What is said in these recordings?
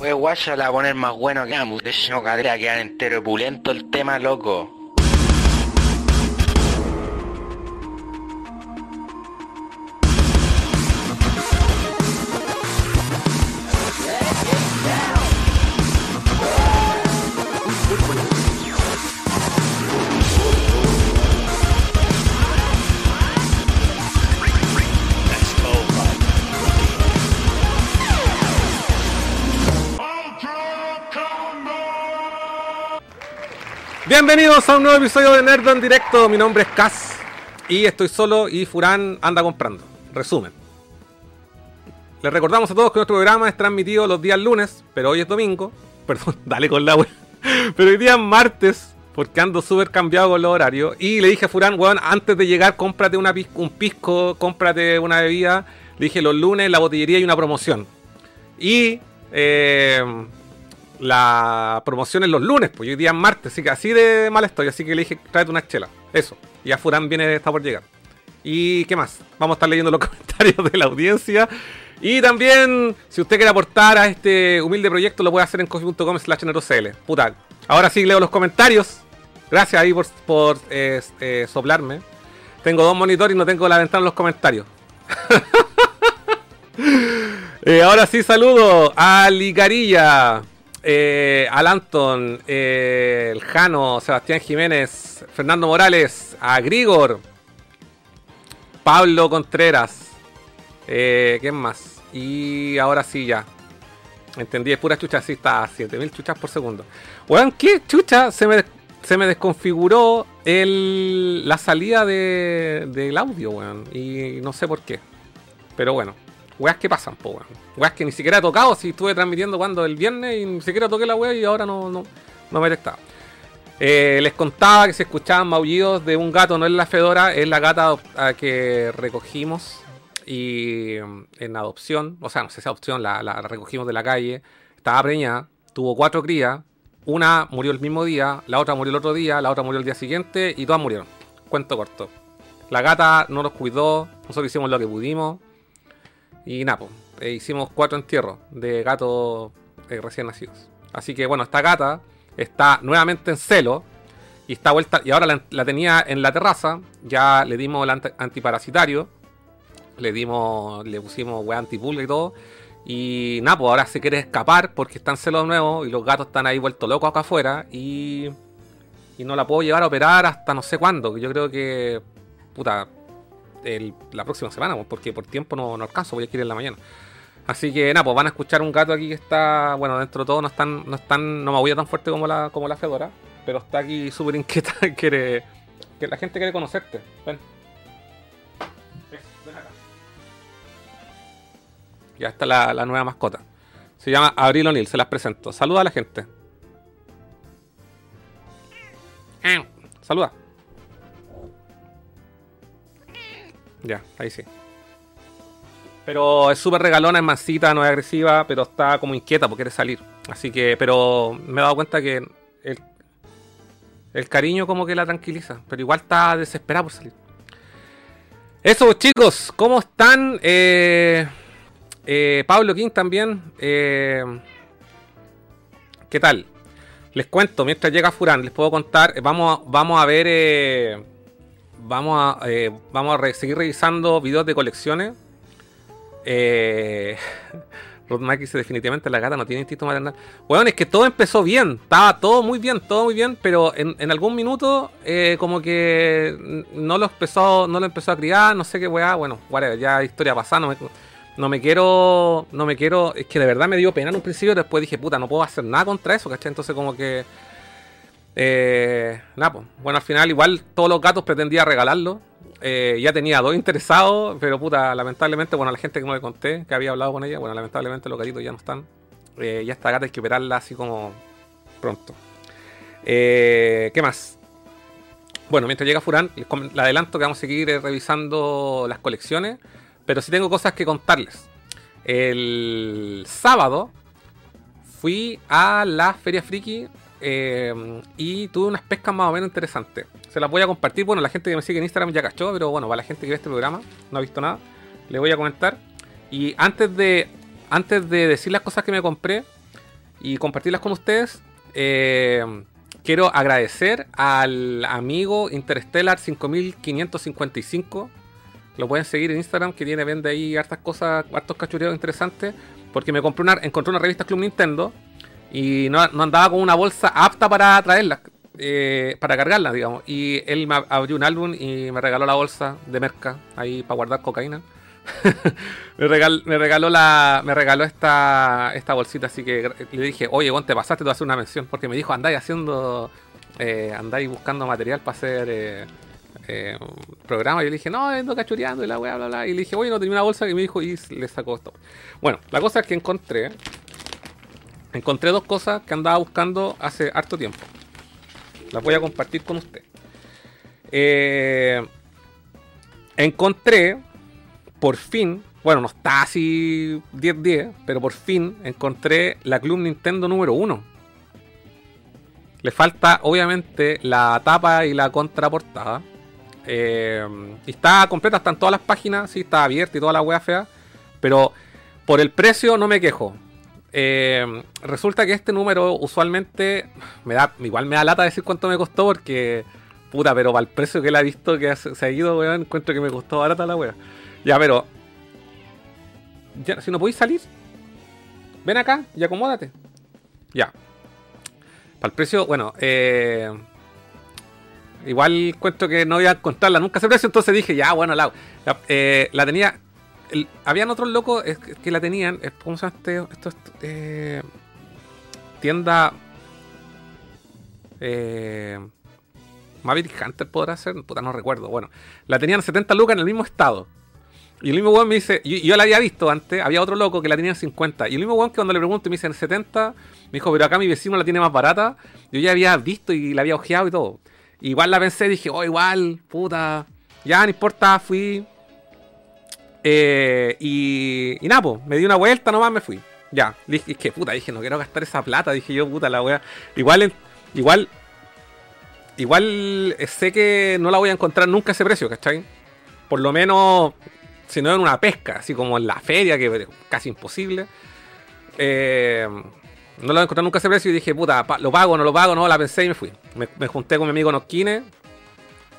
Pues guaya la va a poner más bueno que ambos. De no cadera quedar entero pulento el tema, loco. Bienvenidos a un nuevo episodio de Nerd en directo. Mi nombre es Kaz y estoy solo y Furán anda comprando. Resumen. Les recordamos a todos que nuestro programa es transmitido los días lunes, pero hoy es domingo. Perdón, dale con la web. Pero hoy día es martes, porque ando súper cambiado con los horarios. Y le dije a Furán, weón, antes de llegar, cómprate un pisco, cómprate una bebida. Le dije los lunes la botillería hay una promoción. Y eh, la promoción es los lunes, pues hoy día es martes, así que así de mal estoy, así que le dije, tráete una chela. Eso. Y ya Furán viene, está por llegar. ¿Y qué más? Vamos a estar leyendo los comentarios de la audiencia. Y también, si usted quiere aportar a este humilde proyecto, lo puede hacer en coffee.com slash. Puta, ahora sí leo los comentarios. Gracias ahí por, por eh, eh, soplarme. Tengo dos monitores y no tengo la ventana en los comentarios. Eh, ahora sí saludo a Licarilla, eh, al Anton, eh, el Jano, Sebastián Jiménez, Fernando Morales, a Grigor, Pablo Contreras, eh, ¿quién más? Y ahora sí ya. Entendí, es pura chucha, sí está a 7000 chuchas por segundo. Weón, ¿qué chucha? Se me, se me desconfiguró el, la salida de, del audio, weón. Y no sé por qué. Pero bueno, weas que pasan, po, weón. Weas que ni siquiera he tocado, si estuve transmitiendo cuando el viernes y ni siquiera toqué la wea y ahora no, no, no me he. Eh, les contaba que se escuchaban maullidos de un gato, no es la Fedora, es la gata que recogimos y mm, en adopción, o sea, no sé si adopción, la, la recogimos de la calle, estaba preñada, tuvo cuatro crías, una murió el mismo día, la otra murió el otro día, la otra murió el día siguiente y todas murieron. Cuento corto. La gata no nos cuidó, nosotros hicimos lo que pudimos y nada, pues, eh, hicimos cuatro entierros de gatos eh, recién nacidos. Así que bueno, esta gata está nuevamente en celo y está vuelta y ahora la, tenía en la terraza, ya le dimos el anti- antiparasitario, le dimos, le pusimos weá antipulga y todo. Y nada, pues ahora se quiere escapar porque está en celo nuevo y los gatos están ahí vueltos locos acá afuera y, y no la puedo llevar a operar hasta no sé cuándo, que yo creo que, puta, la próxima semana, pues, porque por tiempo no, no alcanzo, voy a ir en la mañana. Así que nada, pues van a escuchar un gato aquí que está, bueno, dentro de todo no están, no están, no maulla tan fuerte como la, como la Fedora, pero está aquí súper inquieta, quiere, que la gente quiere conocerte. Ven. Ven, acá. Ya está la, la nueva mascota. Se llama Abril O'Neill, se las presento. Saluda a la gente. Saluda. Ya, ahí sí. Pero es súper regalona, es mansita, no es agresiva, pero está como inquieta porque quiere salir. Así que, pero me he dado cuenta que el, el cariño como que la tranquiliza, pero igual está desesperada por salir. Eso chicos, ¿cómo están? Eh, eh, Pablo King también. eh, ¿Qué tal? Les cuento, mientras llega Furán, les puedo contar. Vamos, vamos a ver. Vamos a, eh, vamos a seguir revisando videos de colecciones. Eh, Rod Mike dice definitivamente la gata no tiene instinto maternal. Bueno, es que todo empezó bien, estaba todo muy bien, todo muy bien, pero en, en algún minuto eh, como que no lo empezó, no lo empezó a criar, no sé qué weá, bueno, whatever, ya historia pasada, no me, no me quiero, no me quiero, es que de verdad me dio pena en un principio, después dije, puta, no puedo hacer nada contra eso, ¿cachai? Entonces como que, eh, nada, pues, bueno, al final igual todos los gatos pretendía regalarlo, eh, ya tenía dos interesados, pero puta, lamentablemente, bueno, la gente que no le conté, que había hablado con ella, bueno, lamentablemente los gatitos ya no están. Eh, ya esta gata hay que operarla así como pronto. Eh, ¿Qué más? Bueno, mientras llega Furán, les adelanto que vamos a seguir eh, revisando las colecciones, pero sí tengo cosas que contarles. El sábado fui a la Feria Friki eh, y tuve unas pescas más o menos interesantes. Se las voy a compartir. Bueno, la gente que me sigue en Instagram ya cachó, pero bueno, para la gente que ve este programa, no ha visto nada, le voy a comentar. Y antes de, antes de decir las cosas que me compré, y compartirlas con ustedes. Eh, quiero agradecer al amigo Interstellar 5555. Lo pueden seguir en Instagram, que tiene, vende ahí hartas cosas, hartos cachureos interesantes. Porque me compré una, encontré una revista Club Nintendo y no, andaba con una bolsa apta para traerla, eh, para cargarla, digamos. Y él me abrió un álbum y me regaló la bolsa de merca ahí para guardar cocaína. me, regaló la me regaló esta esta bolsita así que le dije oye Juan te pasaste te voy a hacer una mención porque me dijo andáis haciendo eh, andáis buscando material para hacer eh, eh, programa y yo le dije no ando cachureando y la weá bla bla y le dije oye no tenía una bolsa y me dijo y le sacó esto bueno la cosa es que encontré encontré dos cosas que andaba buscando hace harto tiempo las voy a compartir con usted encontré por fin, bueno, no está así 10-10, pero por fin encontré la Club Nintendo número 1. Le falta, obviamente, la tapa y la contraportada. Eh, y está completa, están todas las páginas, sí, está abierta y toda la wea fea. Pero por el precio no me quejo. Eh, resulta que este número usualmente me da, igual me da lata decir cuánto me costó porque, puta, pero para el precio que la he visto que se ha ido, weón, encuentro que me costó barata la wea. Ya, pero. Ya, si no podéis salir, ven acá y acomódate. Ya. Para el precio, bueno, eh, igual cuento que no iba a encontrarla nunca ese precio, entonces dije, ya, bueno, la, eh, la tenía. Habían otros locos que la tenían. ¿Cómo se llama este? Esto, eh, tienda. Eh, Maverick Hunter podrá ser, puta, no recuerdo. Bueno, la tenían 70 lucas en el mismo estado. Y el mismo weón me dice, yo, yo, la había visto antes, había otro loco que la tenía en 50. Y el mismo weón que cuando le pregunto me dice en 70, me dijo, pero acá mi vecino la tiene más barata. Yo ya había visto y la había ojeado y todo. igual la pensé, dije, oh, igual, puta. Ya, no importa, fui. Eh, y, y nada, pues, me di una vuelta nomás, me fui. Ya, dije, es que puta, dije, no quiero gastar esa plata, dije yo, puta, la wea. Igual, igual, igual sé que no la voy a encontrar nunca a ese precio, ¿cachai? Por lo menos sino en una pesca, así como en la feria, que casi imposible. Eh, no lo encontré nunca ese precio y dije, puta, lo pago, no lo pago, no, la pensé y me fui. Me, junté con mi amigo Nosquine,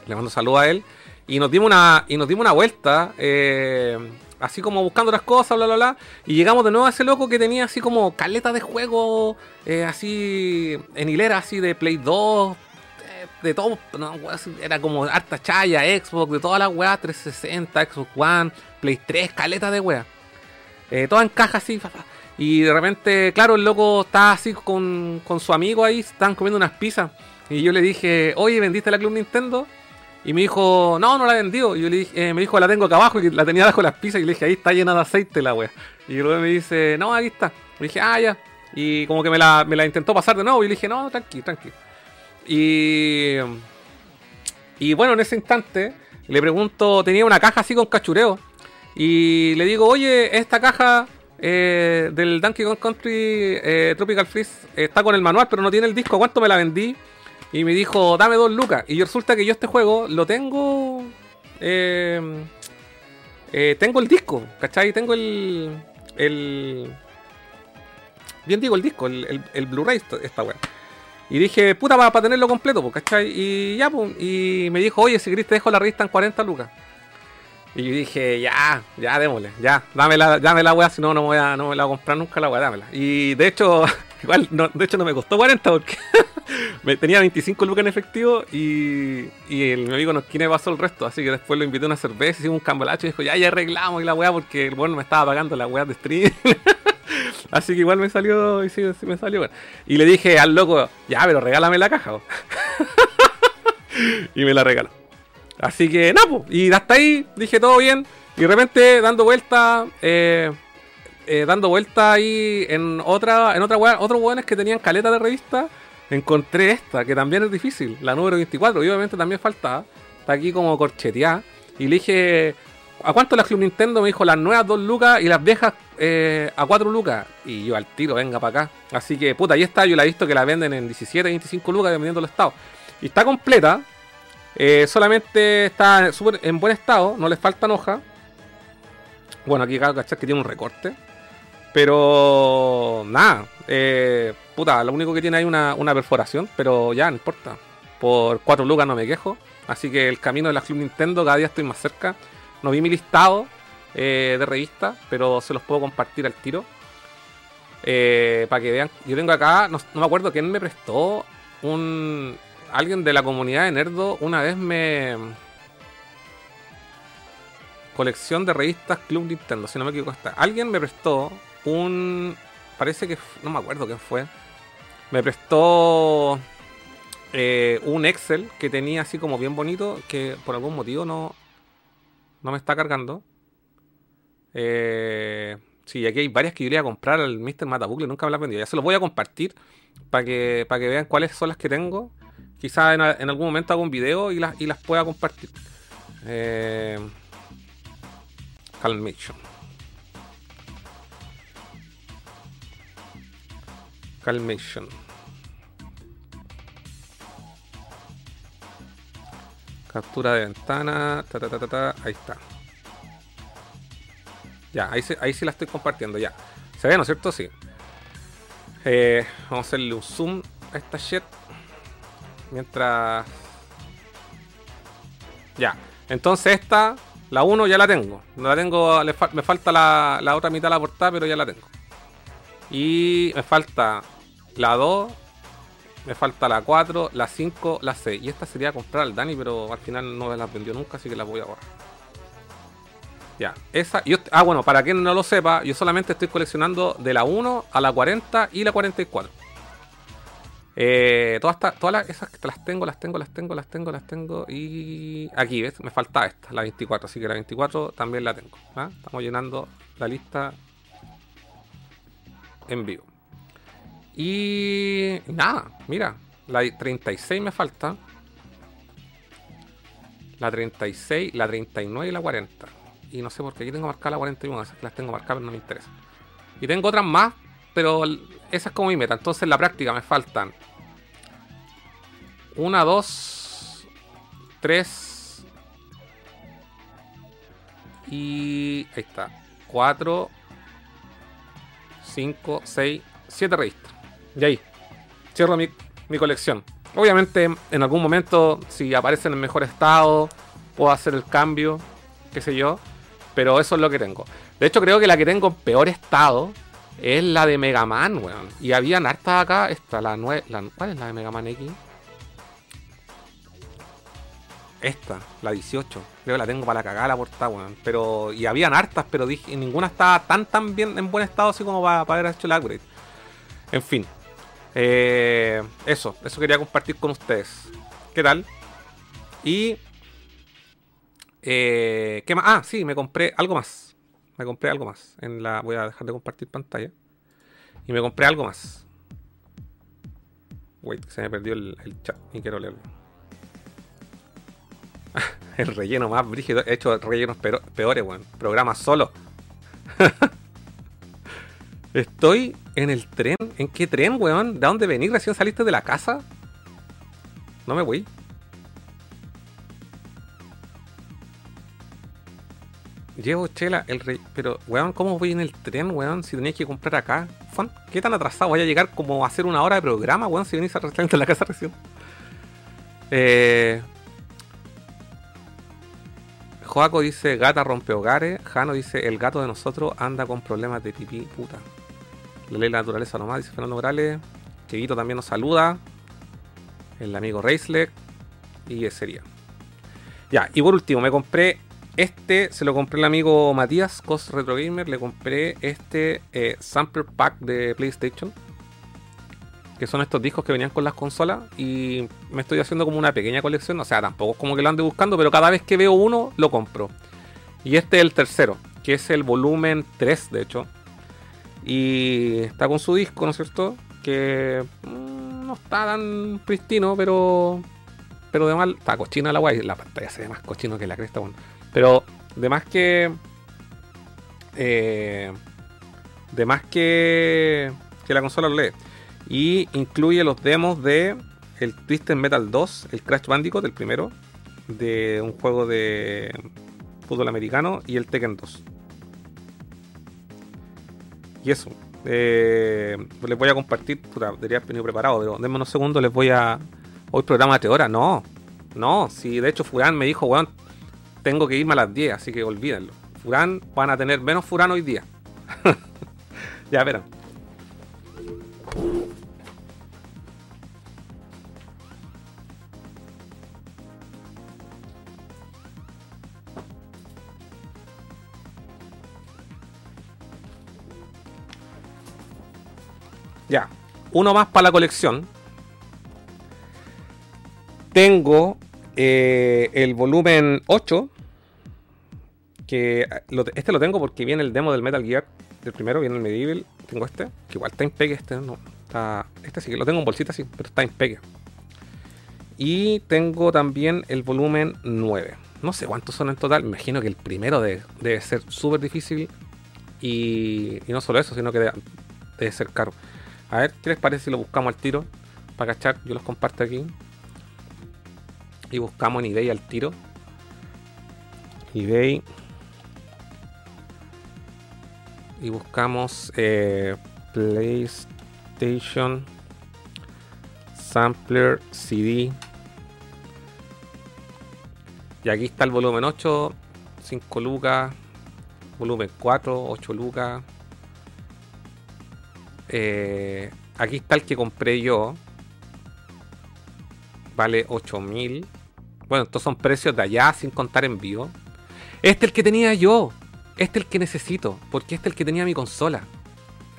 le mando saludo a él, y nos dimos una, y nos dimos una vuelta, eh, así como buscando otras cosas, bla, bla, bla, y llegamos de nuevo a ese loco que tenía así como caleta de juego, eh, así en hilera, así de Play 2, de todo, era como harta chaya, Xbox, de todas las weas, 360, Xbox One, Play 3, caleta de weas. Eh, todas en caja así, y de repente, claro, el loco estaba así con, con su amigo ahí, estaban comiendo unas pizzas. Y yo le dije, oye, ¿vendiste la Club Nintendo? Y me dijo, no, no la vendió. Y yo le dije, eh, me dijo, la tengo acá abajo, y la tenía abajo de las pizzas. Y le dije, ahí está llena de aceite la wea. Y luego me dice, no, ahí está. Y dije, ah, ya. Y como que me la, me la intentó pasar de nuevo. Y le dije, no, tranqui, tranqui. Y, y bueno, en ese instante le pregunto, tenía una caja así con cachureo. Y le digo, oye, esta caja eh, del Donkey Kong Country eh, Tropical Freeze está con el manual, pero no tiene el disco. ¿Cuánto me la vendí? Y me dijo, dame dos lucas. Y resulta que yo este juego lo tengo. Eh, tengo el disco, ¿cachai? Tengo el. el bien digo el disco, el, el, Blu-ray esta weá. Y dije, puta, para tenerlo completo, pues, ¿cachai? Y ya, pues, y me dijo, oye, si querés te dejo la revista en 40 lucas. Y yo dije, ya, ya, démosle, ya, dame la, dame la weá, si no, no, no me la voy a comprar nunca la weá, dámela. Y de hecho, igual, no, de hecho no me costó 40 porque tenía 25 lucas en efectivo y, y el, mi amigo nos quiere pasó el resto. Así que después lo invité a una cerveza, hicimos un cambalacho y dijo, ya, ya arreglamos y la weá porque el bueno me estaba pagando la weá de stream. Así que igual me salió, y sí me salió bueno. Y le dije al loco, ya, pero regálame la caja. y me la regaló. Así que, nada, pues. Y hasta ahí dije todo bien. Y de repente, dando vuelta, eh, eh, dando vuelta ahí en otra, en otra otros hueones que tenían caleta de revista, encontré esta, que también es difícil, la número 24. Y obviamente también faltaba. Está aquí como corcheteada. Y le dije, ¿A cuánto la Club Nintendo? Me dijo las nuevas 2 lucas y las viejas eh, a 4 lucas. Y yo al tiro, venga para acá. Así que, puta, ahí está. Yo la he visto que la venden en 17, 25 lucas dependiendo del estado. Y está completa. Eh, solamente está en buen estado. No le faltan hojas. Bueno, aquí cachar que tiene un recorte. Pero nada, eh, puta, lo único que tiene ahí una, una perforación, pero ya no importa. Por 4 lucas no me quejo. Así que el camino de la Club Nintendo cada día estoy más cerca. No vi mi listado eh, de revistas, pero se los puedo compartir al tiro. Eh, para que vean, yo tengo acá, no, no, me acuerdo quién me prestó un. Alguien de la comunidad de Nerdo una vez me. Colección de revistas Club Nintendo, si no me equivoco. Está. Alguien me prestó un. Parece que. No me acuerdo quién fue. Me prestó. Eh, un Excel que tenía así como bien bonito. Que por algún motivo no. No me está cargando. Eh. Sí, aquí hay varias que yo iría a comprar al Mr. Matabucle, nunca me las vendido. Ya se los voy a compartir para que, para que vean cuáles son las que tengo. Quizás en, en, algún momento hago un video y las, y las pueda compartir. Eh, Calmation. Calmation. Captura de ventana. Ta, ta, ta, Ahí está. Ya, ahí, se, ahí sí la estoy compartiendo, ya. ¿Se ve, no es cierto? Sí. Eh, vamos a hacerle un zoom a esta shit. Mientras... Ya. Entonces esta, la 1 ya la tengo. No la tengo, me falta la, la, otra mitad de la portada, pero ya la tengo. Y me falta la 2, me falta la 4, la 5, la 6. Y esta sería comprar al Dani, pero al final no me la vendió nunca, así que la voy a borrar. Ya, esa. Yo, ah, bueno, para quien no lo sepa, yo solamente estoy coleccionando de la 1 a la 40 y la 44. Eh, todas, esta, todas las, esas que las tengo, las tengo, las tengo, las tengo, las tengo. Y aquí, ¿ves? Me falta esta, la 24. Así que la 24 también la tengo. ¿ah? Estamos llenando la lista en vivo. Y nada, mira, la 36 me falta. La 36, la 39 y la 40. Y no sé por qué aquí tengo marcada la 41, esas que las tengo marcadas, pero no me interesa. Y tengo otras más, pero esa es como mi meta. Entonces en la práctica me faltan una, dos, tres y ahí está. Cuatro, cinco, seis, siete revistas. Y ahí cierro mi, mi colección. Obviamente en algún momento si aparecen en mejor estado puedo hacer el cambio, qué sé yo. Pero eso es lo que tengo. De hecho, creo que la que tengo en peor estado es la de Mega Man, weón. Y habían hartas acá. Esta, la 9. La, ¿Cuál es la de Mega Man X? Esta, la 18. Creo que la tengo para la cagada la portada, weón. Pero. Y habían hartas, pero dije, ninguna estaba tan tan bien en buen estado así como para, para haber hecho el upgrade. En fin. Eh, eso, eso quería compartir con ustedes. ¿Qué tal? Y eh, ¿Qué más? Ah, sí, me compré algo más. Me compré algo más. En la, voy a dejar de compartir pantalla. Y me compré algo más. Wait, se me perdió el, el chat y quiero leerlo. El relleno más brígido. He hecho rellenos peores, weón. Programa solo. Estoy en el tren. ¿En qué tren, weón? ¿De dónde venís? ¿Recién saliste de la casa? No me voy. Llevo chela, el rey. Pero, weón, ¿cómo voy en el tren, weón? Si tenéis que comprar acá. ¿Qué tan atrasado? Voy a llegar como a hacer una hora de programa, weón, si venís a en la casa recién. Eh. Joaco dice gata rompe hogares. Jano dice el gato de nosotros anda con problemas de pipí, puta. La ley de la naturaleza nomás, dice Fernando Morales. Cheguito también nos saluda. El amigo Reisler. Y ese sería. Ya, y por último, me compré este se lo compré al amigo Matías, Cos Retro Gamer. Le compré este eh, Sample Pack de PlayStation. Que son estos discos que venían con las consolas. Y me estoy haciendo como una pequeña colección. O sea, tampoco es como que lo ande buscando, pero cada vez que veo uno, lo compro. Y este es el tercero, que es el volumen 3, de hecho. Y está con su disco, ¿no es cierto? Que mmm, no está tan pristino, pero. Pero de mal. Está cochina la guay. La pantalla se ve más cochino que la cresta. Pero de más que. Eh, de más que. Que la consola lo lee. Y incluye los demos de el Twisted Metal 2, el Crash Bandicoot, el primero, de un juego de fútbol americano y el Tekken 2. y eso. Eh, les voy a compartir. Puta, debería haber venido preparado, pero denme unos segundos. Les voy a. Hoy programa de 3 horas. No, no. Si de hecho Furán me dijo, weón, tengo que irme a las 10, así que olvídenlo. Furán van a tener menos Furán hoy día. ya verán. Ya, uno más para la colección. Tengo eh, el volumen 8. Que este lo tengo porque viene el demo del Metal Gear. El primero viene el Medieval. Tengo este, que igual está en pegue. Este no, este sí que lo tengo en bolsita, sí, pero está en pegue. Y tengo también el volumen 9. No sé cuántos son en total. Me imagino que el primero debe, ser súper difícil. Y, no solo eso, sino que debe ser caro. A ver, ¿qué les parece si lo buscamos al tiro? Para cachar, yo los comparto aquí. Y buscamos en eBay al tiro. eBay. Y buscamos eh, PlayStation Sampler CD. Y aquí está el volumen 8, 5 lucas. Volumen 4, 8 lucas. Eh, aquí está el que compré yo. Vale 8000. Bueno, estos son precios de allá sin contar envío. Este es el que tenía yo. Este es el que necesito. Porque este es el que tenía mi consola.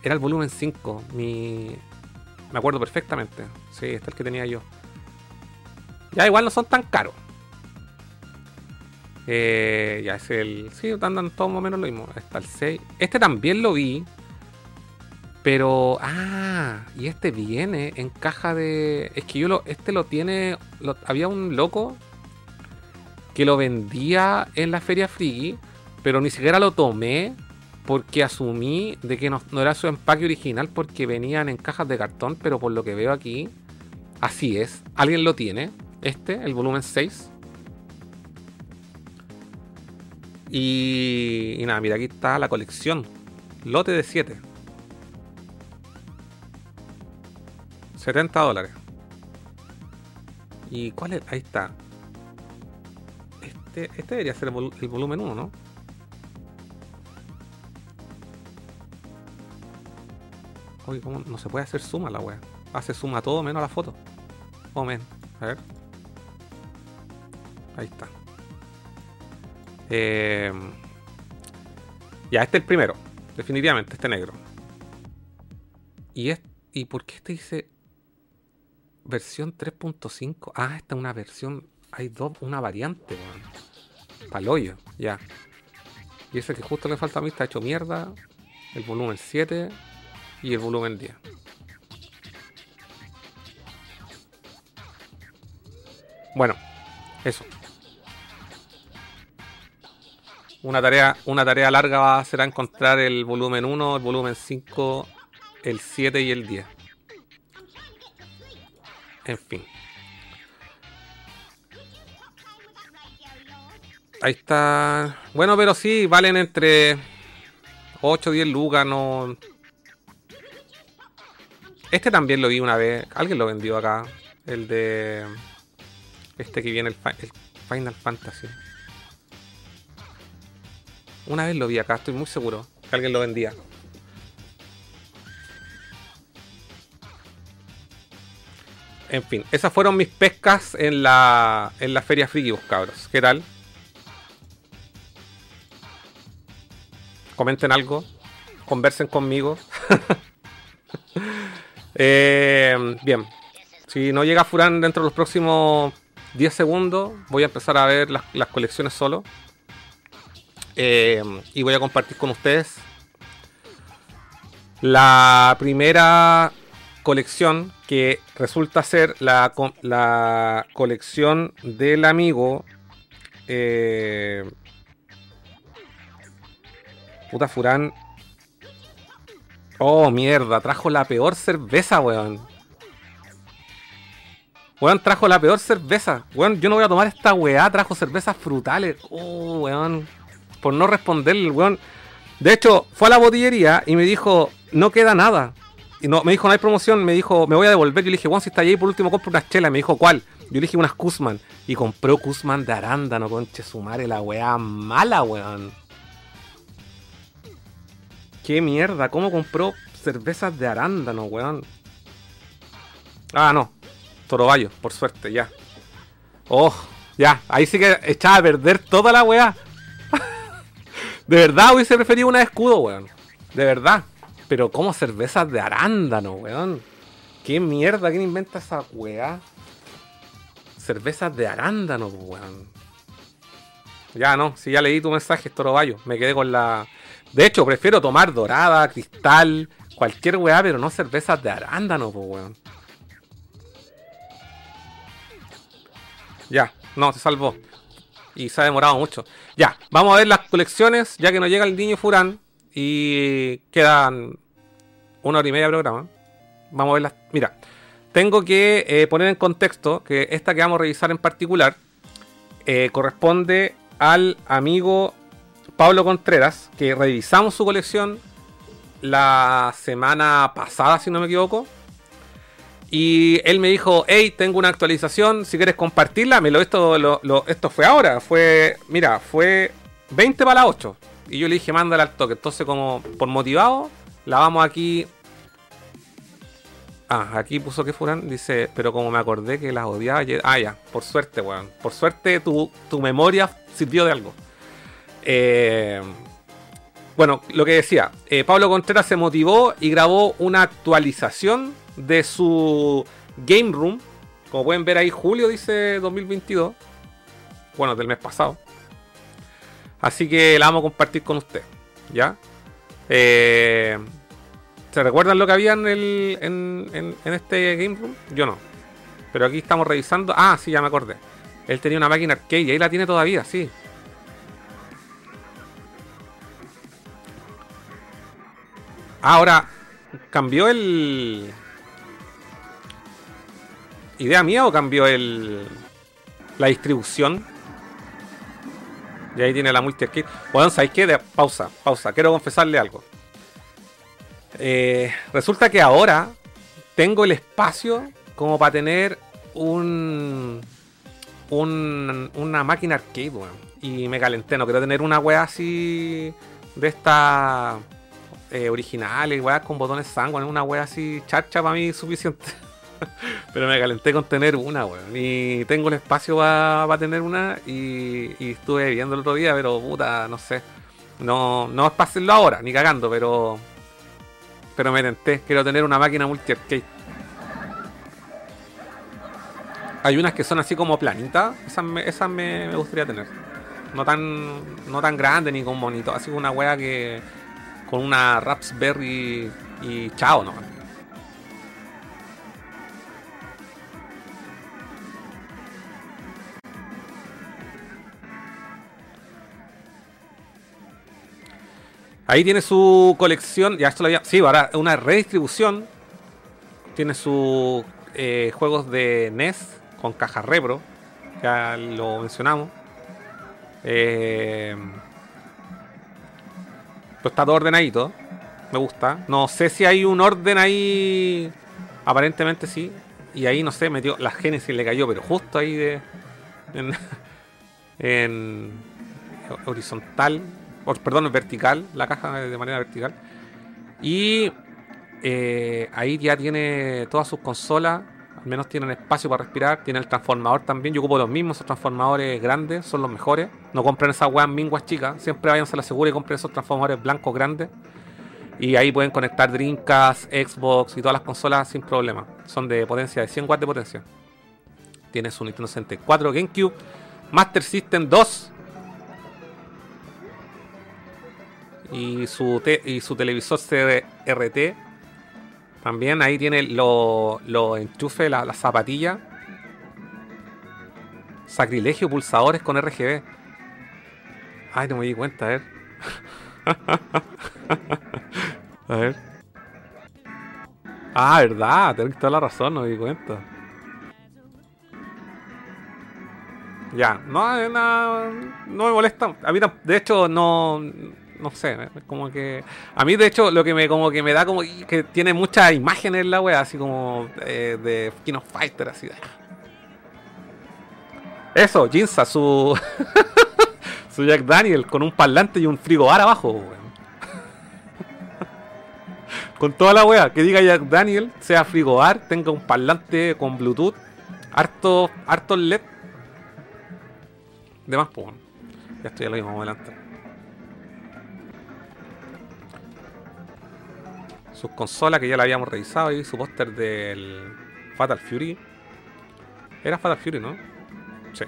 Era el volumen 5. Mi... Me acuerdo perfectamente. Sí, este es el que tenía yo. Ya igual no son tan caros. Eh, ya es el. Sí, andan todos más o menos lo mismo. Está el 6. Este también lo vi. Pero, ah, y este viene en caja de. Es que yo lo. Este lo tiene. había un loco que lo vendía en la feria Friki, pero ni siquiera lo tomé porque asumí de que no, era su empaque original porque venían en cajas de cartón, pero por lo que veo aquí, así es. ¿Alguien lo tiene? Este, el volumen 6. Y, y nada, mira, aquí está la colección. Lote de 7. 70 dólares. ¿Y cuál es? Ahí está. Este, este debería ser el, volumen 1, ¿no? Oye, ¿cómo no se puede hacer suma la wea? Hace suma todo menos la foto. Oh, men. A ver. Ahí está. Eh, ya, este es el primero. Definitivamente, este negro. Y, es, ¿Y por qué este dice versión 3.5. Ah, esta es una versión. Hay dos, una variante, weón. Paloyo, ya. Y ese que justo le falta a mí está hecho mierda. El volumen 7 y el volumen 10. Bueno, eso. Una tarea, una tarea larga será encontrar el volumen 1, el volumen 5, el 7 y el 10. En fin. Ahí está. Bueno, pero sí, valen entre 8 o 10 lucas. Este también lo vi una vez. Alguien lo vendió acá. El de. Este que viene, el, el Final Fantasy. Una vez lo vi acá, estoy muy seguro que alguien lo vendía. En fin, esas fueron mis pescas en la, en la Feria Friki, cabros. ¿Qué tal? Comenten algo. Conversen conmigo. Eh, bien. Si no llega Furán dentro de los próximos 10 segundos, voy a empezar a ver las, colecciones solo. Eh, y voy a compartir con ustedes la primera colección que resulta ser la, la colección del amigo. Eh, puta Furán. Oh, mierda, trajo la peor cerveza, weón. Weón, trajo la peor cerveza. Weón, yo no voy a tomar esta weá, trajo cervezas frutales. Oh, weón. Por no responder, weón. De hecho, fue a la botillería y me dijo, no queda nada. Y no, me dijo, no hay promoción, me dijo, me voy a devolver. Yo le dije, Juan, si está ahí, por último compro unas chelas. Me dijo, ¿cuál? Yo le dije unas Kuzman. Y compró Kuzman de arándano, conche su madre, la weá mala, weón. Qué mierda, ¿cómo compró cervezas de arándano, weón? Ah, no. Toroballo, por suerte, ya. Oh, ya. Ahí sí que echaba a perder toda la weá. de verdad hubiese preferido una escudo, weón. De verdad. Pero como cervezas de arándano, weón. ¿Qué mierda? ¿Quién inventa esa weá? Cervezas de arándano, weón. Ya no, si ya leí tu mensaje, Toroballo. Me quedé con la. De hecho, prefiero tomar dorada, cristal, cualquier weá, pero no cervezas de arándano, weón. Ya, no, se salvó. Y se ha demorado mucho. Ya, vamos a ver las colecciones, ya que nos llega el niño Furán. Y quedan una hora y media de programa. Vamos a ver las. Mira, tengo que eh, poner en contexto que esta que vamos a revisar en particular eh, corresponde al amigo Pablo Contreras, que revisamos su colección la semana pasada, si no me equivoco. Y él me dijo, hey, tengo una actualización, si quieres compartirla, me lo esto, lo, esto fue ahora, fue, mira, fue 20 para las 8. Y yo le dije, mándala al toque. Entonces, como por motivado, la vamos aquí. Ah, aquí puso que fueran, dice, pero como me acordé que las odiaba ayer. Ah, ya, por suerte, weón. Por suerte tu, tu memoria sirvió de algo. Eh, bueno, lo que decía, eh, Pablo Contreras se motivó y grabó una actualización de su Game Room. Como pueden ver ahí, julio dice 2022. Bueno, del mes pasado. Así que la vamos a compartir con usted. ¿Ya? Eh, ¿Se recuerdan lo que había en, el, en, en, este Game Room? Yo no. Pero aquí estamos revisando. Ah, sí, ya me acordé. Él tenía una máquina arcade y ahí la tiene todavía, sí. Ahora, cambió el. ¿Idea mía o cambió el. la distribución? Y ahí tiene la multi arcade. Bueno, ¿sabéis qué? pausa, pausa. Quiero confesarle algo. Eh, resulta que ahora tengo el espacio como para tener un, un una máquina arcade, weón. Y me calenté, no quiero tener una wea así de esta eh, originales, weas con botones sanguíneos, una wea así charcha para mí suficiente. Pero me calenté con tener una, weón. Y tengo el espacio para tener una. Y, estuve viendo el otro día, pero puta, no sé. No, no es para ahora, ni cagando, pero. Pero me tenté. Quiero tener una máquina multi arcade. Hay unas que son así como planitas. Esas me, esas me, gustaría tener. No tan, no tan grande ni con bonito. Así una wea que con una Raspberry y chao, ¿no? Ahí tiene su colección. Ya esto lo había. Sí, ahora una redistribución. Tiene sus eh, juegos de NES con caja Repro. Ya lo mencionamos. Eh, está todo ordenadito. Me gusta. No sé si hay un orden ahí. Aparentemente sí. Y ahí, no sé, metió. La Genesis le cayó, pero justo ahí de. En. horizontal. Perdón, vertical. La caja de manera vertical. Y. Eh, ahí ya tiene todas sus consolas. Al menos tienen espacio para respirar. Tiene el transformador también. Yo ocupo los mismos. Esos transformadores grandes son los mejores. No compren esas weas minguas chicas. Siempre váyanse a la segura y compren esos transformadores blancos grandes. Y ahí pueden conectar Dreamcast, Xbox y todas las consolas sin problema. Son de potencia de 100 watts de potencia. Tiene su Nintendo 64, GameCube, Master System 2. Y su, y su televisor CRT también ahí tiene los lo enchufes, la, la zapatilla. Sacrilegio, pulsadores con RGB. Ay, no me di cuenta, a ver. a ver. Ah, verdad, tengo toda la razón, no me di cuenta. Ya, no, no, no me molesta. A mí, de hecho, no, no sé, como que a mí de hecho lo que me como que me da como que tiene muchas imágenes la wea, así como eh, de King of Fighter así. de- Eso, Jinza, su su Jack Daniel con un parlante y un frigobar abajo, weón. Con toda la wea, que diga Jack Daniel, sea frigobar, tenga un parlante con Bluetooth, harto, harto LED. De más, pues. Ya estoy a lo mismo adelante. Sus consolas que ya la habíamos revisado y su póster del Fatal Fury. Era Fatal Fury, ¿no? Sí.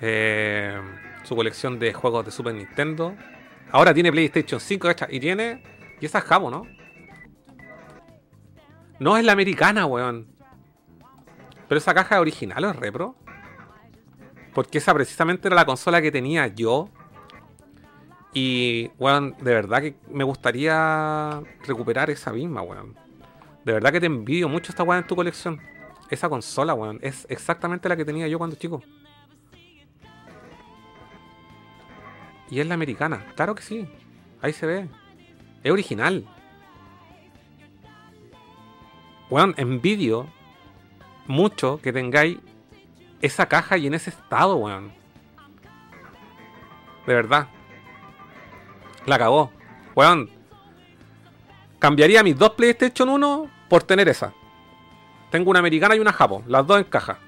Eh, su colección de juegos de Super Nintendo. Ahora tiene PlayStation 5, ¿cachai? Y tiene. Y esa es Jabo, ¿no? No es la americana, weón. Pero esa caja es original o es repro. Porque esa precisamente era la consola que tenía yo. Y, weón, de verdad que me gustaría recuperar esa misma, weón. De verdad que te envidio mucho esta weón en tu colección. Esa consola, weón, es exactamente la que tenía yo cuando chico. Y es la americana, claro que sí. Ahí se ve. Es original. Weón, envidio mucho que tengáis esa caja y en ese estado, weón. De verdad. La cagó. Weón. Cambiaría mis dos PlayStation 1 por tener esa. Tengo una americana y una japo. Las dos en caja.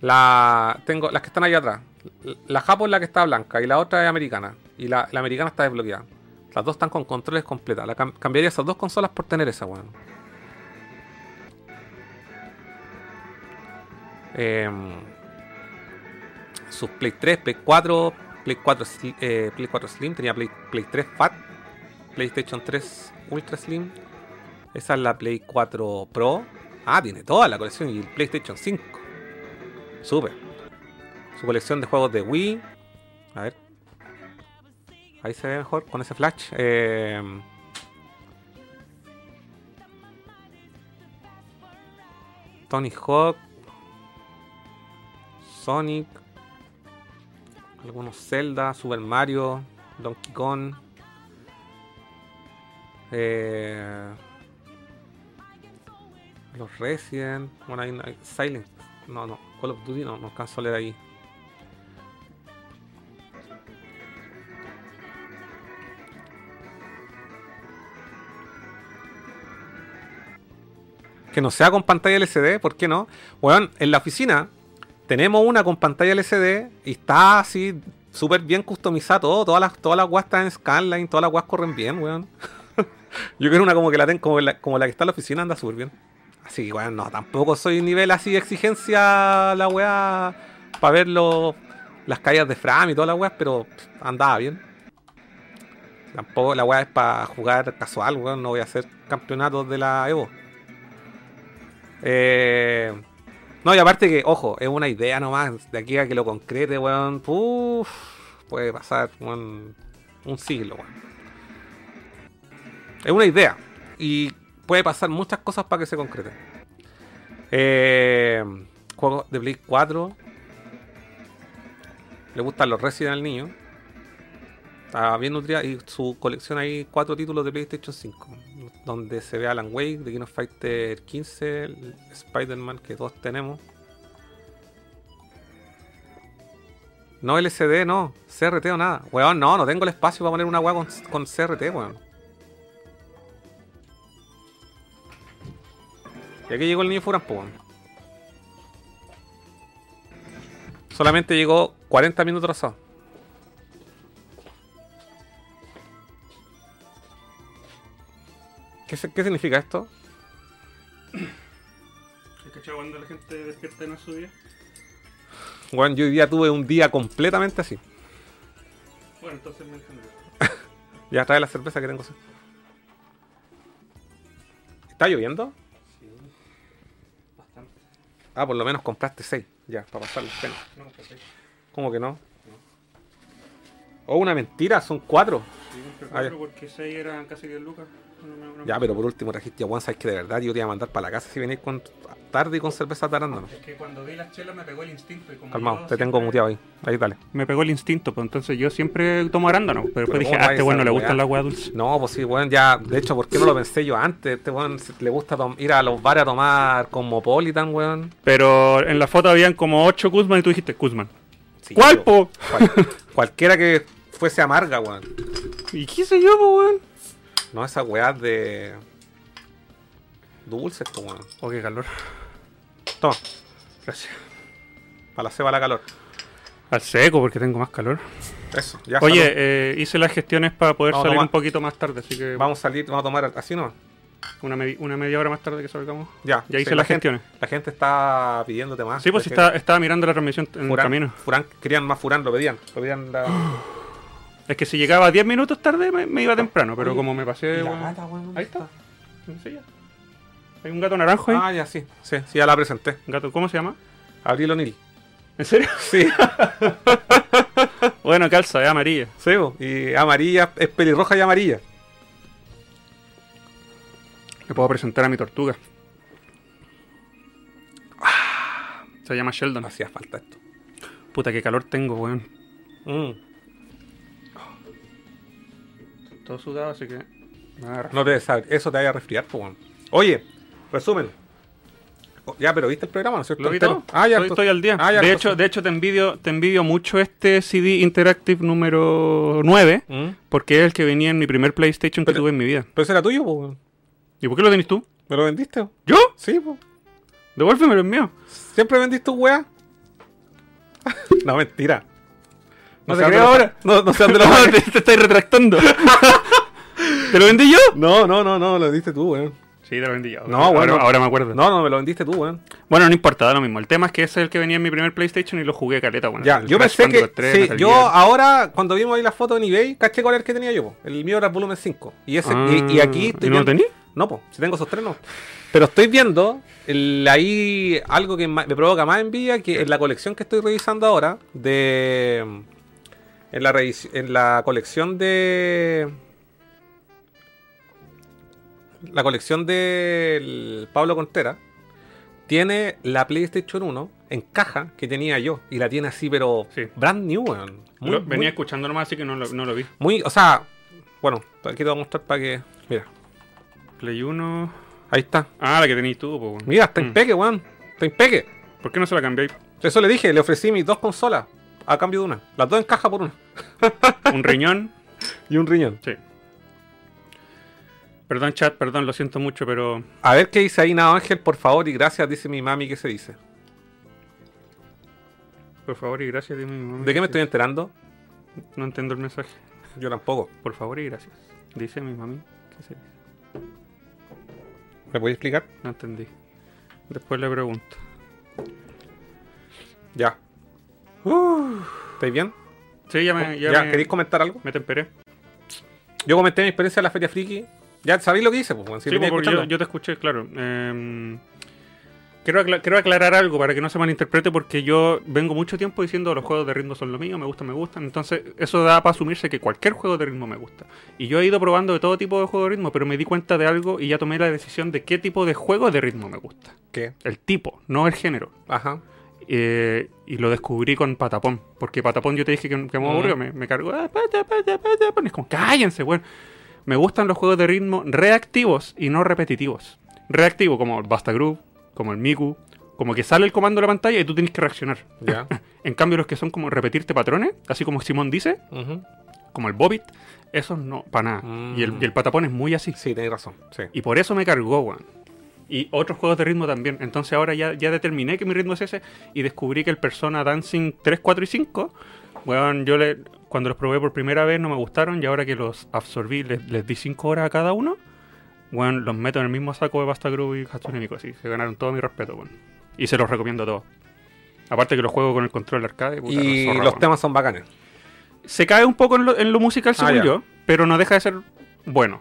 La. Tengo las que están ahí atrás. La japo es la que está blanca y la otra es americana. Y la, americana está desbloqueada. Las dos están con controles completas. Cambiaría esas dos consolas por tener esa, weón. Em, sus Play 3, Play 4, Play 4, Sli- eh, Play 4 Slim, tenía Play, Play 3 Fat, PlayStation 3 Ultra Slim. Esa es la Play 4 Pro. Ah, tiene toda la colección y el PlayStation 5. Super. Su colección de juegos de Wii. A ver. Ahí se ve mejor con ese flash. Em, Tony Hawk. Sonic. Algunos Zelda, Super Mario, Donkey Kong. Eh, los Resident. Bueno, hay, hay Silent. No, no. Call of Duty no, no alcanzo a leer ahí. Que no sea con pantalla LCD, ¿por qué no? Weón, en la oficina tenemos una con pantalla LCD y está así súper bien customizada todo. Todas las, todas las weas están en Scanline, todas las weas corren bien, weón. Yo quiero una como que la tengo, como la, como la que está en la oficina anda súper bien. Así que, weón, no, tampoco soy nivel así de exigencia la wea para ver las caídas de Fram y todas las weas, pero andaba bien. Tampoco la wea es para jugar casual, weón. No voy a hacer campeonatos de la Evo. Eh, no, y aparte que, ojo, es una idea nomás. De aquí a que lo concrete, weón. Uf, puede pasar weón, un siglo, weón. Es una idea. Y puede pasar muchas cosas para que se concrete. Eh, juegos de Play 4. Le gustan los Resident al niño. Está bien nutrida. Y su colección hay cuatro títulos de PlayStation 5. Donde se ve Alan Wake, The King of Fighter 15, el Spider-Man que todos tenemos. No LCD, no. CRT o nada. Weón, no, no tengo el espacio para poner una weá con, con CRT, weón. Y aquí llegó el niño Furan. Solamente llegó 40 minutos atrasado. ¿Qué, significa esto? ¿Has cachado cuando la gente despierta en su día? Weón, yo hoy día tuve un día completamente así. Bueno, entonces me entiendo. Ya trae la cerveza que tengo. ¿Está lloviendo? Sí, bastante. Ah, por lo menos compraste 6. Ya, para pasar las penas. No. ¿Cómo que no? Oh, una mentira, son 4. compré Ah, ya. cuatro porque 6 eran casi 10 lucas. No no Ya, pero por último trajiste a Juan, sabes que de verdad yo te iba a mandar para la casa si venís con tarde y con cerveza tarándano. Es que cuando vi las chelas me pegó el instinto. Y como Calmado, te tengo muteado ahí. Ahí dale. Me pegó el instinto, pues entonces yo siempre tomo arándano. Pero después Pero dije, ¿cómo ah, este bueno le gustan las weas dulces. No, pues sí, weón, ya, de hecho, ¿por qué no lo pensé yo antes? Este weón le gusta ir a los bares a tomar Cosmopolitan, weón. Pero en la foto habían como 8 Kuzman y tú dijiste Kuzman. Sí, ¿Cuál, yo- po? cualquiera que fuese amarga, weón. ¿Y qué sé yo, weón? No esas weas de. dulces, weón. Oh, qué calor. Toma, Gracias. para la ceba la calor. Al seco, porque tengo más calor. Eso, ya Oye, eh, hice las gestiones para poder Vamos salir un poquito más tarde, así que Vamos a salir, vamos a tomar así nomás. Una, medi- una media hora más tarde que salgamos. Ya, Ya hice sí, las la gente- gestiones. La gente está pidiéndote más. Sí, pues está, estaba mirando la transmisión en el camino. Furán, querían más Furán, lo pedían. Lo pedían la. Es que si llegaba 10 minutos tarde me, me iba temprano, pero Oye, como me pasé... Ahí está. Sí, ya. Hay un gato naranjo ahí. Ah, ya, sí. Sí, sí, ya la presenté. Gato, ¿cómo se llama? Abril O'Neill. ¿En serio? Sí, bueno, calza, es amarilla. sí, y amarilla, es pelirroja y amarilla. Le puedo presentar a mi tortuga. Ah, Se llama Sheldon. Hacía falta esto. Puta, qué calor tengo, weón. Mm. Todo sudado, así que... No te sabes, eso te vaya a resfriar, pues, weón. Oye, resumen. Oh, ya, pero ¿viste el programa, no es cierto? ¿Lo vi todo? Ah, ya. estoy, estoy al día. Ah, ya, de, hecho, de hecho, te envidio, te envidio mucho este CD Interactive número 9, Mm. porque es el que venía en mi primer PlayStation que tuve en mi vida. Pero ese era tuyo, weón. ¿Y por qué lo tenés tú? ¿Me lo vendiste? ¿Yo? Sí, pues. Devuélvemelo, es mío. ¿Siempre vendiste tu weá? no, mentira. No te creo ahora. No, no sé dónde te, te estáis retractando. ¿Te lo vendí yo? No, no, no, no, lo vendiste tú, weón. Sí, te lo vendí yo. No, ahora, bueno. ahora me acuerdo. No, no, me lo vendiste tú, weón. Bueno, no importa, da lo mismo. El tema es que ese es el que venía en mi primer PlayStation y lo jugué caleta. Bueno, Ya, el yo Crash pensé que. Bandicoot 3, sí, yo ahora, cuando vimos ahí la foto en eBay, caché cuál era el que tenía yo, po. El mío era el volumen 5. Y ese y, y aquí Ah, estoy ¿y no lo viendo- tení? No, pues, si tengo esos tres no. Pero estoy viendo el- ahí algo que me provoca más envidia, que en la colección que estoy revisando ahora, de. En la, en la colección de. La colección del Pablo Contreras tiene la PlayStation 1 en caja que tenía yo. Y la tiene así, pero Sí. brand new, weón. Muy- venía escuchando nomás, así que no lo, no lo vi. muy, o sea, bueno, aquí te voy a mostrar para que. Mira, Play 1. ahí está. Ah, la que tenías tú, weón. Mira, está Mm. en peque, weón. Está en peque. ¿Por qué no se la cambiáis? Eso le dije, le ofrecí mis dos consolas a cambio de una. Las dos en caja por una. Un riñón. Y un riñón. Sí. Perdón, chat, perdón, lo siento mucho, pero. A ver qué dice ahí Nado Ángel, por favor, y gracias, dice mi mami, ¿qué se dice? Por favor y gracias, dime mi mamá. ¿De qué me estoy enterando? No entiendo el mensaje. Yo tampoco. Por favor y gracias. Dice mi mami. ¿Qué se dice? ¿Me podéis explicar? No entendí. Después le pregunto. Ya. ¿Estáis bien? Sí, ya me. Ya ¿Ya? me, ¿Queréis comentar algo? me temperé. Yo comenté mi experiencia en la Feria Friki. Ya sabéis lo que hice, pues, si Sí, venía porque yo, yo te escuché, claro. Em, quiero, quiero aclarar algo para que no se malinterprete, porque yo vengo mucho tiempo diciendo los juegos de ritmo son lo mío, me gustan, me gustan. Entonces, eso da para asumirse que cualquier juego de ritmo me gusta. Y yo he ido probando de todo tipo de juegos de ritmo, pero me di cuenta de algo y ya tomé la decisión de qué tipo de juego de ritmo me gusta. ¿Qué? El tipo, no el género. Ajá. Eh, y lo descubrí con Patapón. Porque Patapón yo te dije que, que me aburrió, me, me cargó. "Ah, pata, pata, Patapón". Es como, cállense, weón. Me gustan los juegos de ritmo reactivos y no repetitivos. Reactivo, como Basta Groove, como el Miku, como que sale el comando de la pantalla y tú tienes que reaccionar. Ya. En cambio, los que son como repetirte patrones, así como Simón dice, como el Bobit, esos no, para nada. Mm. Y, el, y el Patapón es muy así. Sí, tenéis razón. Sí. Y por eso me cargó, weón. Y otros juegos de ritmo también. Entonces ahora ya, ya determiné que mi ritmo es ese y descubrí que el Persona Dancing 3, 4 y 5, weón, yo le, cuando los probé por primera vez no me gustaron y ahora que los absorbí, les, les di 5 horas a cada uno, weón, los meto en el mismo saco de Basta Groove y Hatsune Miku, así. Se ganaron todo mi respeto, weón. Y se los recomiendo a todos. Aparte que los juego con el control arcade. puta, Y zorra, los temas son bacanes. Se cae un poco en lo, en lo musical, Ah, según yo, pero no deja de ser bueno.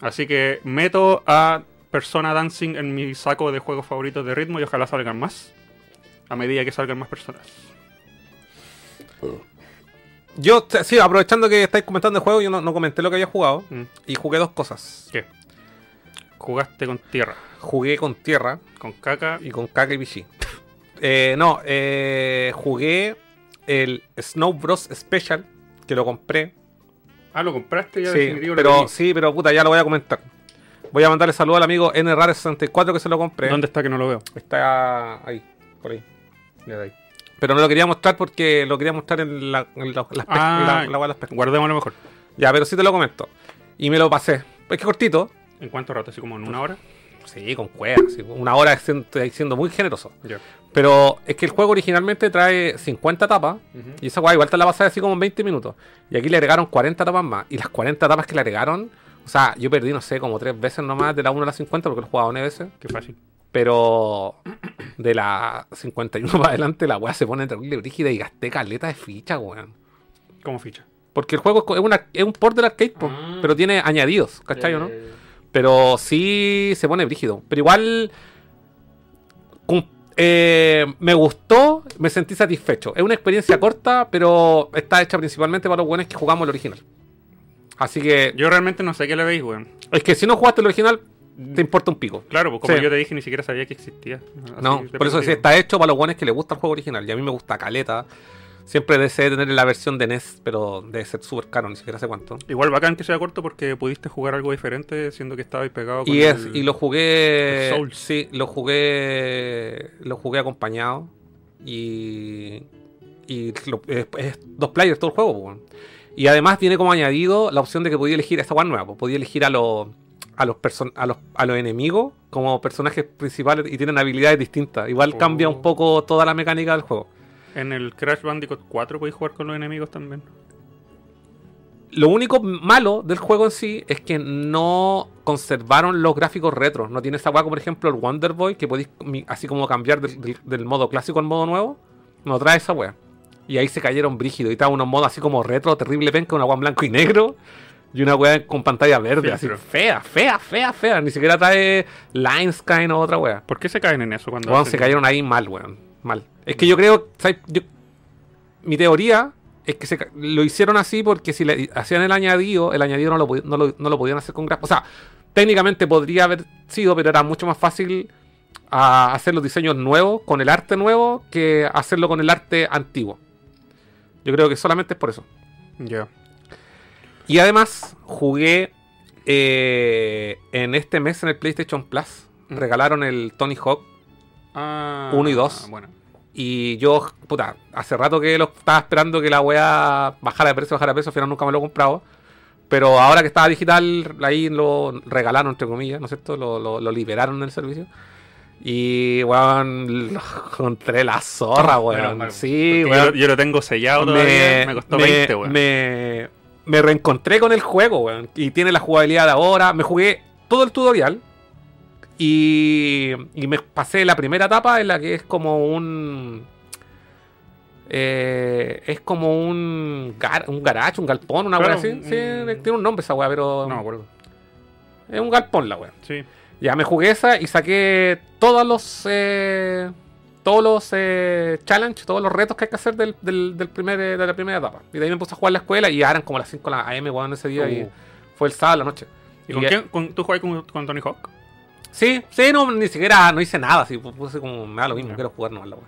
Así que meto a Persona Dancing en mi saco de juegos favoritos de ritmo y ojalá salgan más. A medida que salgan más personas. Yo, sí, aprovechando que estáis comentando el juego, yo no, no comenté lo que había jugado. Mm. Y jugué dos cosas. ¿Qué? Jugaste con tierra, Jugué con tierra con caca. y con caca y bichi. Eh, no, eh, jugué el Snow Bros Special, que lo compré. Ah, lo compraste ya Sí, definitivo. pero, sí, pero puta, ya lo voy a comentar. Voy a mandarle saludo al amigo NRAR64 que se lo compré. ¿Dónde está que no lo veo? Está ahí, por ahí. De ahí. Pero no lo quería mostrar porque lo quería mostrar en la, en la, las Ah, la- la- Guardémoslo mejor. Ya, pero sí te lo comento. Y me lo pasé. Es que cortito. ¿En cuánto rato? ¿Así como en una hora? Sí, con cueva. sí, Una hora siendo, siendo muy generoso. Ya. Pero es que el juego originalmente trae 50 tapas. Y esa weá igual te la pasas así como en 20 minutos. Y aquí le agregaron 40 tapas más. Y las 40 tapas que le agregaron. O sea, yo perdí, no sé, como tres veces nomás de la 1 a la 50 porque lo he jugado 9 veces. Qué fácil. Pero de la 51 para adelante la weá se pone terrible brígida y gasté caleta de ficha, weón. Como ficha. Porque el juego es una- es un port del arcade, Ah. pero tiene añadidos, ¿cachai o no? Eh, Pero sí se pone brígido. Pero igual eh, me gustó, me sentí satisfecho. Es una experiencia corta, pero está hecha principalmente para los buenos que jugamos el original. Así que Yo realmente no sé qué le veis, weón. es que si no jugaste el original, te importa un pico. Claro, pues como Sí. yo te dije, ni siquiera sabía que existía. Así No, por eso perdido. está hecho para los buenos que les gusta el juego original. Y a mí me gusta caleta. Siempre deseo tener la versión de NES, pero debe ser súper caro, ni siquiera sé cuánto. Igual bacán que sea corto porque pudiste jugar algo diferente siendo que estabais pegado con Y, es, el- y lo jugué. el. Sí, lo jugué. Lo jugué acompañado. Y. Y lo- es, es dos players todo el juego, pues. Y además tiene como añadido la opción de que podía elegir esta one nueva, pues, podía elegir a los. A los, person- a, los, a los enemigos como personajes principales y tienen habilidades distintas. Igual Oh. cambia un poco toda la mecánica del juego. En el Crash Bandicoot 4 podéis jugar con los enemigos también. Lo único malo del juego en sí es que no conservaron los gráficos retro. No tiene esa como por ejemplo el Wonder Boy, que podéis así como cambiar del, modo clásico al modo nuevo. No trae esa weá. Y ahí se cayeron brígidos. Y estaba unos modos así como retro, terrible penca, una en blanco y negro. Y una weá con pantalla verde, así Filtro. fea, fea, fea, fea. Ni siquiera trae Line Sky o otra weá. ¿Por qué se caen en eso cuando Weón, hacen- se cayeron ahí mal, weón. Mal. Es que yo creo, ¿sabes? Yo- mi teoría es que se ca- lo hicieron así porque si le hacían el añadido, el añadido no lo, no lo- no lo podían hacer con gráficos. O sea, técnicamente podría haber sido, pero era mucho más fácil a hacer los diseños nuevos con el arte nuevo que hacerlo con el arte antiguo. Yo creo que solamente es por eso. Ya. Y además jugué eh, en este mes en el PlayStation Plus. Mm. Regalaron el Tony Hawk Ah, Uno y dos. Bueno. Y yo, puta, hace rato que lo estaba esperando que la weá bajara de precio, bajara de precio, al final nunca me lo he comprado. Pero ahora que estaba digital, ahí lo regalaron, entre comillas, ¿no es cierto? Lo, lo, lo liberaron del servicio. Y, weón, lo encontré la zorra, weón. Sí, yo, weón. yo lo tengo sellado todavía. Me, costó 20, weón. me, me reencontré con el juego, weón. Y tiene la jugabilidad de ahora. Me jugué todo el tutorial. Y, y me pasé la primera etapa en la que es como un. eh, es como un, gar- un garage, un galpón, una Claro, weá así. un- Sí, tiene un nombre esa weá, pero. No me acuerdo. Es un galpón la weá. Sí. Ya me jugué esa y saqué todos los. eh, todos los eh, challenge, todos los retos que hay que hacer del, del, del primer, eh, de la primera etapa. Y de ahí me puse a jugar la escuela y ya eran como las 5 de la AM, weón, ese día. Y Uh. fue el sábado a la noche. ¿Y con Y- quién? ¿Con- ¿Tú juegas con, con Tony Hawk? Sí, sí, no, ni siquiera, no hice nada, así, puse como, me da lo mismo, quiero jugar nomás la weá.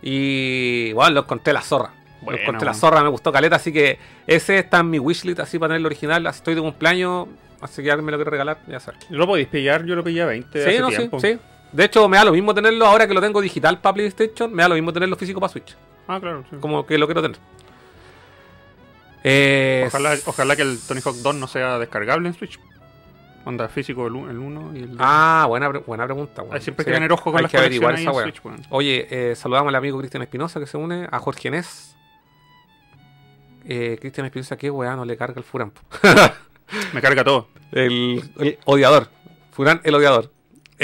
Y, bueno, lo encontré la zorra. Buena, lo encontré la weón. zorra, me gustó caleta, así que ese está en mi wishlist, así para tener el original, así estoy de cumpleaños, así que alguien me lo quiere regalar, ya sabes. ¿Lo podéis pillar? Yo lo pillé a 20 Sí, hace no, sí, tiempo. sí. De hecho, me da lo mismo tenerlo ahora que lo tengo digital para PlayStation, me da lo mismo tenerlo físico para Switch, Ah, claro. sí. como que lo quiero tener. Eh, Ojalá, ojalá que el Tony Hawk 2 no sea descargable en Switch. Onda físico el 1 y el 2. Ah, buena, buena pregunta. weón. Hay siempre Sí, que tener ojo con hay las que averiguar esa en. Switch. Oye, eh, saludamos al amigo Cristian Espinosa que se une, a Jorge Nes. Eh, Cristian Espinosa, qué weá, no le carga el Furán. po. Me carga todo. el, el odiador. Furán, el odiador.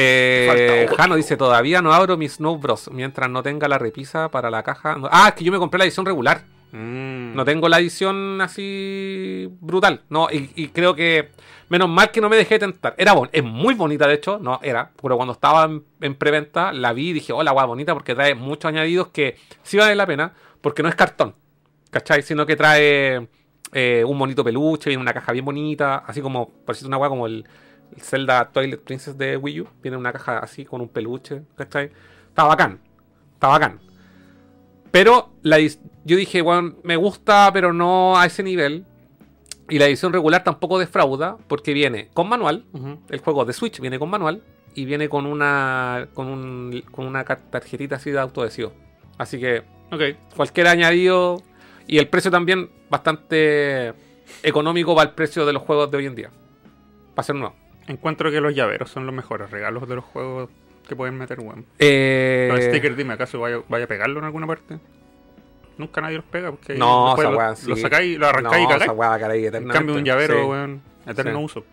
Eh, Jano dice, todavía no abro mis Snow Bros. Mientras no tenga la repisa para la caja. no- Ah, es que yo me compré la edición regular. Mm. No tengo la edición así brutal. No, y, y creo que menos mal que no me dejé tentar. Era bon es muy bonita, de hecho, no era, pero cuando estaba en, en preventa la vi y dije, hola, guau, bonita, porque trae muchos añadidos que sí vale la pena, porque no es cartón. ¿cachai? Sino que trae eh, un bonito peluche, viene una caja bien bonita, así como, parece una weá como el, el Zelda Twilight Princess de Wii U, viene una caja así con un peluche, ¿cachai? Está bacán, está bacán. Pero la, yo dije, bueno, me gusta, pero no a ese nivel. Y la edición regular tampoco defrauda, porque viene con manual, el juego de Switch viene con manual y viene con una con, un- con una tarjetita así de autoadhesivo. Así que Ok. cualquier añadido y el precio también bastante económico para el precio de los juegos de hoy en día. Para ser nuevo. Encuentro que los llaveros son los mejores regalos de los juegos que pueden meter, weón. Eh, Los stickers, dime, ¿acaso vaya, vaya a pegarlo en alguna parte? Nunca nadie los pega porque No, esa lo, weá, lo sí. sacáis, lo arrancáis no, y cagáis. En cambio, un llavero, Sí. weón, eterno Sí. uso.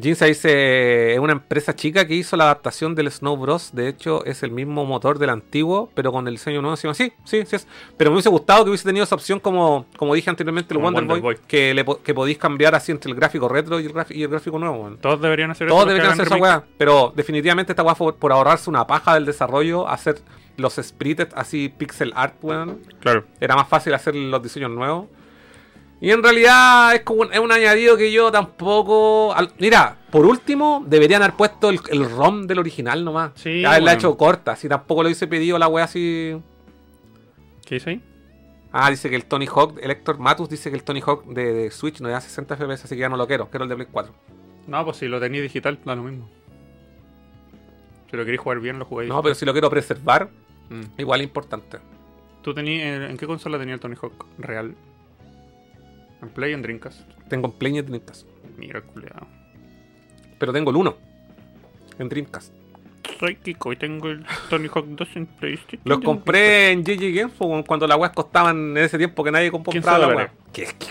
Jinx dice, es una empresa chica que hizo la adaptación del Snow Bros. De hecho, es el mismo motor del antiguo, pero con el diseño nuevo encima. Sí, sí, sí es. Pero me hubiese gustado que hubiese tenido esa opción como, como dije anteriormente, el Wonder, Wonder Boy, Boy. Que, le, que podéis cambiar así entre el gráfico retro y el, y el gráfico nuevo. weón. Todos deberían hacer Todos deberían hacer esa weá. Pero definitivamente esta weá fue por ahorrarse una paja del desarrollo, hacer los sprites así pixel art, weón. Claro. Era más fácil hacer los diseños nuevos. Y en realidad es como un, es un añadido que yo tampoco. al- mira, por último, deberían haber puesto el, el ROM del original nomás. Sí, Ya haberla bueno. hecho corta. Si tampoco lo hubiese pedido la wea así. ¿Qué dice ahí? Ah, dice que el Tony Hawk, el Héctor Matus dice que el Tony Hawk de, de Switch no da 60 FPS, así que ya no lo quiero. Quiero el de Play 4. No, pues si lo tenéis digital, da lo mismo. Si lo queréis jugar bien, lo jugáis. No, pero si lo quiero preservar, Mm. igual es importante. ¿Tú tenías, en qué consola tenía el Tony Hawk real? ¿En Play en Dreamcast? Tengo en Play y en Dreamcast. Mira, culeado. Pero tengo el 1 en Dreamcast. Soy Kiko y tengo el Tony Hawk 2 en PlayStation. Los compré en GG Games cuando las weas costaban en ese tiempo que nadie 15 compraba la wea. ¿Qué, qué?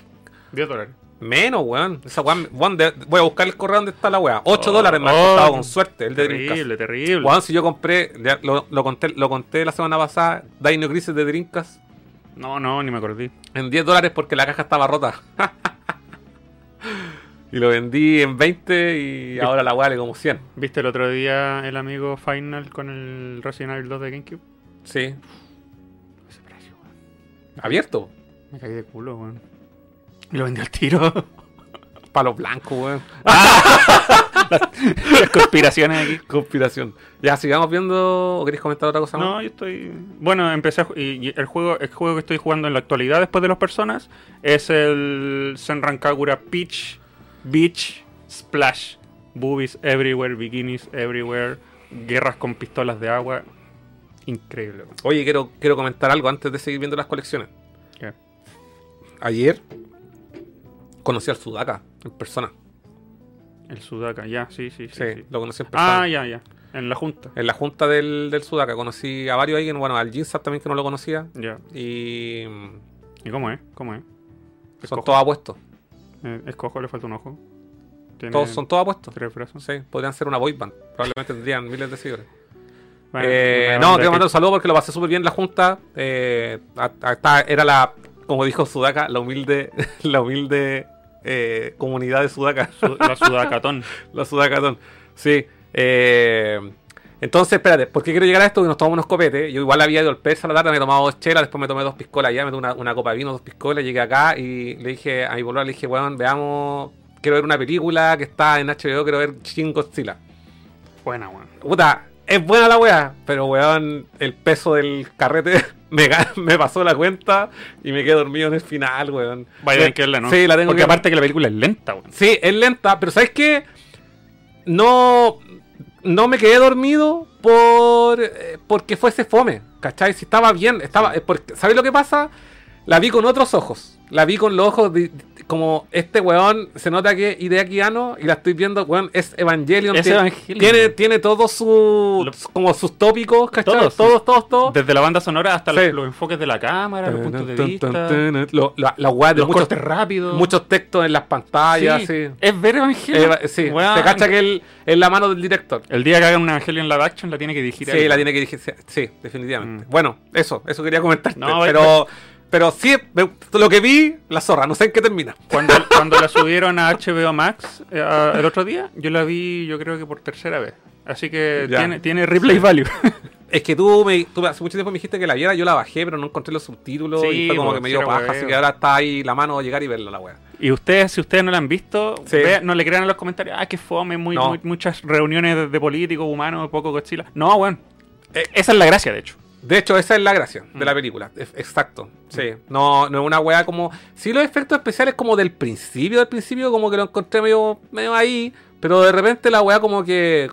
10 dólares. Menos, weón. Esa weón, de- voy a buscar el correo donde está la weá. 8 Oh, dólares me ha oh, costado con suerte el de Dreamcast. Terrible, terrible. Weón, si yo compré, lo conté, lo conté la semana pasada, Dino Crisis de Dreamcast No, no, ni me acordé. en 10 dólares porque la caja estaba rota. y lo vendí en 20 y ahora la vale como 100. ¿Viste el otro día el amigo Final con el Resident Evil 2 de GameCube? Sí, Ese precio, weón. abierto. Me caí de culo, weón. Y lo vendí al tiro. Palo blanco, weón. Las conspiraciones aquí. Conspiración. Ya, sigamos viendo. ¿O queréis comentar otra cosa más? No, yo estoy. Bueno, empecé a y y el juego, el juego que estoy jugando en la actualidad después de las personas es el Senran Kagura Peach Beach Splash. Boobies everywhere, bikinis everywhere, guerras con pistolas de agua. Increíble. Oye, quiero, quiero comentar algo antes de seguir viendo las colecciones. ¿Qué? Ayer conocí al Sudaka en persona. El Sudaka, ya, sí, sí, sí. Sí, sí. lo conocí en persona. Ah, ya, ya. En la junta. En la junta del, del Sudaka conocí a varios ahí, bueno, al Jinsap también que no lo conocía. Ya. Y ¿Y cómo es? ¿Cómo es? son todos apuestos. Eh, escojo, le falta un ojo. Tiene Todos, son todos apuestos. tres brazos. Sí, podrían ser una boy band. Probablemente tendrían miles de seguidores. Bueno, Eh, no, quiero mandar un saludo porque lo pasé súper bien en la junta. Eh, era la, como dijo Sudaka, la humilde, la humilde eh, comunidad de Sudaka. Su- La Sudacatón. La Sudacatón. Sí. eh, entonces, espérate, ¿por qué quiero llegar a esto? Que nos tomamos unos copetes. Yo igual había ido al Persa a la tarde, me he tomado dos chelas, después me tomé dos piscolas allá, me tomé una, una copa de vino, dos piscolas, llegué acá y le dije a mi polola, le dije, weón, veamos, quiero ver una película que está en HBO, quiero ver Shin Godzilla. Buena, weón. Puta, es buena la weá, pero weón, el peso del carrete me, me pasó la cuenta y me quedé dormido en el final, weón. Vaya, hay que verla, ¿no? Sí, la tengo Porque que aparte que la película es lenta, weón. Sí, es lenta, pero ¿sabes qué? No, no me quedé dormido por eh, porque fuese fome, ¿cachai? Si estaba bien, estaba... eh, porque- ¿Sabes lo que pasa? La vi con otros ojos. La vi con los ojos de- como este weón, se nota que es Hideakiano y la estoy viendo, weón, es Evangelion. Es tiene, Evangelion. Tiene, tiene todos sus... Como sus tópicos, ¿cachai? Todos. Todos, todos, todos. Desde la banda sonora hasta Sí. los, los enfoques de la cámara, los puntos de vista. Lo- la, la weá de los muchos, cortes rápidos. muchos textos en las pantallas, sí. Es ver Evangelion. Eh, sí, Weón. se cacha que es la mano del director. El día que hagan una Evangelion live action la tiene que dirigir Sí, la tiene que dirigir. Sí, definitivamente. Mm. Bueno, eso, eso quería. No, pero, pero sí, me- lo que vi, la zorra, no sé en qué termina. Cuando, cuando la subieron a HBO Max eh, a- el otro día, yo la vi yo creo que por tercera vez. Así que Ya. tiene, tiene replay value. Es que tú, me, tú hace mucho tiempo me dijiste que la viera, yo la bajé, pero no encontré los subtítulos Sí, y fue como po, que me sí dio paja, huevo. así que ahora está ahí la mano a llegar y verla la wea. Y ustedes, si ustedes no la han visto, Sí. vea- no le crean en los comentarios, ah, que fome, muy, No. muy- muchas reuniones de, de políticos, humanos, poco Godzilla. No, weón. Eh, esa es la gracia, de hecho. De hecho, esa es la gracia de Mm. la película. Es- Exacto. Sí. No, no es una wea como. Sí, los efectos especiales como del principio, del principio, como que lo encontré medio, medio ahí. Pero de repente la wea como que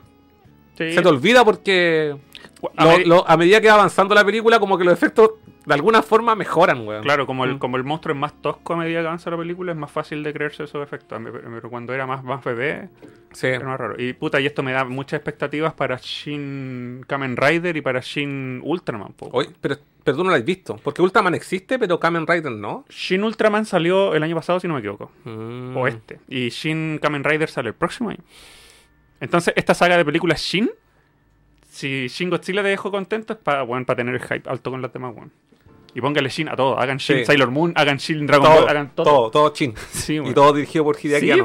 Sí. se te olvida porque A lo- lo- a medida que va avanzando la película, como que los efectos de alguna forma mejoran, weón. Claro, como el, Mm. como el monstruo es más tosco a medida que avanza la película, es más fácil de creerse esos efectos. Pero cuando era más, más bebé, Sí. era más raro. Y puta, y esto me da muchas expectativas para Shin Kamen Rider y para Shin Ultraman. po. Oye, pero, pero tú no la has visto. Porque Ultraman existe, pero Kamen Rider no. Shin Ultraman salió el año pasado, si no me equivoco. Mm. O este. Y Shin Kamen Rider sale el próximo año. Entonces, esta saga de películas Shin, si Shin Godzilla te dejó contento, es para tener el hype alto con las demás, weón. Y póngale Shin a todo. Hagan Shin Sí. Sailor Moon, hagan Shin Dragon Todo, Ball, hagan todo. todo, todo. Sí, Y todo dirigido por Hideaki Sí.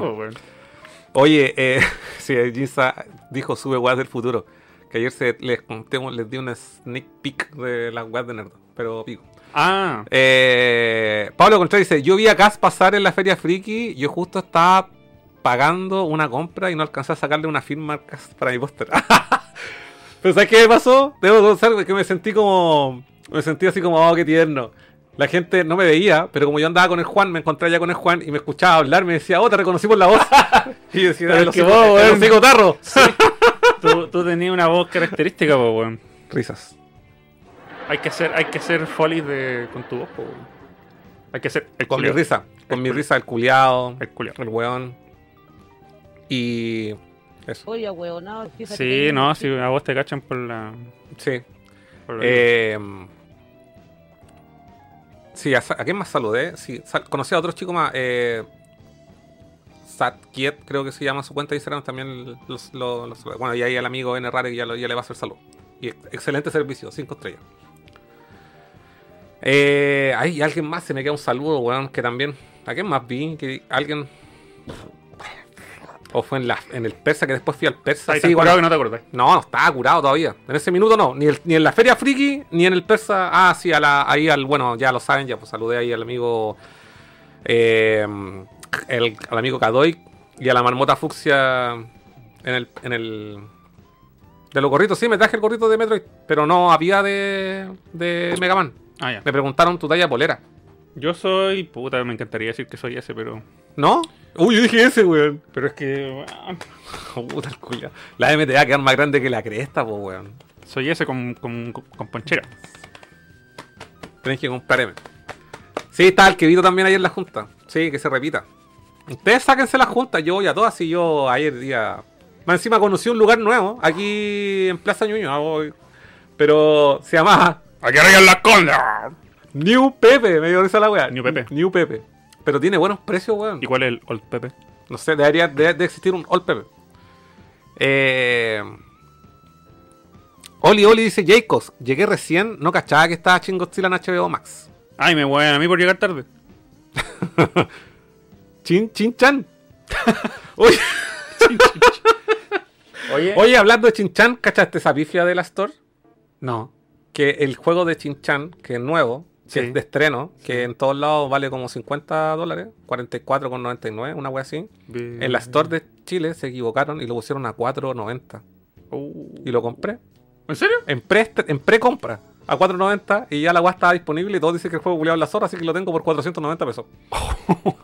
Oye, eh, sí, Jinza dijo sube weas del futuro. Que ayer se, les conté, les di una sneak peek de las weas de Nerd. Pero pico. Ah, Eh, Pablo Contreras dice: Yo vi a Cas pasar en la Feria Friki. Yo justo estaba pagando una compra y no alcancé a sacarle una firma para mi póster. Pero ¿sabes qué me pasó? Debo confesar que me sentí como. Me sentí así como, oh, qué tierno. La gente no me veía, pero como yo andaba con el Juan, me encontré allá con el Juan y me escuchaba hablar, me decía, oh, te reconocí por la voz. y yo decía, Pero el que vos, weón. hocico tarro. tú, tú tenías una voz característica, po, weón. Risas. Hay que ser, hay que ser folies de, con tu voz, po, weón. Hay que ser el Con mi risa. Con El mi culiao. risa, el culiao, El culiao. el weón. Y. Eso. Oye, huevonado, fíjate Sí, no, si a vos te cachan por la... Sí. por la- Eh, sí, a, ¿a quién más saludé? Sí, sal- conocí a otro chico más. Eh, Satkiet, creo que se llama su cuenta de Instagram. También los, Bueno, y ahí el amigo N Rare que ya, le va a hacer salud. Y ex- excelente servicio, 5 estrellas. Eh, hay alguien más, se me queda un saludo, weón, que también. ¿A quién más vi? Que alguien. O fue en, la, en el persa, que después fui al persa. Sí, bueno, curado que no te acordás. no, no estaba curado todavía. En ese minuto no. Ni, el- ni en la Feria Friki, ni en el Persa. Ah, sí, a la- ahí al. Bueno, ya lo saben, ya pues saludé ahí al amigo. eh, el, al amigo Kadoy y a la marmota fucsia en el. En el de los gorritos, sí, me traje el gorrito de Metroid, pero no había de, de Mega Man. Ah, ya. Me preguntaron tu talla polera. Yo soy... Puta, me encantaría decir que soy ese, pero... ¿No? Uy, yo dije ese, weón. Pero es que... Puta el culiao. La MTA quedan más grande que la cresta, weón. Soy ese con, con, con ponchera. Tenés que comprar M. Sí, está el que vino también ayer en la junta. Sí, que se repita. Ustedes sáquense la junta, yo voy a todas y yo ayer día. Más encima conocí un lugar nuevo, aquí en Plaza Ñuñoa, voy. Pero se llama ¡Aquí arriba en la conda! New Pepe, me dio risa la wea. New Pepe. New Pepe. Pero tiene buenos precios, weón. ¿Y cuál es el Old Pepe? No sé, debería de, de existir un Old Pepe. Eh... Oli Oli dice Jacobs, llegué recién, no cachaba que estaba Shin Godzilla en HBO Max. Ay, me hueven a mí por llegar tarde. Chin Chin Chan. Oye, Oye. oye, hablando de Chin Chan, ¿cachaste esa pifia de la Store? No. Que el juego de Chin Chan, que es nuevo, que es de estreno, que en todos lados vale como 50 dólares, 44,99, una wea así. En la Store de Chile se equivocaron y lo pusieron a 4.90. Uh. Y lo compré. ¿En serio? En pre en precompra. A 4.90 y ya la wea estaba disponible y todos dicen que el juego culiado en la Store, así que lo tengo por 490 pesos.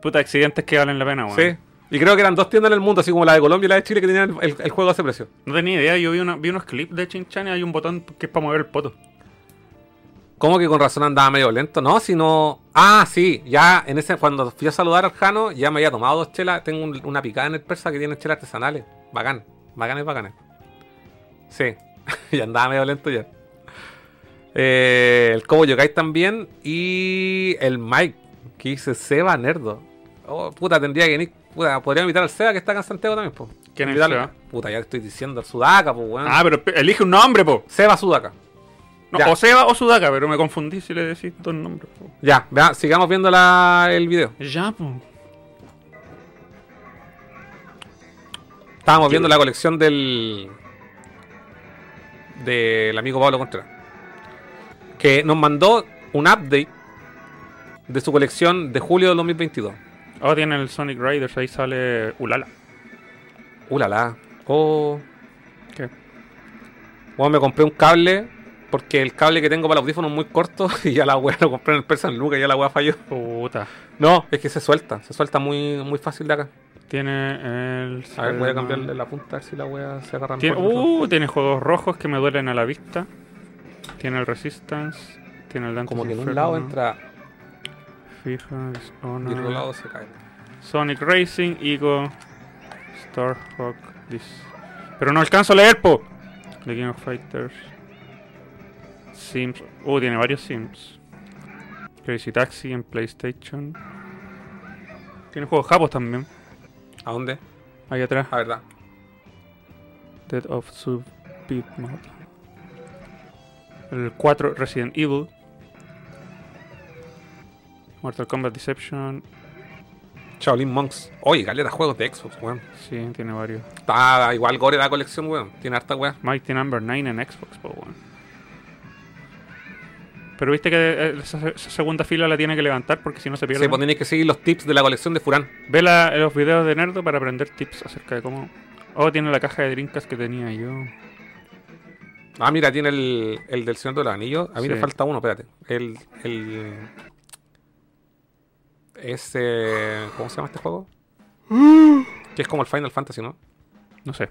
Puta, accidentes que valen la pena, weón. Sí. Y creo que eran dos tiendas en el mundo, así como la de Colombia y la de Chile, que tenían el, el- el juego a ese precio. No tenía idea, yo vi, una- vi unos clips de Chinchan y hay un botón que es para mover el poto. ¿Cómo que con razón andaba medio lento? No, sino. Ah, sí, ya en ese. Cuando fui a saludar al Jano, ya me había tomado dos chelas. Tengo un- una picada en el persa que tiene chelas artesanales. Bacán, bacanes, bacanes. Sí, ya andaba medio lento ya. Eh, el Kobo Yokai también. Y el Mike, que dice Seba Nerdo. Oh, puta, tendría que venir. Puta, podría invitar al Seba que está acá en Santiago también, po. ¿Quién es. Seba? Puta, ya estoy diciendo, el Sudaka, pues, weón. Ah, pero pe- elige un nombre, po. Seba Sudaka. No, Ya. o Seba o Sudaka, pero me confundí si le decís dos nombres. Ya, vea, sigamos viendo la, el video. Ya, po. Estábamos viendo la colección del. del amigo Pablo Contreras. Que nos mandó un update de su colección de julio de 2022. Oh, tiene el Sonic Riders, ahí sale Ulala. Uh, la, la. Oh. ¿Qué? Bueno, me compré un cable porque el cable que tengo para el audífono es muy corto y ya la wea lo compré en el Persan Luca y ya la wea falló. Puta. No, es que se suelta, se suelta muy, muy fácil de acá. Tiene el. A ver, voy a cambiarle la punta a ver si la wea se agarra Tiene, mejor. uh, tiene juegos rojos que me duelen a la vista. Tiene el Resistance. Tiene el Dante's Como que en un lado entra FIFA, y en Dishonor, otro lado se cae. Sonic Racing, Ego, Starhawk, this. Pero no alcanzo a leer, po. The King of Fighters. Sims. Uh, tiene varios Sims. Crazy Taxi en PlayStation. Tiene juegos japos también. ¿A dónde? Ahí atrás. A verdad. Dead of Sub Beat. El 4 Resident Evil. Mortal Kombat Deception. Shaolin Monks. Oye, galera, juegos de Xbox, weón. Sí, tiene varios. Está igual gore la colección, weón. Tiene harta weá. Mighty Number 9 en Xbox, po, weón. Pero viste que eh, esa, esa segunda fila la tiene que levantar porque si no se pierde. Sí, pues tenéis que seguir los tips de la colección de Furán. Ve la- los videos de Nerdo para aprender tips acerca de cómo. Oh, tiene la caja de drinkas que tenía yo. Ah, mira, tiene el, el del Señor de los Anillos. A mí Sí. me falta uno, espérate. El. el ese. ¿Cómo se llama este juego? Que es como el Final Fantasy, ¿no? No sé.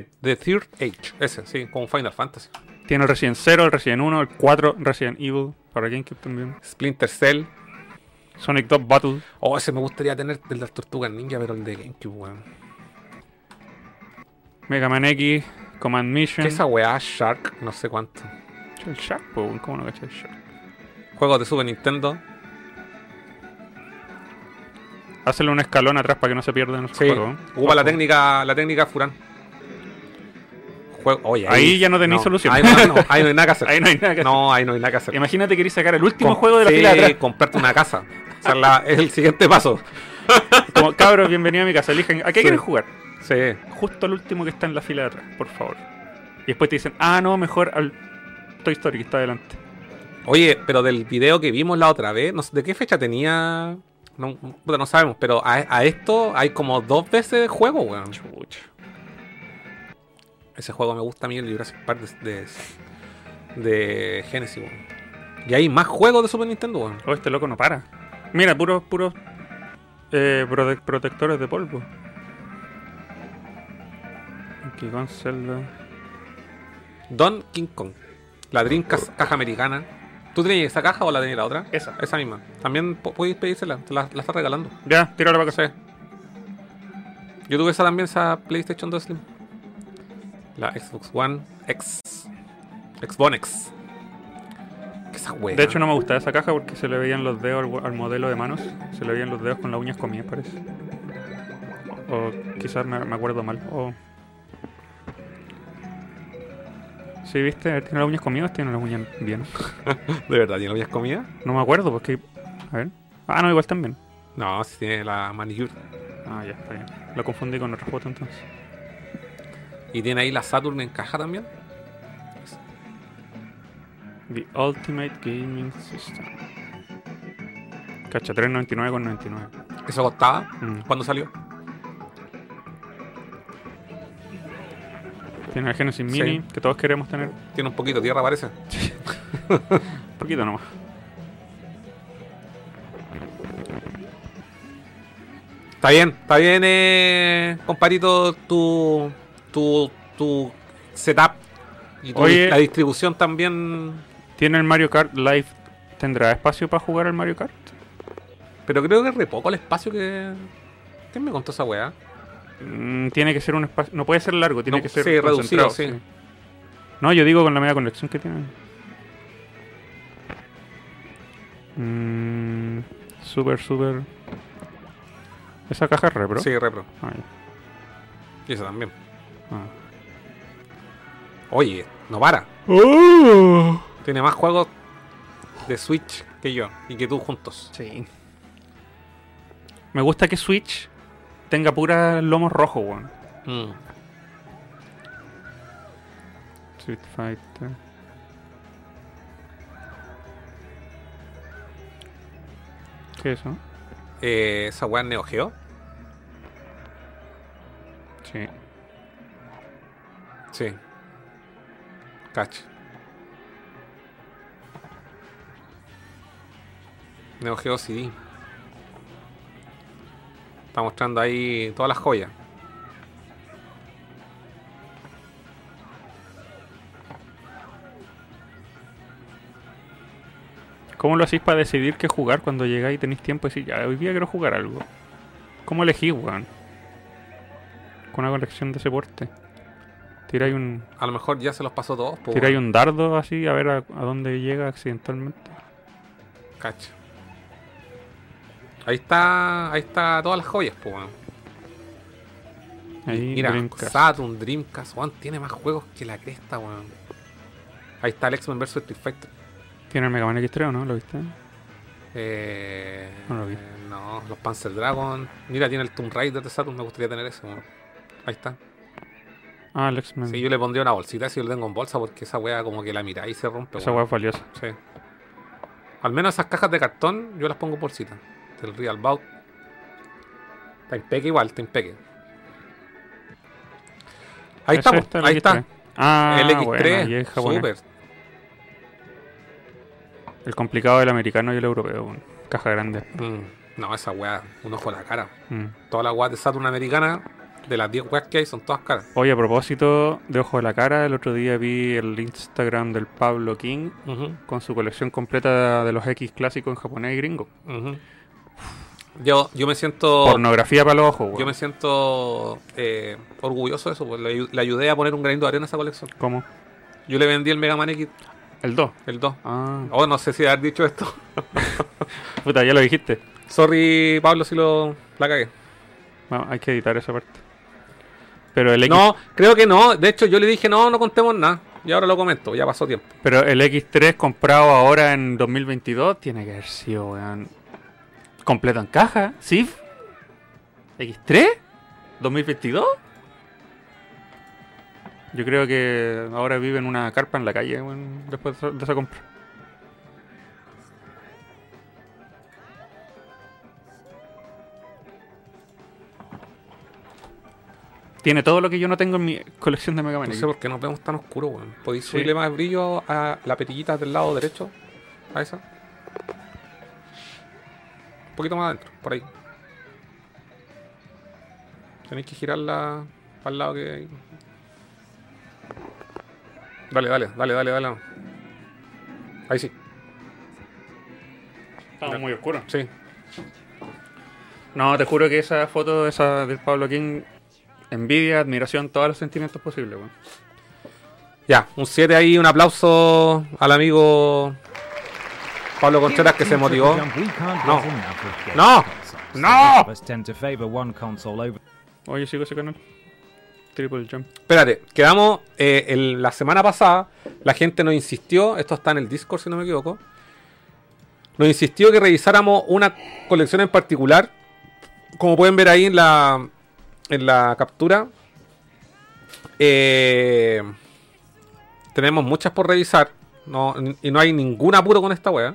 The, The Third Age. Ese, sí, como Final Fantasy. Tiene el Resident 0, el Resident 1, el 4 Resident Evil para GameCube también. Splinter Cell. Sonic Top Battle. Oh, ese me gustaría tener el de las Tortugas Ninja, pero el de GameCube, weón. Mega Man X. Command Mission. ¿Qué es esa weá? Shark, no sé cuánto. El Shark, weón, ¿cómo no caché el Shark? Juegos de Super Nintendo. Hazle un escalón atrás para que no se pierda en el Sí, juego. ocupa la técnica, la técnica Furán. Juego, oye, Ahí ya no tenéis solución. Ahí no, no, ahí no hay nada que hacer. Ahí no hay nada que hacer. No, ahí no hay nada que hacer. Imagínate que querés sacar el último Com- juego de la sí, fila de atrás. comprarte una casa. O sea, la- es el siguiente paso. Como, cabros, bienvenido a mi casa. Eligen, ¿a qué Sí. quieren jugar? Sí. Justo al último que está en la fila de atrás, por favor. Y después te dicen, ah, no, mejor al Toy Story que está adelante. Oye, pero del video que vimos la otra vez, no sé, ¿de qué fecha tenía? No, sabemos, pero a, a esto hay como dos veces juego, weón. Chucha. Ese juego me gusta a mí, el Jurassic Park de, de, de Genesis, weón. Y hay más juegos de Super Nintendo, weón. Oh, este loco no para. Mira, puros, puros eh, prote- protectores de polvo. Aquí con Zelda. Don King Kong. La Dreamcast caja americana. ¿Tú tenías esa caja o la tenías la otra? Esa. Esa misma. También po- podéis pedírsela, te la, la está regalando. Ya, tírala para acá. Sí. Yo tuve esa también, esa PlayStation 2 Slim. La Xbox One X. Xbox X. ¿Qué esa wea? De hecho, no me gustaba esa caja porque se le veían los dedos al, al modelo de manos. Se le veían los dedos con las uñas comidas, parece. O, quizás me, me acuerdo mal. O... Sí, viste, tiene las uñas comidas, tiene las uñas bien. ¿De verdad tiene uñas comidas? No me acuerdo porque. A ver. Ah, no, igual también. No, si tiene la manicure. Ah, ya está bien. Lo confundí con otra foto entonces. Y tiene ahí la Saturn en caja también. The Ultimate Gaming System. Cacha, 3.99 con 99. Eso costaba. Mm. ¿Cuándo salió? Tiene el Genesis Sí. Mini, que todos queremos tener. Tiene un poquito de tierra, parece. Un poquito nomás. Está bien, está bien, eh, comparito, tu, tu, tu setup y tu- Oye. la distribución también. ¿Tiene el Mario Kart Live? ¿Tendrá espacio para jugar al Mario Kart? Pero creo que es re poco el espacio que. ¿Quién me contó esa weá? Mm, tiene que ser un espacio. No puede ser largo, tiene No, que ser sí, reducido, sí. No, yo digo con la media conexión que tiene. Mm, super, super. Esa caja es repro. Sí, repro. Y esa también. Ah. Oye, no para. Tiene más juegos de Switch que yo y que tú juntos. Sí. Me gusta que Switch tenga pura lomos rojos, weón. Mm. Street Fighter. ¿Qué es eso? Eh, esa weá es Neo Geo. Sí. Sí. Cach. Neo Geo CD. Está mostrando ahí todas las joyas. ¿Cómo lo hacéis para decidir qué jugar cuando llegáis y tenéis tiempo y decir, ya, hoy día quiero jugar algo? ¿Cómo elegís, weón? Con una colección de ese porte. Tiráis un, A lo mejor ya se los pasó todos. po, tiráis un dardo así a ver a, a dónde llega accidentalmente. Cach. Ahí está, ahí está todas las joyas, po, weón. Ahí, Mira, Dreamcast. Saturn, Dreamcast, weón, tiene más juegos que la cresta, weón. Ahí está el X-Men vs Street Fighter. Tiene el Mega Man X3, ¿o no? ¿Lo viste? Eh, No lo vi. eh, no, los Panzer Dragon. Mira, tiene el Tomb Raider de Saturn, me gustaría tener ese, weón. Ahí está. Ah, el X-Men. Sí, yo le pondría una bolsita si yo lo tengo en bolsa porque esa weá como que la mira y se rompe. Esa weá es valiosa. Sí. Al menos esas cajas de cartón yo las pongo en bolsita. Del Real Bout. Está impeque igual, está impeque. Ahí está, ahí X3. está. Ah, el X3. bueno, y es japonés. super. El complicado del americano y el europeo. Caja grande. Mm, no, esa weá, un ojo a la cara. Mm. Todas las weas de Saturn americana, de las 10 weas que hay, son todas caras. Oye, a propósito de Ojo de la Cara, el otro día vi el Instagram del Pablo King con su colección completa de los X clásicos en japonés y gringo. Yo, yo me siento. Pornografía para los ojos. Yo me siento eh, orgulloso de eso, pues le, le ayudé a poner un granito de arena a esa colección. ¿Cómo? Yo le vendí el Mega Man X, El 2. el 2. Ah, Oh, no sé si haber dicho esto. puta, ya lo dijiste. Sorry, Pablo, si lo la cagué. Bueno, hay que editar esa parte. Pero el X, No, creo que no. De hecho, yo le dije, no, no contemos nada. Y ahora lo comento, ya pasó tiempo. pero el X3 comprado ahora en 2022 tiene que haber sido, weón. Completo en caja, ¿sí? ¿X3? ¿2022? Yo creo que ahora vive en una carpa en la calle, weón, después de esa- de esa compra. Tiene todo lo que yo no tengo en mi colección de Mega Man. No sé por qué nos vemos tan oscuro, weón. ¿Podéis Sí. subirle más brillo a la perillita del lado derecho? A esa. Un poquito más adentro, por ahí. Tenéis que girarla para el lado que hay. Dale, dale, dale, dale, dale. Ahí sí, Estaba muy oscuro. sí. No, te juro que esa foto esa del Pablo King, envidia, admiración, todos los sentimientos posibles, weón. Ya, un 7 ahí, un aplauso al amigo Pablo Contreras que se motivó. No. No. No. Oye, sigo ese canal. Triple Jump. Espérate, quedamos eh, el- la semana pasada, la gente nos insistió, esto está en el Discord si no me equivoco, nos insistió que revisáramos una colección en particular, como pueden ver ahí en la, en la captura. eh, tenemos muchas por revisar no, y no hay ningún apuro con esta wea.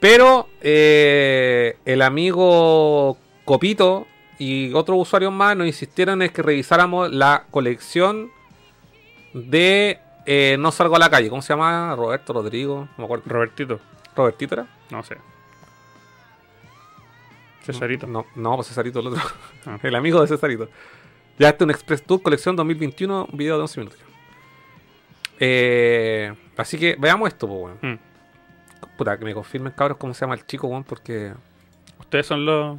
Pero eh, el amigo Copito y otros usuarios más nos insistieron en que revisáramos la colección de eh, No Salgo a la Calle. ¿Cómo se llama? Roberto, Rodrigo, no me acuerdo. Robertito. ¿Robertito era? No sé. Cesarito. No, no, pues Cesarito el otro. Ah. El amigo de Cesarito. Ya este es un Express Tour colección 2021, un video de 11 minutos. Eh, así que veamos esto, pues, weón. Mm. Puta, que me confirmen, cabros, cómo se llama el chico, weón, porque Ustedes son los,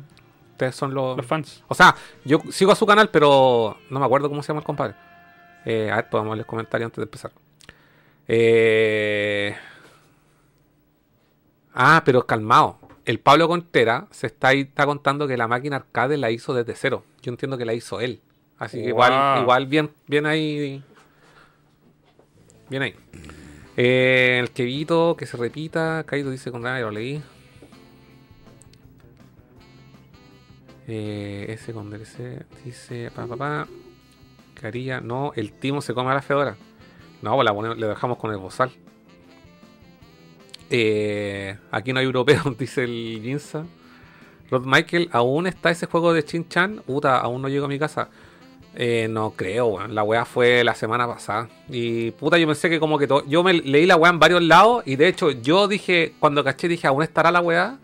ustedes son los... los fans. O sea, yo sigo a su canal, pero no me acuerdo cómo se llama el compadre. Eh, a ver, podemos leer comentarios antes de empezar. Eh... Ah, pero calmado. El Pablo Contera se está ahí está contando que la máquina arcade la hizo desde cero. Yo entiendo que la hizo él. Así que igual, Wow. igual bien, bien ahí. Bien ahí. Eh, el Kevito, que se repita. Kaito dice con nada, lo leí. Eh, ese con DLC dice, pa, pa, pa. Carilla, no, el Timo se come a la Fedora. No, pues la le dejamos con el bozal. Eh, aquí no hay europeos, dice el Ginza. Rod Michael, ¿aún está ese juego de Chin Chan? Puta, aún no llego a mi casa. Eh, no creo, weón. La weá fue la semana pasada. Y puta, yo pensé que como que todo. Yo me leí la weá en varios lados. Y de hecho, yo dije, cuando caché, dije, ¿aún estará la weá?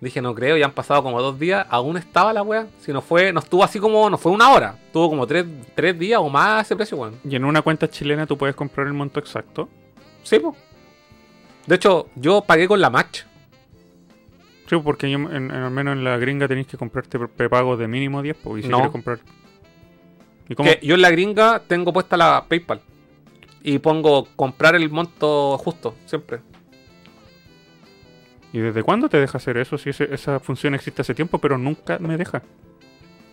Dije, no creo, ya han pasado como dos días. Aún estaba la weá. Si no fue, no estuvo así como, no fue una hora. Tuvo como tres, tres días o más ese precio, weón. Y en una cuenta chilena tú puedes comprar el monto exacto. Sí, po. De hecho, yo pagué con la match. Sí, porque yo, en- en- al menos en la gringa tenéis que comprarte pre- prepago de mínimo 10, pues, y si No. quieres comprar... ¿Y cómo? Que yo en la gringa tengo puesta la PayPal. Y pongo comprar el monto justo, siempre. ¿Y desde cuándo te deja hacer eso? Si ese- esa función existe hace tiempo, pero nunca me deja.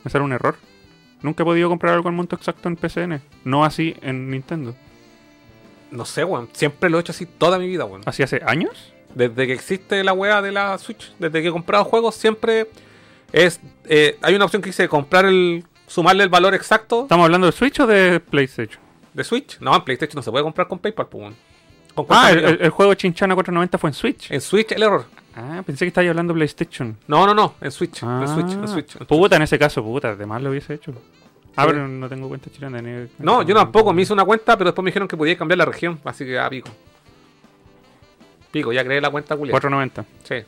Me sale un error. Nunca he podido comprar algo al monto exacto en PCN. No así en Nintendo. No sé, weón. Siempre lo he hecho así toda mi vida, weón. ¿Así hace años? Desde que existe la weá de la Switch, desde que he comprado juegos, siempre es. eh, hay una opción que dice comprar el. sumarle el valor exacto ¿Estamos hablando de Switch o de PlayStation? de Switch. No, en PlayStation no se puede comprar con PayPal, pues. Con Ah, el, el- el juego Chinchana 490 fue en Switch. En Switch el error. Ah, pensé que estabas hablando de PlayStation. No, no, no. En Switch. Ah, En Switch. En Switch. Puta, en ese caso, puta, de más lo hubiese hecho. Ah, pero no tengo cuenta chilena. ni- No, yo tampoco. Me hice una cuenta, pero después me dijeron que podía cambiar la región. Así que, ah, pico. Pico, ya creé la cuenta culiada. 490. Sí.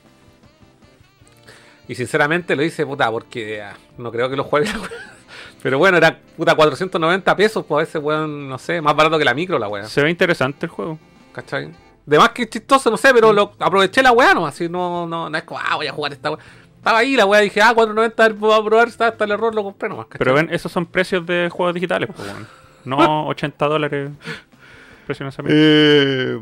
Y sinceramente lo hice, puta, porque ah, no creo que lo juegue. Pero bueno, era puta 490 pesos, pues a veces, weón, no sé, más barato que la micro la weá. Se ve interesante el juego. ¿Cachai? De más que chistoso, no sé, pero lo aproveché la weá, no, así no, no, no es como, ah, voy a jugar esta weá. Estaba ahí la weá, dije, ah, 490, a ver, voy a probar, está, está el error, lo compré nomás, ¿cachai? Pero ven, esos son precios de juegos digitales, pues. No 80 dólares. Eh...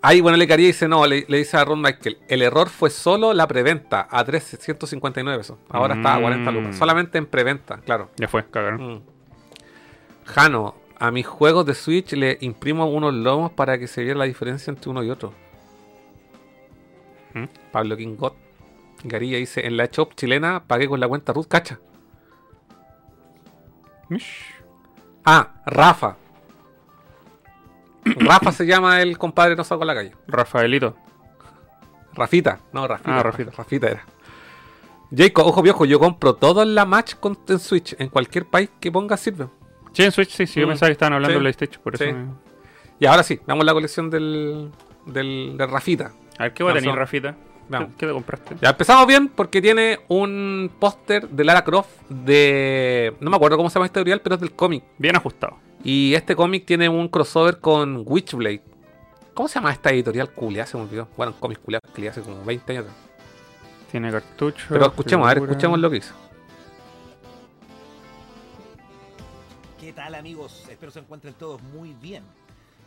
Ahí, bueno, le caría y dice, no, le, le dice a Ron Michael, el error fue solo la preventa a 359 pesos. Ahora está a 40 lucas. Mm. Solamente en preventa, claro. Ya fue, cagaron. Mm. Jano, a mis juegos de Switch le imprimo unos lomos para que se viera la diferencia entre uno y otro. ¿Mm? Pablo Kingot. Garilla dice, en la shop chilena pagué con la cuenta Ruth, cacha. Mish. Ah, Rafa. Rafa se llama el compadre no salgo a la calle. Rafaelito. Rafita, no, Rafita. Ah, Rafita. Rafita era. Jacob, ojo viejo, yo compro todo en la match con, en Switch. En cualquier país que ponga sirve. Sí, en Switch, sí, sí. Yo Mm. pensaba que estaban hablando Sí. de PlayStation, por eso. Sí. me- Y ahora sí, veamos la colección del, del, de Rafita. A ver, ¿qué va a tener, Rafita? Veamos. ¿Qué, te compraste? Ya empezamos bien porque tiene un póster de Lara Croft de... No me acuerdo cómo se llama este editorial, pero es del cómic. Bien ajustado. Y este cómic tiene un crossover con Witchblade. ¿Cómo se llama esta editorial culia? Se me olvidó. Bueno, un cómic culia que leí hace como 20 años. atrás. Tiene cartucho. Pero escuchemos, a ver, escuchemos lo que hizo. ¿Qué tal amigos? Espero se encuentren todos muy bien.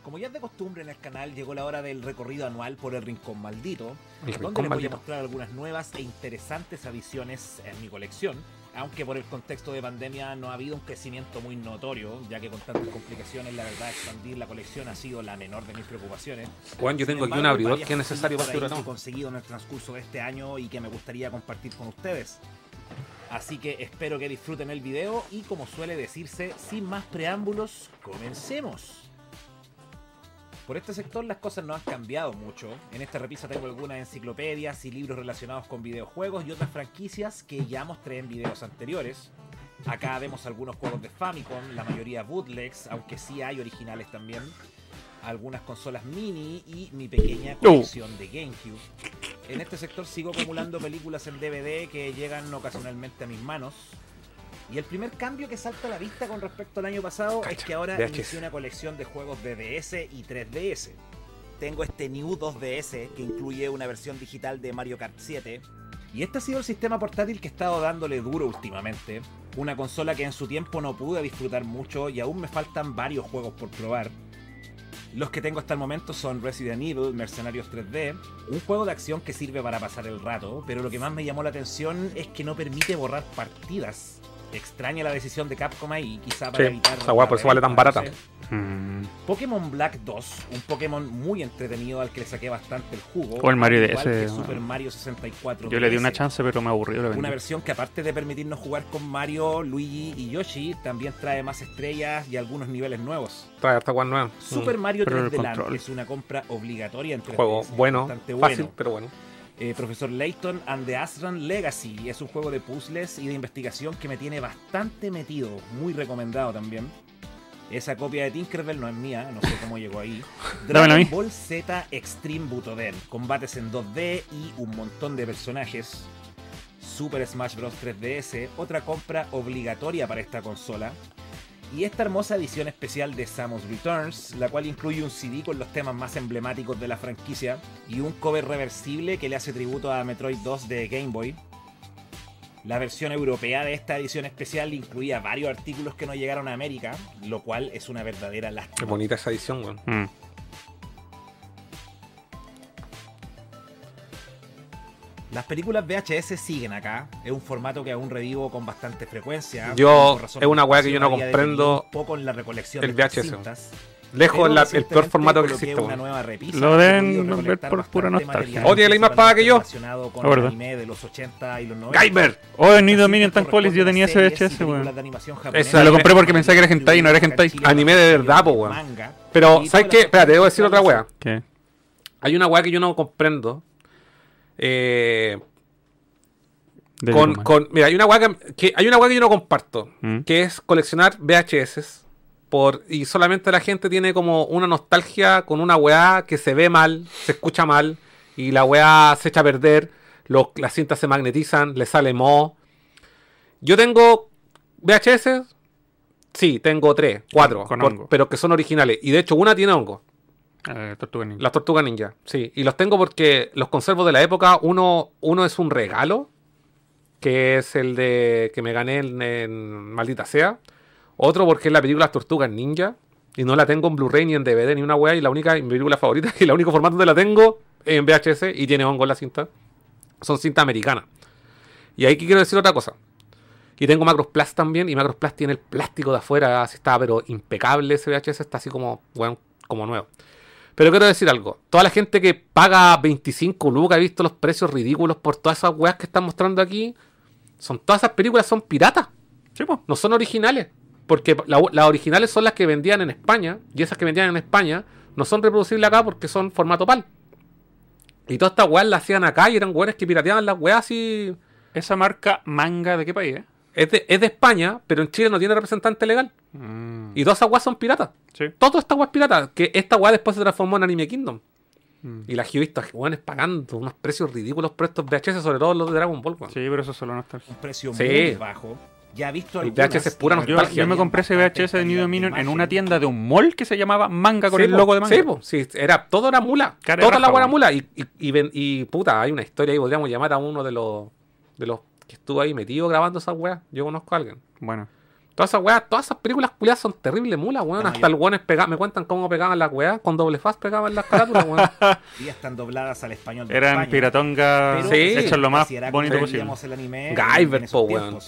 Como ya es de costumbre en el canal, llegó la hora del recorrido anual por el Rincón Maldito, El donde rincón les voy a mostrar algunas nuevas e interesantes adiciones en mi colección, aunque por el contexto de pandemia no ha habido un crecimiento muy notorio, ya que con tantas complicaciones la verdad expandir la colección ha sido la menor de mis preocupaciones. Juan, yo tengo aquí un embargo, abridor que es necesario para que he conseguido en el transcurso de este año y que me gustaría compartir con ustedes. Así que espero que disfruten el video y como suele decirse, sin más preámbulos, comencemos. Por este sector las cosas no han cambiado mucho. En esta repisa tengo algunas enciclopedias y libros relacionados con videojuegos y otras franquicias que ya mostré en videos anteriores. Acá vemos algunos juegos de Famicom, la mayoría bootlegs, aunque sí hay originales también. Algunas consolas mini y mi pequeña colección de GameCube. En este sector sigo acumulando películas en DVD que llegan ocasionalmente a mis manos. Y el primer cambio que salta a la vista con respecto al año pasado es que ahora VHS. inicié una colección de juegos de DS y 3DS. Tengo este New 2DS que incluye una versión digital de Mario Kart 7. Y este ha sido el sistema portátil que he estado dándole duro últimamente. Una consola que en su tiempo no pude disfrutar mucho y aún me faltan varios juegos por probar. Los que tengo hasta el momento son Resident Evil, Mercenarios 3D, un juego de acción que sirve para pasar el rato, pero lo que más me llamó la atención es que no permite borrar partidas. Extraña la decisión de Capcom ahí, quizá Sí, para evitar. esa weá por eso vale tan barata. Mm. Pokémon Black 2, un Pokémon muy entretenido al que le saqué bastante el jugo. O el Mario que bueno. Super Mario 64. Yo le di una chance, pero me aburrió. Una versión que aparte de permitirnos jugar con Mario, Luigi y Yoshi, también trae más estrellas y algunos niveles nuevos. Trae esta weá nueva. Super Mario pero el 3D Land es una compra obligatoria entre Mm. Juego bueno, bastante fácil, bueno. pero bueno. Eh, Profesor Layton and the Asran Legacy es un juego de puzzles y de investigación que me tiene bastante metido, muy recomendado también. Esa copia de Tinkerbell no es mía, no sé cómo llegó ahí. Dragon Ball Z Extreme Butoden, combates en 2D y un montón de personajes. Super Smash Bros. 3DS, otra compra obligatoria para esta consola. Y esta hermosa edición especial de Samus Returns, la cual incluye un CD con los temas más emblemáticos de la franquicia y un cover reversible que le hace tributo a Metroid 2 de Game Boy. La versión europea de esta edición especial incluía varios artículos que no llegaron a América, lo cual es una verdadera Qué lástima. bonita esa edición, weón. Mm. Las películas VHS siguen acá, es un formato que aún revivo con bastante frecuencia. Yo- es una weá que yo no comprendo poco en la recolección el de VHS. cintas. Lejos la- el peor formato que existe, una weón. nueva repisa, Lo deben ver por pura nostalgia. Oh, tiene la misma espada que yo. con Ah, el ¿verdad? anime de los 80 y los 90. ¡Gaimer! Oh, en Las Dominion Tank Police yo tenía ese VHS, weón. de. Me lo compré porque pensé que era hentai y no era hentai. Anime de verdad, po, weón. Pero, ¿sabes qué? Espérate, debo decir otra weá. ¿Qué? Hay una weá que yo no comprendo. Eh, con, con- mira, hay una weá que, hay una que yo no comparto, Mm. que es coleccionar VHS por y solamente la gente tiene como una nostalgia con una weá que se ve mal, se escucha mal y la weá se echa a perder, los- las cintas se magnetizan, le sale mo. Yo tengo VHS, sí, tengo tres, cuatro, Con por- hongo. pero que son originales y de hecho una tiene hongo. Eh, Tortuga Ninja. Las tortugas ninja, sí. Y los tengo porque los conservo de la época. Uno, uno es un regalo, que es el de que me gané en, Maldita Sea. Otro porque es la película Las Tortugas Ninja. Y no la tengo en Blu-ray ni en DVD ni una wea. Y la única, mi película favorita, y el único formato donde la tengo en VHS y tiene hongo en la cinta. Son cinta americana. Y ahí quiero decir otra cosa. Y tengo Macros Plus también. Y Macros Plus tiene el plástico de afuera. Así está, pero impecable ese VHS. Está así como, bueno, como nuevo. Pero quiero decir algo. Toda la gente que paga 25 lucas, he visto los precios ridículos por todas esas weas que están mostrando aquí. Son todas esas películas son piratas. Sí. No son originales. Porque la- las originales son las que vendían en España. Y esas que vendían en España no son reproducibles acá porque son formato PAL. Y todas estas weas las hacían acá y eran weones que pirateaban las weas y. Esa marca manga, ¿de qué país, eh? Es de, es de España, pero en Chile no tiene representante legal. Mm. Y todas esas weas son piratas. Sí. Todo esta es pirata. Que esta weá después se transformó en Anime Kingdom. Mm. Y la he visto a weones pagando unos precios ridículos por estos VHS, sobre todo los de Dragon Ball. Sí, pero eso es solo nostalgia. Un precio Sí. muy bajo. Ya he visto El VHS es pura la Yo, nostalgia. yo me compré ese VHS de New Dominion en una tienda de un mall que se llamaba Manga con Sí, el logo de manga. Sí, po, sí, era, todo era mula. Cara Toda la weá era weón. mula. Y, y, y, puta, hay una historia ahí, podríamos llamar a uno de los, de los que estuvo ahí metido grabando esas weas. Yo conozco a alguien. Bueno, Todas esas weas, todas esas películas culiadas son terribles mulas, weón. La Hasta el weón pega, me cuentan cómo pegaban las weas, con doble faz pegaban las carátulas, weón. Y están dobladas al español de eran España. piratonga Sí. hechos lo más bonito posible. el anime Guyver, po, weón.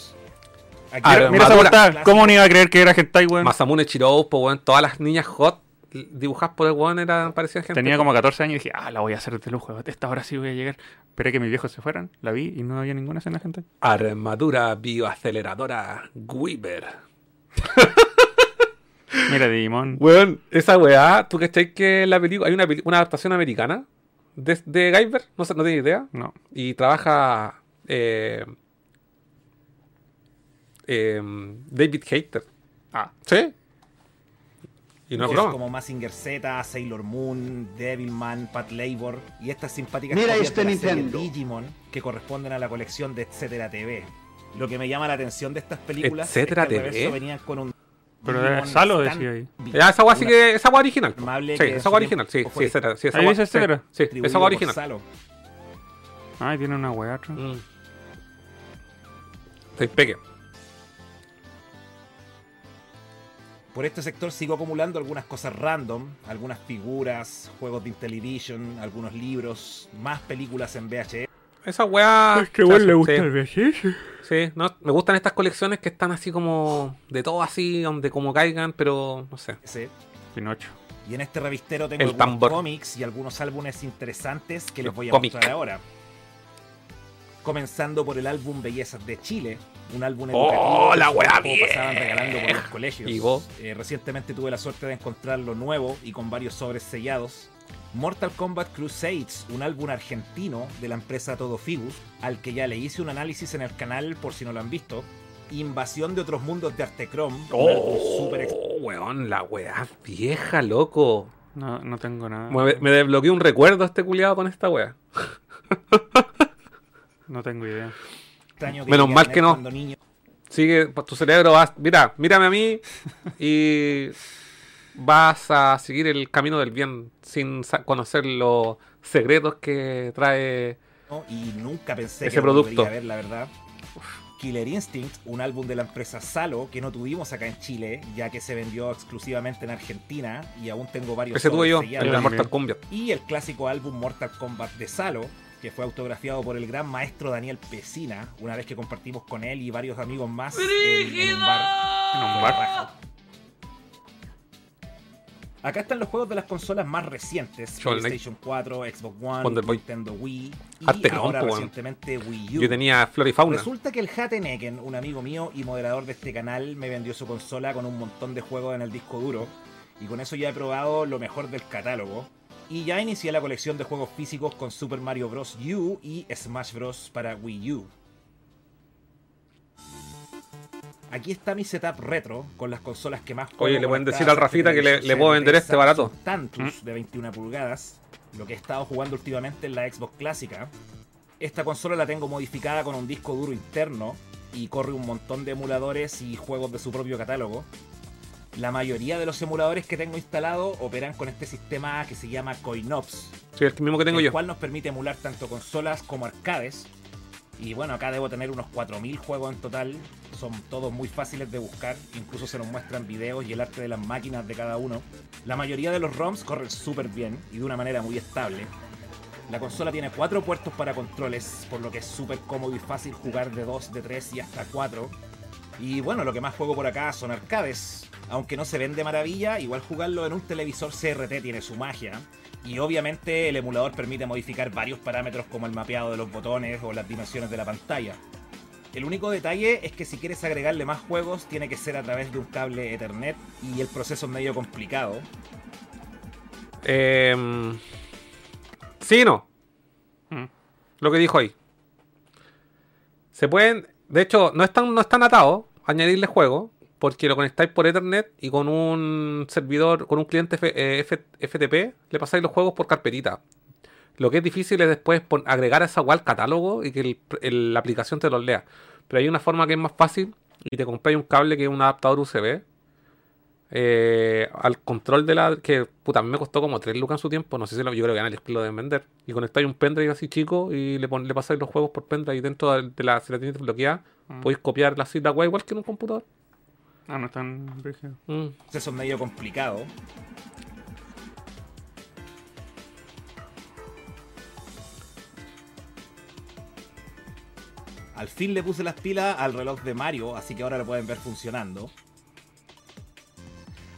Aquí Ah, Mira, esa portada, ¿cómo no iba a creer que era hentai, weón? Masamune Chirou, po, weón. Todas las niñas hot dibujadas por el weón eran, parecían gente. Tenía como 14 años y dije, ah, la voy a hacer de lujo. Esta hora sí voy a llegar. Esperé que mis viejos se fueran, la vi y no había ninguna escena hentai. Armadura bioaceleradora Weaver. Mira, Digimon. Weón, esa weá, ¿tú cachai que la película hay una, adaptación americana de, de Guyver? No sé, no tengo idea. No. Y trabaja eh, eh, David Hater. Ah, ¿Sí? Y no broma. como Mazinger Z, Sailor Moon, Devilman, Pat Labor y estas simpáticas Mira copias este de la serie Nintendo. Digimon que corresponden a la colección de Etcétera TV. Lo que me llama la atención de estas películas Etcétera es que TV. reverso venían con un Pero de Salo decía ahí. Ya, esa weá sí que. Esa weá original. Sí, esa weá original. Sí, sí, etcétera. Sí, esa Ahí weá- dice etcétera. Sí, sí, esa por original. Salo. Ay, tiene una weá atrás. Mm. Estoy peque. Por este sector sigo acumulando algunas cosas random, algunas figuras, juegos de Intellivision, algunos libros, más películas en VHS. esa weá. Es que igual sí, le gusta sí, el VHS. sí, no, me gustan estas colecciones que están así como. De todo así, donde como caigan, pero no sé. Ese. Pinocho. Y en este revistero tengo El algunos tambor. cómics y algunos álbumes interesantes que les Los voy a mostrar ahora. Comenzando por el álbum Bellezas de Chile, un álbum ¡Oh, educativo que la vieja! pasaban regalando por los colegios. ¿Y vos? Eh, recientemente tuve la suerte de encontrarlo nuevo y con varios sobres sellados. Mortal Kombat Crusades, un álbum argentino de la empresa Todo Fibus, al que ya le hice un análisis en el canal por si no lo han visto. Invasión de otros mundos de Artecrom, Oh, weón, la weá vieja, loco. No, no tengo nada. Me, me desbloqueó un recuerdo este culiado con esta weá. No tengo idea. Extraño que Menos mal que no. cuando niño. Sigue, pues, tu cerebro va. Mira, mírame a mí y vas a seguir el camino del bien sin conocer los secretos que trae. ¿no? y nunca pensé Ese que lo producto. a ver, la verdad. Killer Instinct, un álbum de la empresa Salo que no tuvimos acá en Chile, ya que se vendió exclusivamente en Argentina y aún tengo varios Ese tuve yo, el Mortal Kombat. Y el clásico álbum Mortal Kombat de Salo, que fue autografiado por el gran maestro Daniel Pesina, una vez que compartimos con él y varios amigos más en, en un bar. En un bar. Acá están los juegos de las consolas más recientes. PlayStation 4, Xbox One, Wonder Boy. Nintendo Wii y Arte ahora weón. recientemente Wii U. Yo tenía Flora y Fauna. Resulta que el Hateneken, un amigo mío y moderador de este canal, me vendió su consola con un montón de juegos en el disco duro. Y con eso ya he probado lo mejor del catálogo. Y ya inicié la colección de juegos físicos con Super Mario Bros. U y Smash Bros. para Wii U. Aquí está mi setup retro con las consolas que más Oye, le pueden decir al Rafita que le- puedo vender este barato. Tantus de 21 pulgadas. Lo que he estado jugando últimamente en la Xbox clásica. Esta consola la tengo modificada con un disco duro interno y corre un montón de emuladores y juegos de su propio catálogo. La mayoría de los emuladores que tengo instalado operan con este sistema que se llama CoinOps, Sí, el mismo que tengo el yo. cual nos permite emular tanto consolas como arcades. Y bueno, acá debo tener unos 4.000 juegos en total. Son todos muy fáciles de buscar. Incluso se nos muestran videos y el arte de las máquinas de cada uno. La mayoría de los ROMs corren súper bien y de una manera muy estable. La consola tiene cuatro puertos para controles, por lo que es súper cómodo y fácil jugar de 2, de 3 y hasta 4. Y bueno, lo que más juego por acá son arcades. Aunque no se ven de maravilla, igual jugarlo en un televisor CRT tiene su magia. Y obviamente el emulador permite modificar varios parámetros como el mapeado de los botones o las dimensiones de la pantalla. El único detalle es que si quieres agregarle más juegos tiene que ser a través de un cable Ethernet y el proceso es medio complicado. Eh, sí, no. Mm. Lo que dijo ahí. Se pueden. De hecho, no están, no están atados a añadirle juego. Porque lo conectáis por Ethernet y con un servidor, con un cliente F- eh, F- FTP, le pasáis los juegos por carpetita. Lo que es difícil es después agregar esa web catálogo y que el- el- la aplicación te los lea. Pero hay una forma que es más fácil y te compráis un cable que es un adaptador USB eh, al control de la. que puta, a mí me costó como 3 lucas en su tiempo. No sé si lo, yo creo que en AliExpress lo deben vender. Y conectáis un pendrive así chico y le, pon- le pasáis los juegos por pendrive y dentro de, la. si la tienes bloqueada, Mm. podéis copiar la, la web igual que en un computador. Ah, no están rígidos. Mm. Proceso medio complicado. Al fin le puse las pilas al reloj de Mario, así que ahora lo pueden ver funcionando.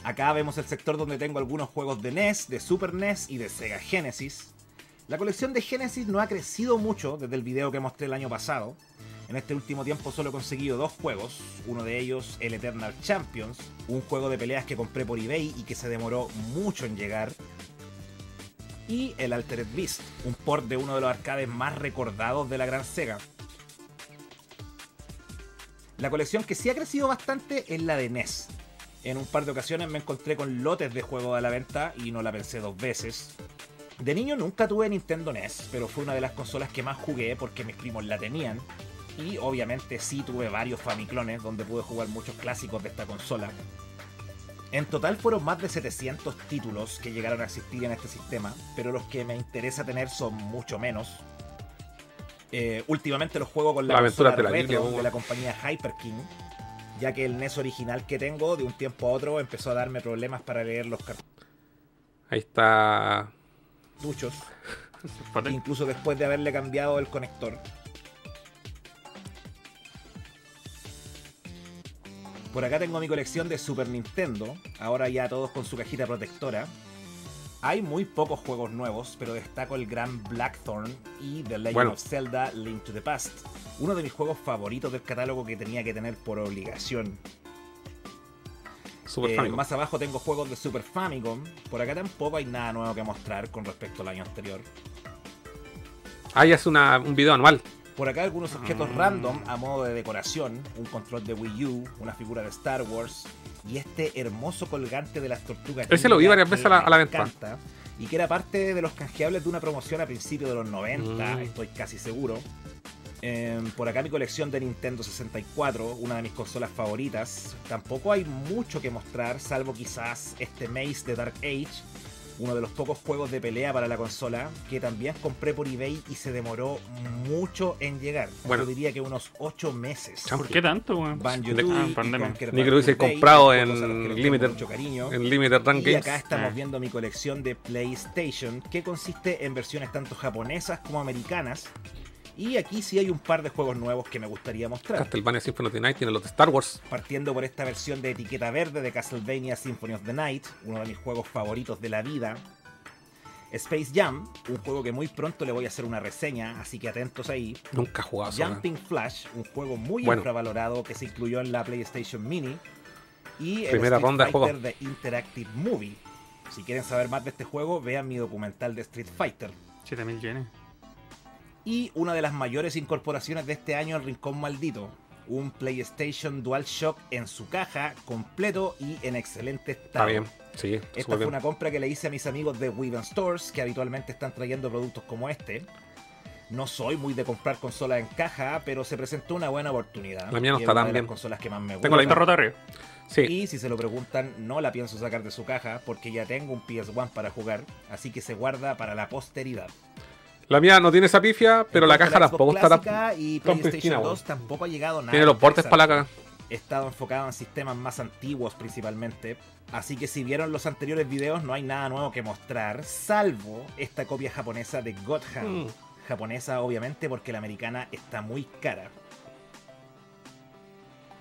Acá vemos el sector donde tengo algunos juegos de NES, de Super NES y de Sega Genesis. La colección de Genesis no ha crecido mucho desde el video que mostré el año pasado. En este último tiempo solo he conseguido dos juegos, uno de ellos el Eternal Champions, un juego de peleas que compré por eBay y que se demoró mucho en llegar, y el Altered Beast, un port de uno de los arcades más recordados de la gran Sega. La colección que sí ha crecido bastante es la de NES. En un par de ocasiones me encontré con lotes de juegos a la venta y no la pensé dos veces. De niño nunca tuve Nintendo NES, pero fue una de las consolas que más jugué porque mis primos la tenían. Y obviamente sí tuve varios Famiclones donde pude jugar muchos clásicos de esta consola. En total fueron más de 700 títulos que llegaron a existir en este sistema, pero los que me interesa tener son mucho menos. Eh, últimamente los juego con la, La aventura de la retro de la compañía Hyper King, ya que el NES original que tengo de un tiempo a otro empezó a darme problemas para leer los Ahí está. cartuchos. Potente. incluso después de haberle cambiado el conector. Por acá tengo mi colección de Super Nintendo, ahora ya todos con su cajita protectora. Hay muy pocos juegos nuevos, pero destaco el gran Blackthorn y The Legend Bueno. of Zelda Link to the Past, uno de mis juegos favoritos del catálogo que tenía que tener por obligación. Super Eh, más abajo tengo juegos de Super Famicom, por acá tampoco hay nada nuevo que mostrar con respecto al año anterior. Ahí es una, un video anual. Por acá algunos objetos Mm. random a modo de decoración, un control de Wii U, una figura de Star Wars y este hermoso colgante de las tortugas. Ese lo vi varias veces a la- a la venta. encanta, Y que era parte de los canjeables de una promoción a principios de los 90, Mm. estoy casi seguro. Eh, por acá mi colección de Nintendo 64, una de mis consolas favoritas. Tampoco hay mucho que mostrar, salvo quizás este Maze de Dark Age, uno de los pocos juegos de pelea para la consola, que también compré por eBay y se demoró mucho en llegar. Bueno. Yo diría que unos 8 meses. ¿Por qué tanto, weón? Ni que lo hubiese comprado en Limited- mucho cariño. En Limited Run Y acá estamos Ah. viendo mi colección de PlayStation, que consiste en versiones tanto japonesas como americanas. Y aquí sí hay un par de juegos nuevos que me gustaría mostrar. Castlevania Symphony of the Night tiene los de Star Wars. Partiendo por esta versión de etiqueta verde de Castlevania Symphony of the Night, uno de mis juegos favoritos de la vida. Space Jam, un juego que muy pronto le voy a hacer una reseña, así que atentos ahí. Nunca he jugado eso, Jumping Flash, un juego muy Bueno. infravalorado que se incluyó en la PlayStation Mini. Y el Primera Street ronda de Fighter juego. de Interactive Movie. Si quieren saber más de este juego, vean mi documental de Street Fighter. 7000 yenes. Y una de las mayores incorporaciones de este año, el Rincón Maldito. Un PlayStation DualShock en su caja, completo y en excelente Está estado. bien. Sí, Esta fue bien. una compra que le hice a mis amigos de Weave Stores, que habitualmente están trayendo productos como este. No soy muy de comprar consolas en caja, pero se presentó una buena oportunidad. La mía no está tan bien. las consolas que más me Tengo la. Está rota arriba. Sí. Y si se lo preguntan, no la pienso sacar de su caja porque ya tengo un PS1 para jugar, así que se guarda para la posteridad. La mía no tiene esa pifia, pero la caja tampoco está y PlayStation pristina, 2 weón. tampoco ha llegado nada. Tiene los portes para la. He estado enfocado en sistemas más antiguos principalmente. Así que si vieron los anteriores videos no hay nada nuevo que mostrar, salvo esta copia japonesa de God Hand. Mm. Japonesa obviamente porque la americana está muy cara.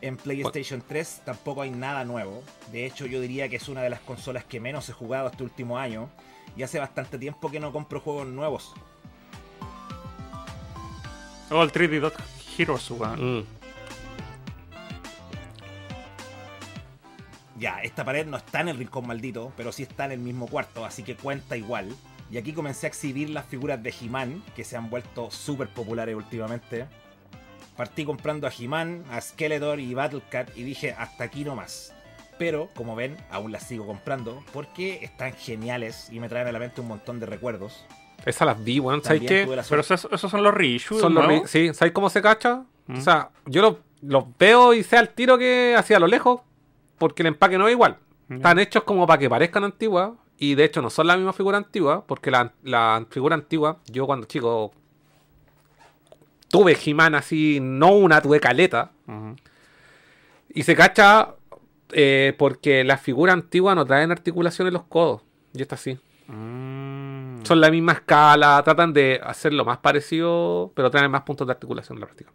En PlayStation 3 tampoco hay nada nuevo. De hecho yo diría que es una de las consolas que menos he jugado este último año. Y hace bastante tiempo que no compro juegos nuevos. Oh, el 3D Dot Heroes, weón. Mm. Ya, esta pared no está en el rincón maldito, pero sí está en el mismo cuarto, así que cuenta igual. Y aquí comencé a exhibir las figuras de He-Man, que se han vuelto súper populares últimamente. Partí comprando a He-Man, a Skeletor y Battlecat y dije hasta aquí nomás. Pero, como ven, aún las sigo comprando porque están geniales y me traen a la mente un montón de recuerdos. Esas las vi, weón. ¿Sabes qué? la Pero esos, esos son los reissues, Son los sí, ¿sabes cómo se cacha? Mm. O sea, yo los los veo y sé al tiro que hacia lo lejos, porque el empaque no es igual. Están hechos como para que parezcan antiguas, y de hecho no son la misma figura antigua, porque la, la figura antigua, yo cuando chico tuve He-Man así, no una, tuve caleta, y se cacha eh, porque las figuras antiguas no traen articulación en los codos, y esta sí. Mm. Son la misma escala, tratan de hacerlo más parecido, pero traen más puntos de articulación en la práctica.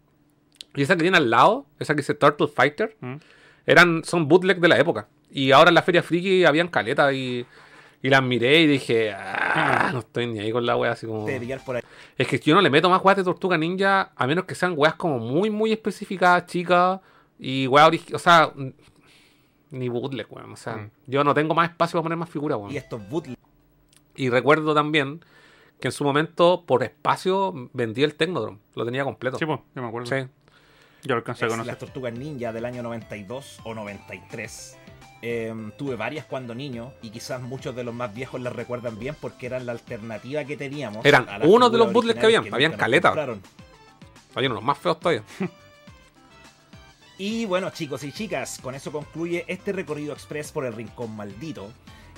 Y esa que tiene al lado, esa que dice Turtle Fighter, Mm. eran, son bootleg de la época. Y ahora en la Feria Friki habían caleta y, y las miré y dije, ah, no estoy ni ahí con la wea así como... por ahí. Es que yo no le meto más weas de Tortuga Ninja, a menos que sean weas como muy, muy específicas, chicas, y weas o sea, ni bootleg, weón. O sea, Mm. yo no tengo más espacio para poner más figuras, weón. Y estos bootleg Y recuerdo también que en su momento, por espacio, vendí el Technodrome. Lo tenía completo. Sí, pues, yo me acuerdo. Sí. Yo lo alcancé a conocer. las tortugas ninja del año 92 o 93. Em, tuve varias cuando niño y quizás muchos de los más viejos las recuerdan bien porque eran la alternativa que teníamos. Eran uno de los bootlegs que habían, habían caleta. Hay unos más feos todavía. Y bueno, chicos y chicas, con eso concluye este recorrido express por el Rincón Maldito.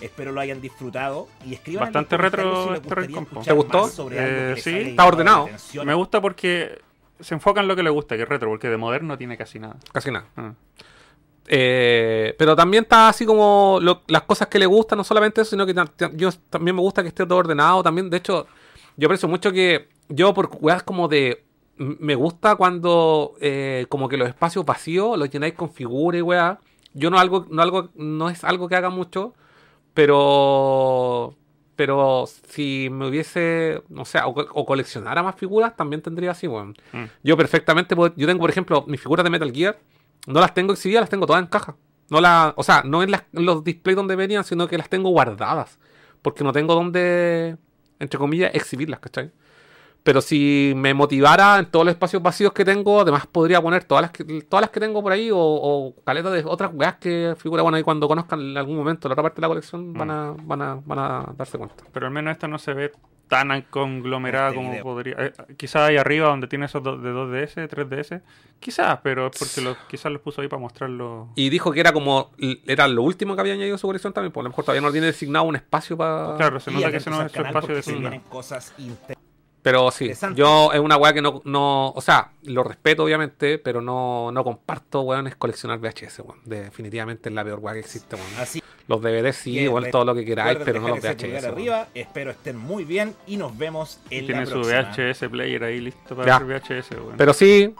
Espero lo hayan disfrutado y escriban Bastante en retro si este ¿Te gustó? sobre Eh, sí. Está ordenado. Me gusta porque se enfoca en lo que le gusta, que es retro, porque de moderno no tiene casi nada. Casi nada. Ah. Eh, pero también está así como lo- las cosas que le gustan, no solamente eso, sino que yo también me gusta que esté todo ordenado. También, de hecho, yo aprecio mucho que yo por weas como de... Me gusta cuando eh, como que los espacios vacíos los llenáis con figuras y weas. Yo no algo, no algo, no es algo que haga mucho, pero pero si me hubiese, no sé, o, o coleccionara más figuras, también tendría así, weón. Mm. Yo perfectamente, yo tengo, por ejemplo, mis figuras de Metal Gear, no las tengo exhibidas, las tengo todas en caja. No la, o sea, no en, las- en los displays donde venían, sino que las tengo guardadas. Porque no tengo donde, entre comillas, exhibirlas, ¿cachai? Pero si me motivara en todos los espacios vacíos que tengo, además podría poner todas las que, todas las que tengo por ahí o, o caleta de otras weas que figura, bueno, ahí cuando conozcan en algún momento la otra parte de la colección van a, van a, van a darse cuenta. Pero al menos esta no se ve tan conglomerada Este como video. podría. eh, quizás ahí arriba donde tiene esos dos- de 2DS, 3DS. Quizás, pero es porque los, quizás los puso ahí para mostrarlo. Y dijo que era como, era lo último que había añadido a su colección también, pues a lo mejor todavía no tiene designado un espacio para... Claro, se nota que ese no es su espacio de cosas inter- Pero sí, yo es una weá que no, no, o sea, lo respeto obviamente, pero no, no comparto, weón, es coleccionar VHS, weón. Definitivamente es la peor weá que existe, weón. Así Los DVDs sí, que weón, todo lo que queráis, pero no los VHS. arriba. Espero estén muy bien y nos vemos Y en tiene la su próxima. VHS player ahí listo para Ya. ver VHS, weón. Pero sí,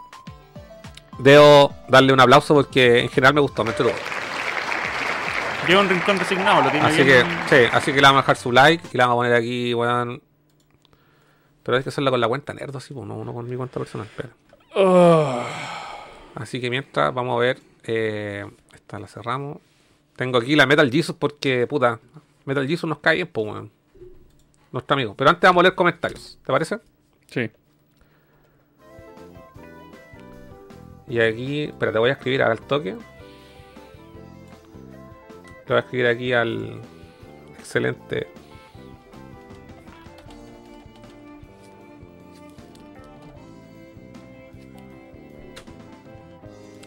debo darle un aplauso porque en general me gustó, me entretuvo. Lleva un rincón designado, lo tiene Así que, sí, así que le vamos a dejar su like y le vamos a poner aquí, weón. Pero hay que hacerlo con la cuenta nerd, así, pues, no, no con mi cuenta personal, pero. Oh. Así que mientras, vamos a ver. Eh, esta la cerramos. Tengo aquí la Metal Jesus porque, puta, Metal Jesus nos cae bien, pues, weón. Nuestro amigo. Pero antes vamos a leer comentarios. ¿Te parece? Sí. Y aquí, espérate, voy a escribir al toque. Le voy a escribir aquí al excelente.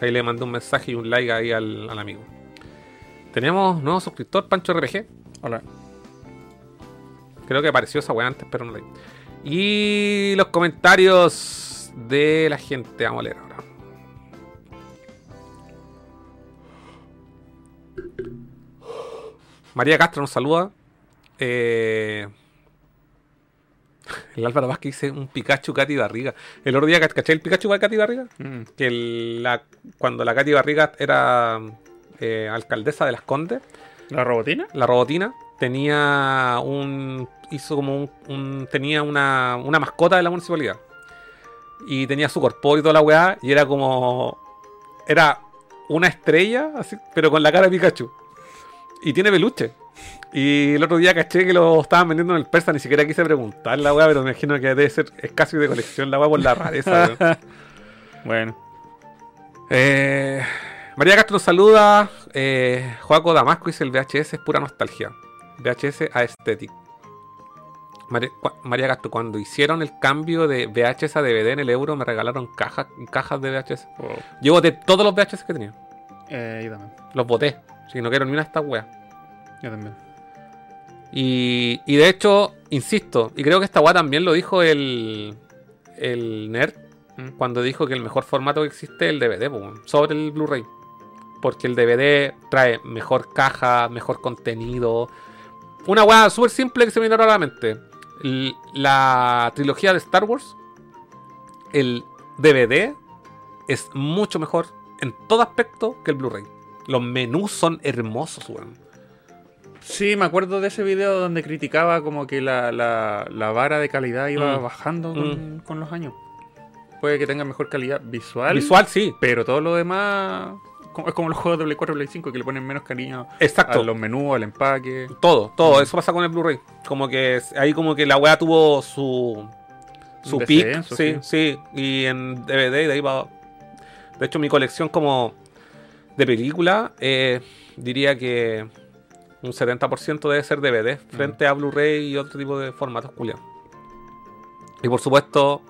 Ahí le mandé un mensaje y un like ahí al, al amigo. Tenemos nuevo suscriptor, Pancho RPG. Hola. Creo que apareció esa weá antes, pero no la vi. Y los comentarios de la gente. Vamos a leer ahora. María Castro nos saluda. Eh, El Álvaro Vázquez dice un Pikachu Katy Barriga. El otro día, ¿caché el Pikachu de Katy Barriga? Mm. Que el- la, cuando la Katy Barriga era eh, alcaldesa de Las Condes, ¿La robotina? la robotina tenía un hizo como un, un- tenía una, una mascota de la municipalidad y tenía su corpóreo y toda la weá y era como era una estrella así pero con la cara de Pikachu y tiene peluche y el otro día caché que lo estaban vendiendo en el persa ni siquiera quise preguntar la weá pero me imagino que debe ser es casi de colección la weá por la rareza. Bueno. Eh, María Castro nos saluda. Eh, Joaco Damasco dice el VHS es pura nostalgia. VHS Aesthetic. María, Castro, cuando hicieron el cambio de VHS a DVD en el euro, me regalaron cajas, cajas de VHS. Wow. Yo boté todos los VHS que tenía. Eh, yo también. Los boté. Si no quiero ni una de estas weas. Yo también. Y, y de hecho, insisto, y creo que esta wea también lo dijo el, el nerd Mm. cuando dijo que el mejor formato que existe es el DVD, sobre el Blu-ray. Porque el DVD trae mejor caja, mejor contenido. Una weá súper simple que se me vino a la mente. La trilogía de Star Wars, el DVD es mucho mejor en todo aspecto que el Blu-ray. Los menús son hermosos, weón. Sí, me acuerdo de ese video donde criticaba como que la, la, la vara de calidad iba Mm. bajando con, con los años. Puede que tenga mejor calidad visual, Visual, sí. pero todo lo demás es como los juegos de Play 4 y Play 5 que le ponen menos cariño Exacto. a los menús, al empaque. Todo, todo, Mm. eso pasa con el Blu-ray. Como que ahí como que la weá tuvo su su descenso, sí, sí, y en DVD de ahí va. De hecho, mi colección como de película, eh, diría que un 70% debe ser DVD frente a Blu-ray y otro tipo de formatos culiados. Y por supuesto,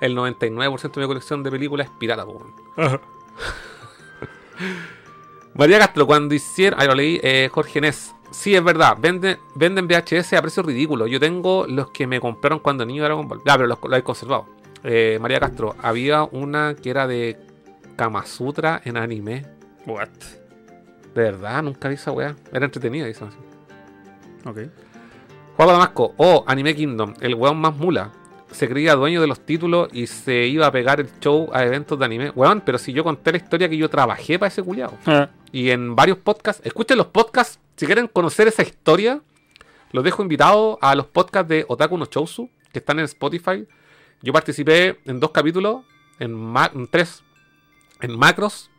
el 99% de mi colección de películas es pirata. María Castro, cuando hicieron. Ahí lo leí, eh, Jorge Nes. Sí, es verdad, venden, venden VHS a precios ridículos. Yo tengo los que me compraron cuando niño de Dragon Ball. Ah, pero los, los he conservado. Eh, María Castro, había una que era de Kama Sutra en anime. What? De verdad, nunca vi esa weá. Era entretenida, dicen así. Ok. Juego Damasco. O Anime Kingdom. El weón más mula. Se creía dueño de los títulos y se iba a pegar el show a eventos de anime. Weón, pero si yo conté la historia que yo trabajé para ese culiao. Ah, Y en varios podcasts. Escuchen los podcasts. Si quieren conocer esa historia, los dejo invitados a los podcasts de Otaku no Chousu, que están en Spotify. Yo participé en dos capítulos, en, en tres, en Macros,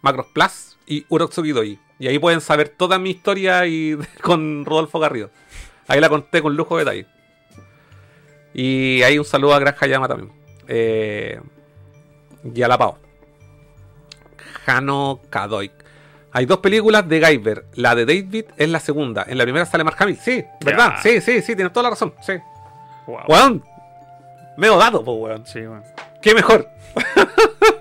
Macros Plus y Urotsuki Doi. Y ahí pueden saber toda mi historia y con Rodolfo Garrido. Ahí la conté con lujo de detalle. Y ahí un saludo a Gran Hayama también. Eh, y a la Pau. Jano Kadoik. Hay dos películas de Guyver. La de David es la segunda. En la primera sale Mark Hamill. Sí, ¿verdad? Sí, sí, sí, tienes toda la razón. Sí. wow. Weón. Medio dado, pues, weón. Sí, weón. ¿Qué mejor?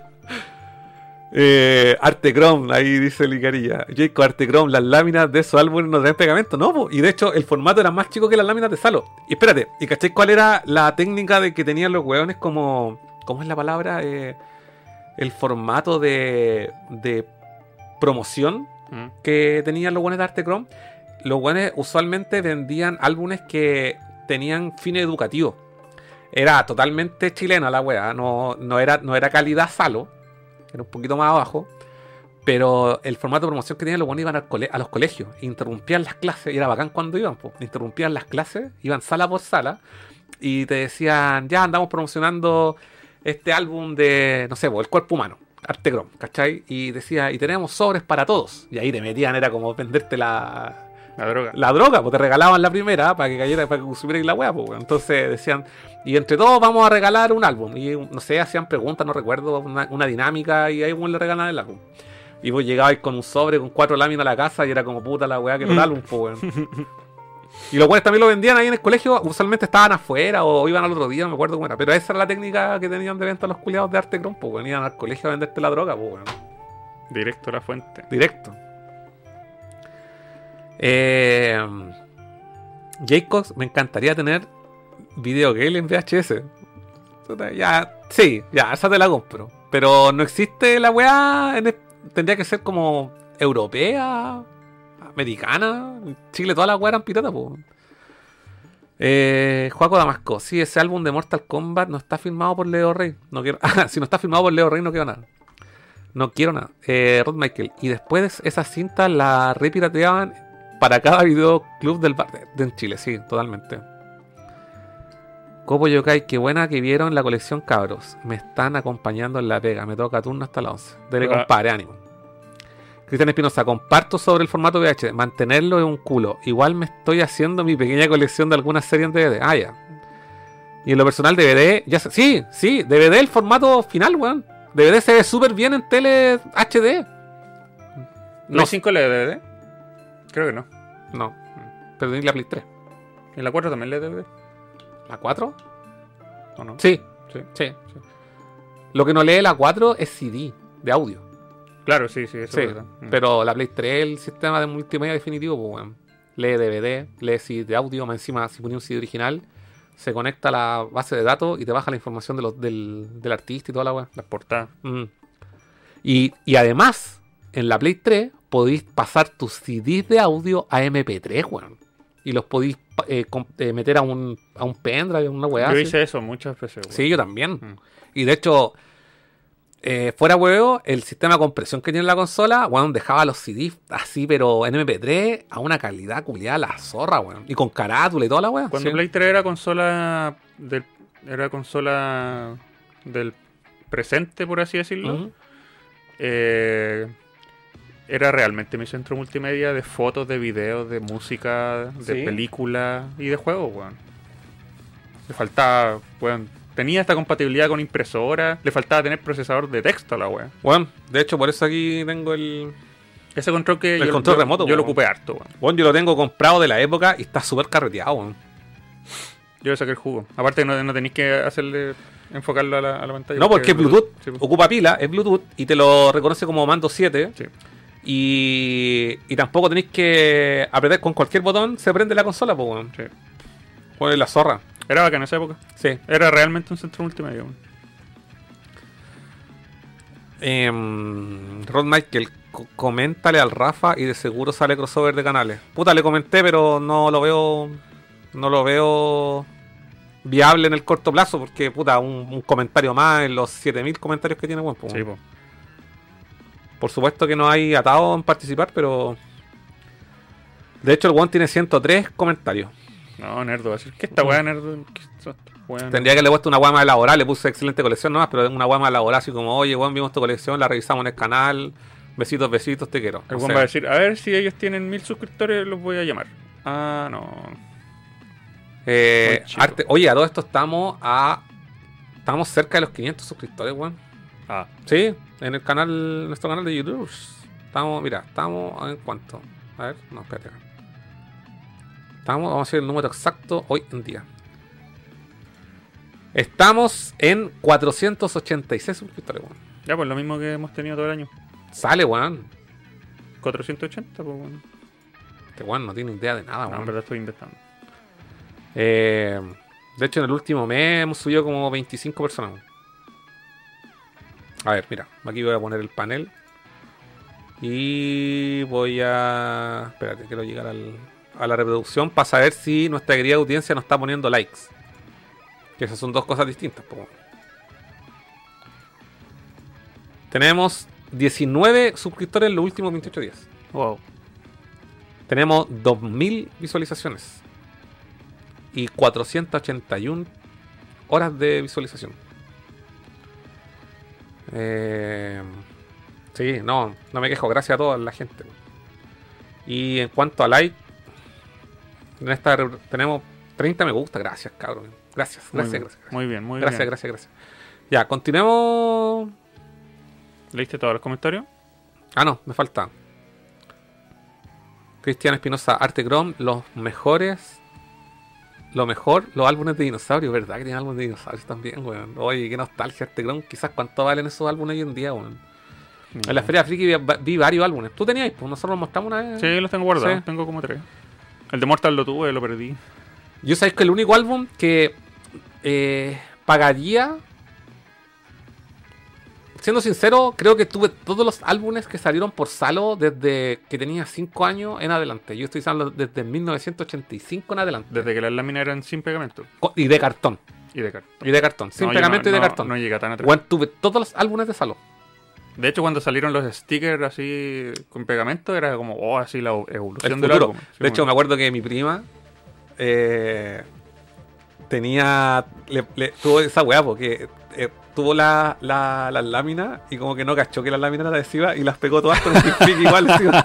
eh, Artecrom, ahí dice Licarilla. Jacob Artecrom, las láminas de esos álbumes no traen pegamento. No, po. y de hecho el formato era más chico que las láminas de Salo. Y espérate, ¿y cachai cuál era la técnica de que tenían los weones como. ¿Cómo es la palabra? Eh, el formato de, de promoción Mm. que tenían los buenos de Artecrom, los buenos usualmente vendían álbumes que tenían fines educativos. Era totalmente chilena la weá, no, no, era, no era calidad salo, era un poquito más abajo, pero el formato de promoción que tenían los buenos iban a los colegios, interrumpían las clases, y era bacán cuando iban, po, interrumpían las clases, iban sala por sala, y te decían, ya andamos promocionando este álbum de, no sé, po, El Cuerpo Humano. Artecrom, ¿cachai? Y decía, y tenemos sobres para todos. Y ahí te metían, era como venderte la, La droga. la droga, pues te regalaban la primera para que cayera, para que consumierais la weá, pues. Entonces decían, y entre todos vamos a regalar un álbum. Y no sé, hacían preguntas, no recuerdo, una, una dinámica, y ahí weón le regalan el álbum. Y vos llegabais con un sobre con cuatro láminas a la casa y era como puta la weá que era el álbum, pues weón. Y los weones también lo vendían ahí en el colegio, usualmente estaban afuera o iban al otro día, no me acuerdo cómo era. Pero esa era la técnica que tenían de venta los culiados de arte cron, pues. Iban al colegio a venderte la droga, pues weón. Directo a la fuente. Directo. Eh, Jacobs, me encantaría tener video game en VHS. Ya, sí, ya, esa te la compro. Pero no existe la weá. tendría que ser como europea, americana. En Chile, todas las weas eran piratas, po. Eh, Juaco Damasco, sí, ese álbum de Mortal Kombat no está filmado por Leo Rey. No quiero, ah, si no está filmado por Leo Rey, no quiero nada. No quiero nada. Eh, Rod Michael. Y después esas cintas las repirateaban para cada videoclub del bar de, de en Chile, sí, totalmente. Copo Yokai, qué buena que vieron la colección cabros. Me están acompañando en la pega. Me toca turno hasta las 11. Dele, Ah. compadre, ánimo. Cristian Espinosa, comparto sobre el formato VH. Mantenerlo es un culo. Igual me estoy haciendo mi pequeña colección de algunas series en DVD. Ah, ya. Y en lo personal, DVD. Ya sí, sí, DVD el formato final, weón. DVD se ve súper bien en tele HD. ¿No hay 5 lee DVD? Creo que no. No. Pero ni la Play 3. ¿En la 4 también lee DVD? ¿La 4? ¿O no? Sí, Sí. sí. Lo que no lee la 4 es CD de audio. Claro, sí, sí, eso Sí, es. Mm. pero la Play 3 es el sistema de multimedia definitivo, pues, weón. Lee DVD, lee CD de audio, más encima si ponía un CD original, se conecta a la base de datos y te baja la información de los, del, del artista y toda la weá. Las portadas. Mm. Y, y además, en la Play 3 podéis pasar tus CDs de audio a MP3, weón. Y los podéis eh, eh, meter a un, a un pendrive, a una weá. Yo así. hice eso muchas veces. güey. Sí, yo también. Mm. Y de hecho, eh, fuera huevo, el sistema de compresión que tiene la consola, weón, dejaba los CDs así, pero en MP3 a una calidad culiada la zorra, weón. Y con carátula y toda la weá. Cuando sí. Play 3 era consola del, era consola del presente, por así decirlo, eh, era realmente mi centro multimedia de fotos, de videos, de música, de Sí. películas y de juegos, weón. Le faltaba, weón, tenía esta compatibilidad con impresora, le faltaba tener procesador de texto a la weón. Weón, de hecho, por eso aquí tengo el. Ese control que El yo, control remoto, yo lo ocupé harto, weón. Weón, yo lo tengo comprado de la época y está súper carreteado, weón. Yo le saqué el jugo. Aparte no, no tenéis que hacerle enfocarlo a la, a la pantalla. No, porque es Bluetooth. Sí. Ocupa pila, es Bluetooth y te lo reconoce como mando 7. Sí. Y, y tampoco tenéis que apretar con cualquier botón, se prende la consola, pues, weón. Sí. Weón, es la zorra. Era bacán en esa época. Sí. Era realmente un centro multimedia. weón. Em, Rod Michael, co- coméntale al Rafa y de seguro sale crossover de canales. Puta, le comenté, pero no lo veo. no lo veo viable en el corto plazo porque, puta, un, un comentario más en los 7000 comentarios que tiene, weón. pues, Sí, po. Por supuesto que no hay atado en participar, pero. De hecho, el weón tiene 103 comentarios. No, Nerdo va a decir, ¿qué esta weá, Nerdo? ¿Qué esta weá? Tendría que haberle puesto una guama elaborada, le puse excelente colección nomás, pero una guama elaborada así como, oye, weón, vimos tu colección, la revisamos en el canal. Besitos, besitos, te quiero. El O sea, va a decir, a ver si ellos tienen mil suscriptores, los voy a llamar. Ah, no. eh, arte- oye, a todo esto estamos a. Estamos cerca de los 500 suscriptores, weón. Ah, Sí, en el canal, nuestro canal de YouTube. Estamos, mira, estamos en cuánto. A ver, no, espérate. Estamos, vamos a decir el número exacto hoy en día. Estamos en 486 suscriptores, weón. ya, pues lo mismo que hemos tenido todo el año. Sale, weón. 480, pues bueno. Este weón no tiene idea de nada, No, en weón. verdad estoy inventando. Eh, de hecho, en el último mes hemos subido como 25 personas. weón. A ver, mira, aquí voy a poner el panel. Y voy a. Espérate, quiero llegar al- a la reproducción para saber si nuestra querida audiencia nos está poniendo likes. Que esas son dos cosas distintas. po. Tenemos 19 suscriptores en los últimos 28 días. Wow. Tenemos 2000 visualizaciones y 481 horas de visualización. Eh, sí, no, no me quejo. Gracias a toda la gente. Y en cuanto a like, en esta tenemos 30 me gusta. Gracias, cabrón. Gracias, Muy gracias, bien, gracias. muy bien. Muy Gracias, bien. gracias, gracias. Ya, continuemos. ¿Leíste todos los comentarios? Ah, no, me falta. Cristian Espinosa, Arte Chrome, los mejores. Lo mejor, los álbumes de dinosaurios, ¿verdad? Que tienen álbumes de dinosaurios también, weón. Oye, qué nostalgia Arte Chrome. Quizás cuánto valen esos álbumes hoy en día, weón. En la Feria Friki vi, vi varios álbumes. ¿Tú tenías? Pues nosotros los mostramos una vez. Sí, los tengo guardados. Sí. Tengo como tres. El de Mortal lo tuve, lo perdí. Yo sabéis que el único álbum que eh, pagaría. Siendo sincero, creo que tuve todos los álbumes que salieron por Salo desde que tenía 5 años en adelante. Yo estoy hablando desde 1985 en adelante. Desde que las láminas eran sin pegamento. Y de cartón. Y de cartón. Y de cartón. Sin No, pegamento no- y de no- cartón. No llega tan atrás. Tuve todos los álbumes de Salo. De hecho, cuando salieron los stickers así con pegamento, era como, oh, así la evolución El del álbum. Sí, de hecho, me acuerdo que mi prima eh, tenía. Le, le- tuvo esa weá porque eh, tuvo la, la, las láminas y como que no cachó que las láminas eran adhesivas y las pegó todas con un pic igual.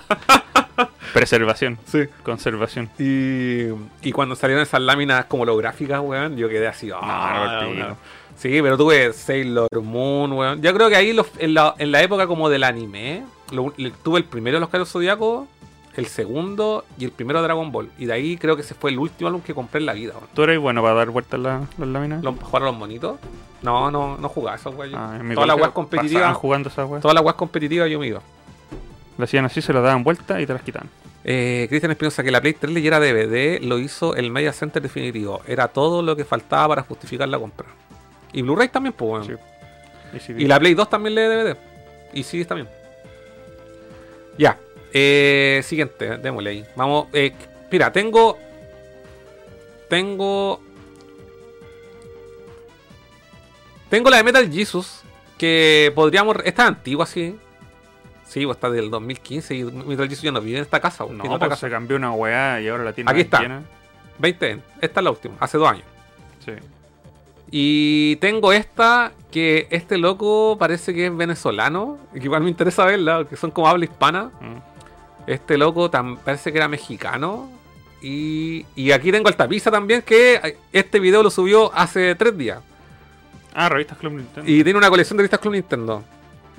Preservación. Sí. Conservación. Y, y cuando salieron esas láminas como holográficas, weón, yo quedé así. no, "Ah, el pico". weón". Sí, pero tuve Sailor Moon, weón. Yo creo que ahí los- en, la, en la época como del anime, lo- le- tuve el primero de los Caros Zodíacos, el segundo y el primero de Dragon Ball. Y de ahí creo que ese fue el último álbum que compré en la vida, weón. ¿Tú eres bueno para dar vueltas la- las láminas? ¿Lo, ¿Jugar a los monitos? No, no, no jugaba eso, weón. Ah, Todas las weas competitivas, jugando esas weas. todas las weas competitivas yo me iba. Le hacían así, se las daban vuelta y te las quitaban. Eh, Cristian Espinosa, que la Play 3 leyera DVD, lo hizo el Media Center definitivo. Era todo lo que faltaba para justificar la compra. Y Blu-ray también, pues. Sí. Y, si- Y la Play 2 también lee DVD. Y sí, también. Ya. Eh, siguiente, démosle ahí. Vamos. eh, mira, tengo. Tengo. Tengo la de Metal Jesus. Que podríamos. Esta es antigua, sí. Sí, pues está del 2015. Y Metal Jesus ya no vive en esta casa. pues, No, otra pues casa. se cambió una weá y ahora la tiene Aquí está. llena. 20. Esta es la última. Hace dos años. Sí. Y tengo esta que este loco parece que es venezolano. Que igual me interesa verla, porque son como habla hispana. Mm. Este loco tam- parece que era mexicano. Y, y aquí tengo el tapiza también, que este video lo subió hace tres días. Ah, revistas Club Nintendo. Y tiene una colección de revistas Club Nintendo.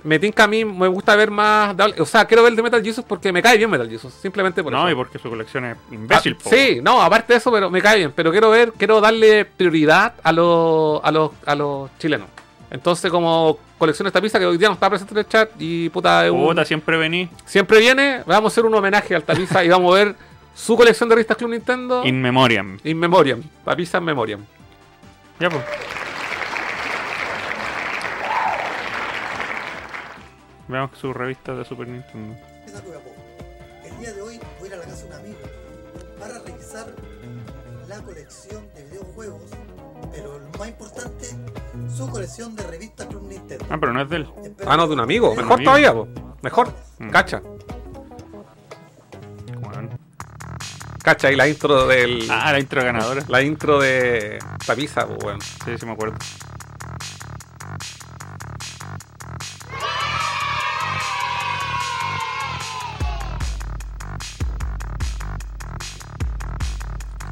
Me tinca a mí, me gusta ver más. O sea, quiero ver el de Metal Jesus porque me cae bien Metal Jesus. Simplemente por no, eso. y porque su colección es imbécil, Ah, sí, no, aparte de eso, pero me cae bien. Pero quiero ver, quiero darle prioridad a los, a los, a los chilenos. Entonces, como colección esta pizza que hoy día no está presente en el chat y puta, es un- Puta, siempre vení. siempre viene, vamos a hacer un homenaje al Tapiza y vamos a ver su colección de revistas Club Nintendo In memoriam. in memoriam. Tapiza en memoriam. Ya, pues. Veamos sus revistas de Super Nintendo. El día de hoy voy a ir a la casa de un amigo para revisar la colección de videojuegos, pero lo más importante, su colección de revistas Club Nintendo. Ah, pero no es de él. Espero Ah, no, de un amigo. Mejor amigo. todavía, po. Mejor. Mm. Cacha. Cacha, y la intro del. Ah, la intro ganadora. La intro de Tapiza, pues, weón. Sí, sí me acuerdo.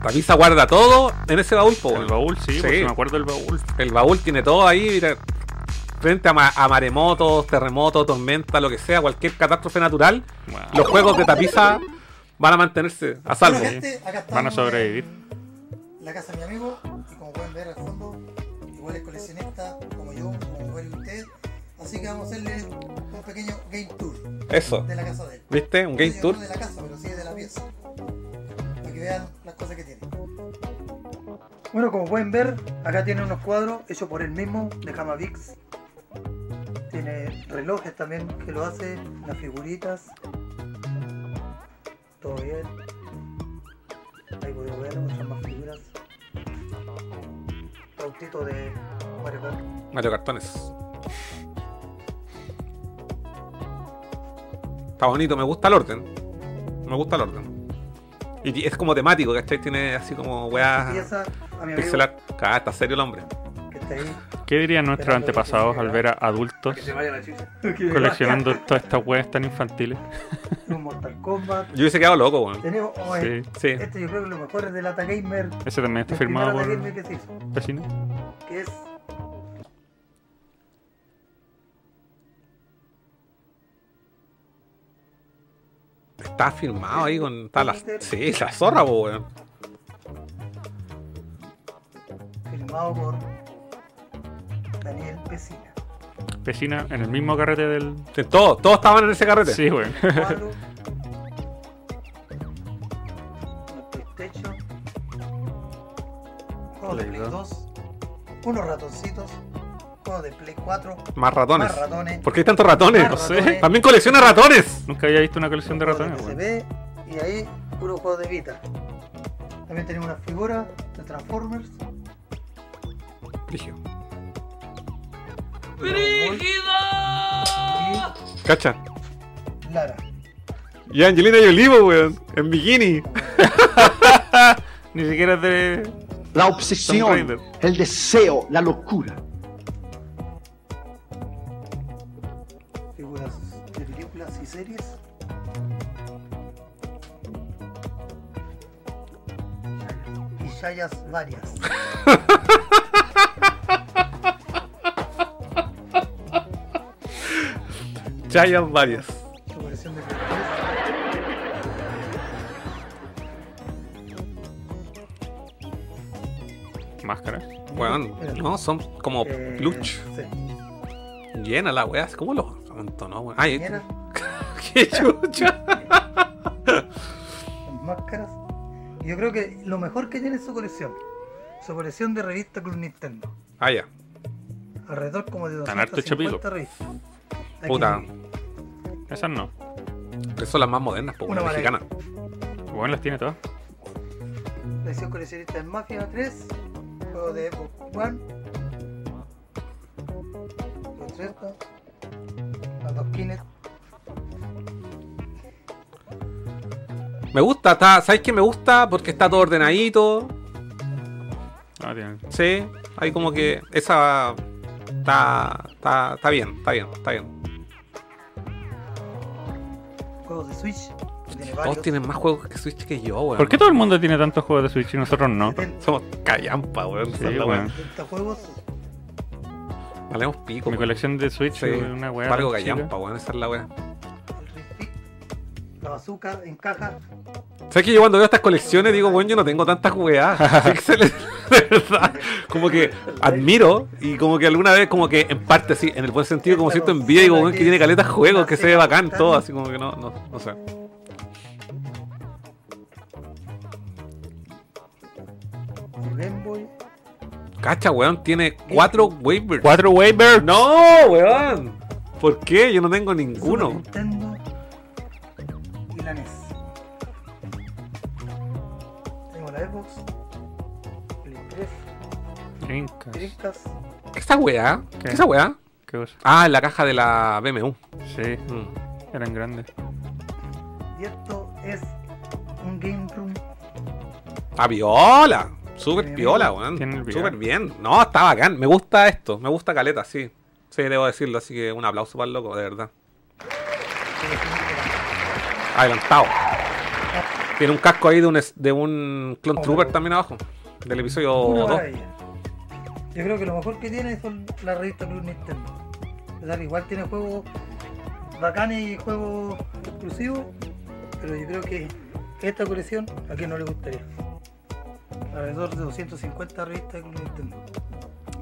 Tapiza guarda todo en ese baúl, po, El baúl, sí, Sí. porque me acuerdo del baúl. El baúl tiene todo ahí, mira. Frente a, ma- a maremotos, terremotos, tormenta, lo que sea, cualquier catástrofe natural, Wow. los juegos de tapiza van a mantenerse a salvo. Bueno, gente, acá estamos Van a sobrevivir. en La casa de mi amigo, y como pueden ver al fondo, igual es coleccionista como yo, como igual usted. Así que vamos a hacerle un pequeño game tour Eso. de la casa de él. ¿Viste? Un game No tour. de la casa, pero sí de la pieza. Para que vean cosas que tiene. Bueno, como pueden ver, acá tiene unos cuadros hechos por él mismo, de Hamavix. Tiene relojes también que lo hace, las figuritas. Todo bien. Ahí puedo ver otras más figuras. Autito de Mario Kart. Mario Cartones. Está bonito, me gusta el orden. Me gusta el orden. Y es como temático, ¿cachai? Tiene así como Y weas esa, a mi amigo pixel art. Ah, está serio el hombre. que. ¿Qué dirían nuestros que antepasados al ver a adultos coleccionando todas estas weas tan infantiles? Un Mortal Kombat. Yo hubiese quedado loco, weón. Tenemos, oh, eh, Sí. Sí. Este yo creo que lo mejor es de Lata Gamer. Ese también está firmado por que que es Está firmado ahí con. Está la, sí, la zorra, po, weón. firmado por Daniel Pesina. Vecina en el mismo carrete del. Sí, Todos, todos estaban en ese carrete. Sí, weón. Juego de Play Play 2. 2. Unos ratoncitos. Juego de Play 4. Más ratones. Más ratones. ¿Por qué hay tantos ratones? Más No sé. También colecciona ratones. Nunca había visto una colección de ratones, weón. PSP, y ahí puro juego de Vita. También tenemos una figura de Transformers. Brigio. Cacha. Y Lara. Y Angelina Jolie, po, weón. En bikini. Ni siquiera de. La obsesión, el deseo, la locura. Chayas varias. Chayas varias. Máscaras. Weón. No, son como 3. Eh, plush. Sí. Llena la weá. ¿Cómo lo amontonó, weón? Ay, qué chucha. máscaras. Yo creo que lo mejor que tiene es su colección. Su colección de revistas Club Nintendo. Ah, ya. Alrededor como de Tan harto 250 revistas. Aquí Puta. Esas no. Esas son las más modernas, po, Una mexicanas. Weón, las tiene todas. La edición coleccionista de Mafia 3. Juego de Xbox One. Los tres, ¿no? Las dos Kinect. Me gusta, está, ¿sabes qué me gusta? Porque está todo ordenadito. No, tiene. Sí, hay como que esa está, está, está bien, está bien, está bien. Juegos de Switch. Tiene. Todos tienen más juegos que Switch que yo, weón. ¿Por qué todo el mundo tiene tantos juegos de Switch y nosotros no? 70, Somos callampa, weón. Sí, esa es la weón. weá. 70 juegos. Valemos pico, Mi weón. colección de Switch Sí, es una weá. Valgo callampa, weón. Esa es la weá. La bazooka en caja. ¿Sabes que yo cuando veo estas colecciones digo, bueno, yo no tengo tantas weas? De verdad. Como que admiro y como que alguna vez, como que en parte, sí, en el buen sentido, como siento envidia y digo, weón, que tiene caletas juegos, que se ve bacán todo, así como que no, no, no sé. Game Boy. Cacha, weón, tiene cuatro waivers. Cuatro waivers. No, weón. ¿Por qué? Yo no tengo ninguno. Nintendo. Dreamcast. ¿Esa weá? ¿Qué? ¿Qué es esa weá? ¿Qué cosa? Ah, en la caja de la BMW. Sí, Mm. eran grandes. Y esto es un Game Room. Ah, viola. Súper piola, weón. Súper bien. No, está bacán. Me gusta esto. Me gusta Caleta, sí. Sí, debo decirlo. Así que un aplauso para el loco, de verdad. Adelantado. Tiene un casco ahí de un, es- de un Clone Trooper también abajo. Del episodio Una 2. Yo creo que lo mejor que tiene son la revista Club Nintendo. O sea, igual tiene juegos bacanes y juegos exclusivos, pero yo creo que esta colección a quien no le gustaría. Alrededor de 250 revistas de Club Nintendo.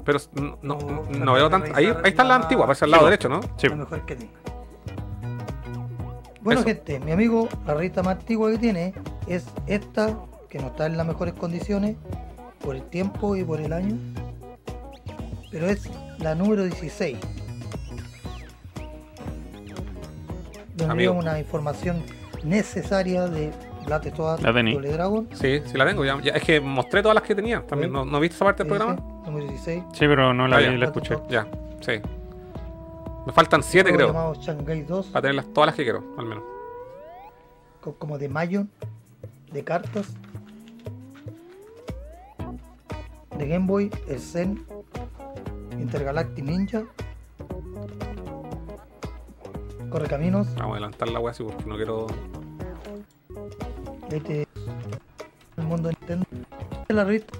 Pero no, no, veo tanto. Ahí, ahí está la antigua, aparece al lado Sí, derecho, ¿no? Sí. Lo mejor que tenga. Bueno, Eso. gente, mi amigo, la revista más antigua que tiene es esta, que no está en las mejores condiciones por el tiempo y por el año, pero es la número 16. Donde Amigo. una información necesaria de Blastoise La tení. Dragon. Sí, sí la tengo. Ya, ya- es que mostré todas las que tenía. También, ¿no, ¿no viste esa parte del programa? Número 16. Sí, pero no la Ah, ya. la escuché. Ya, sí. Me faltan siete, Juego creo. llamado Shanghai 2. Para tenerlas todas las que quiero, al menos. co- como de Mayon, de cartas, de Game Boy, el Zen, Intergalactic Ninja, Correcaminos, Vamos a adelantar la wea así porque no quiero. este, el mundo de Nintendo. Esta es la revista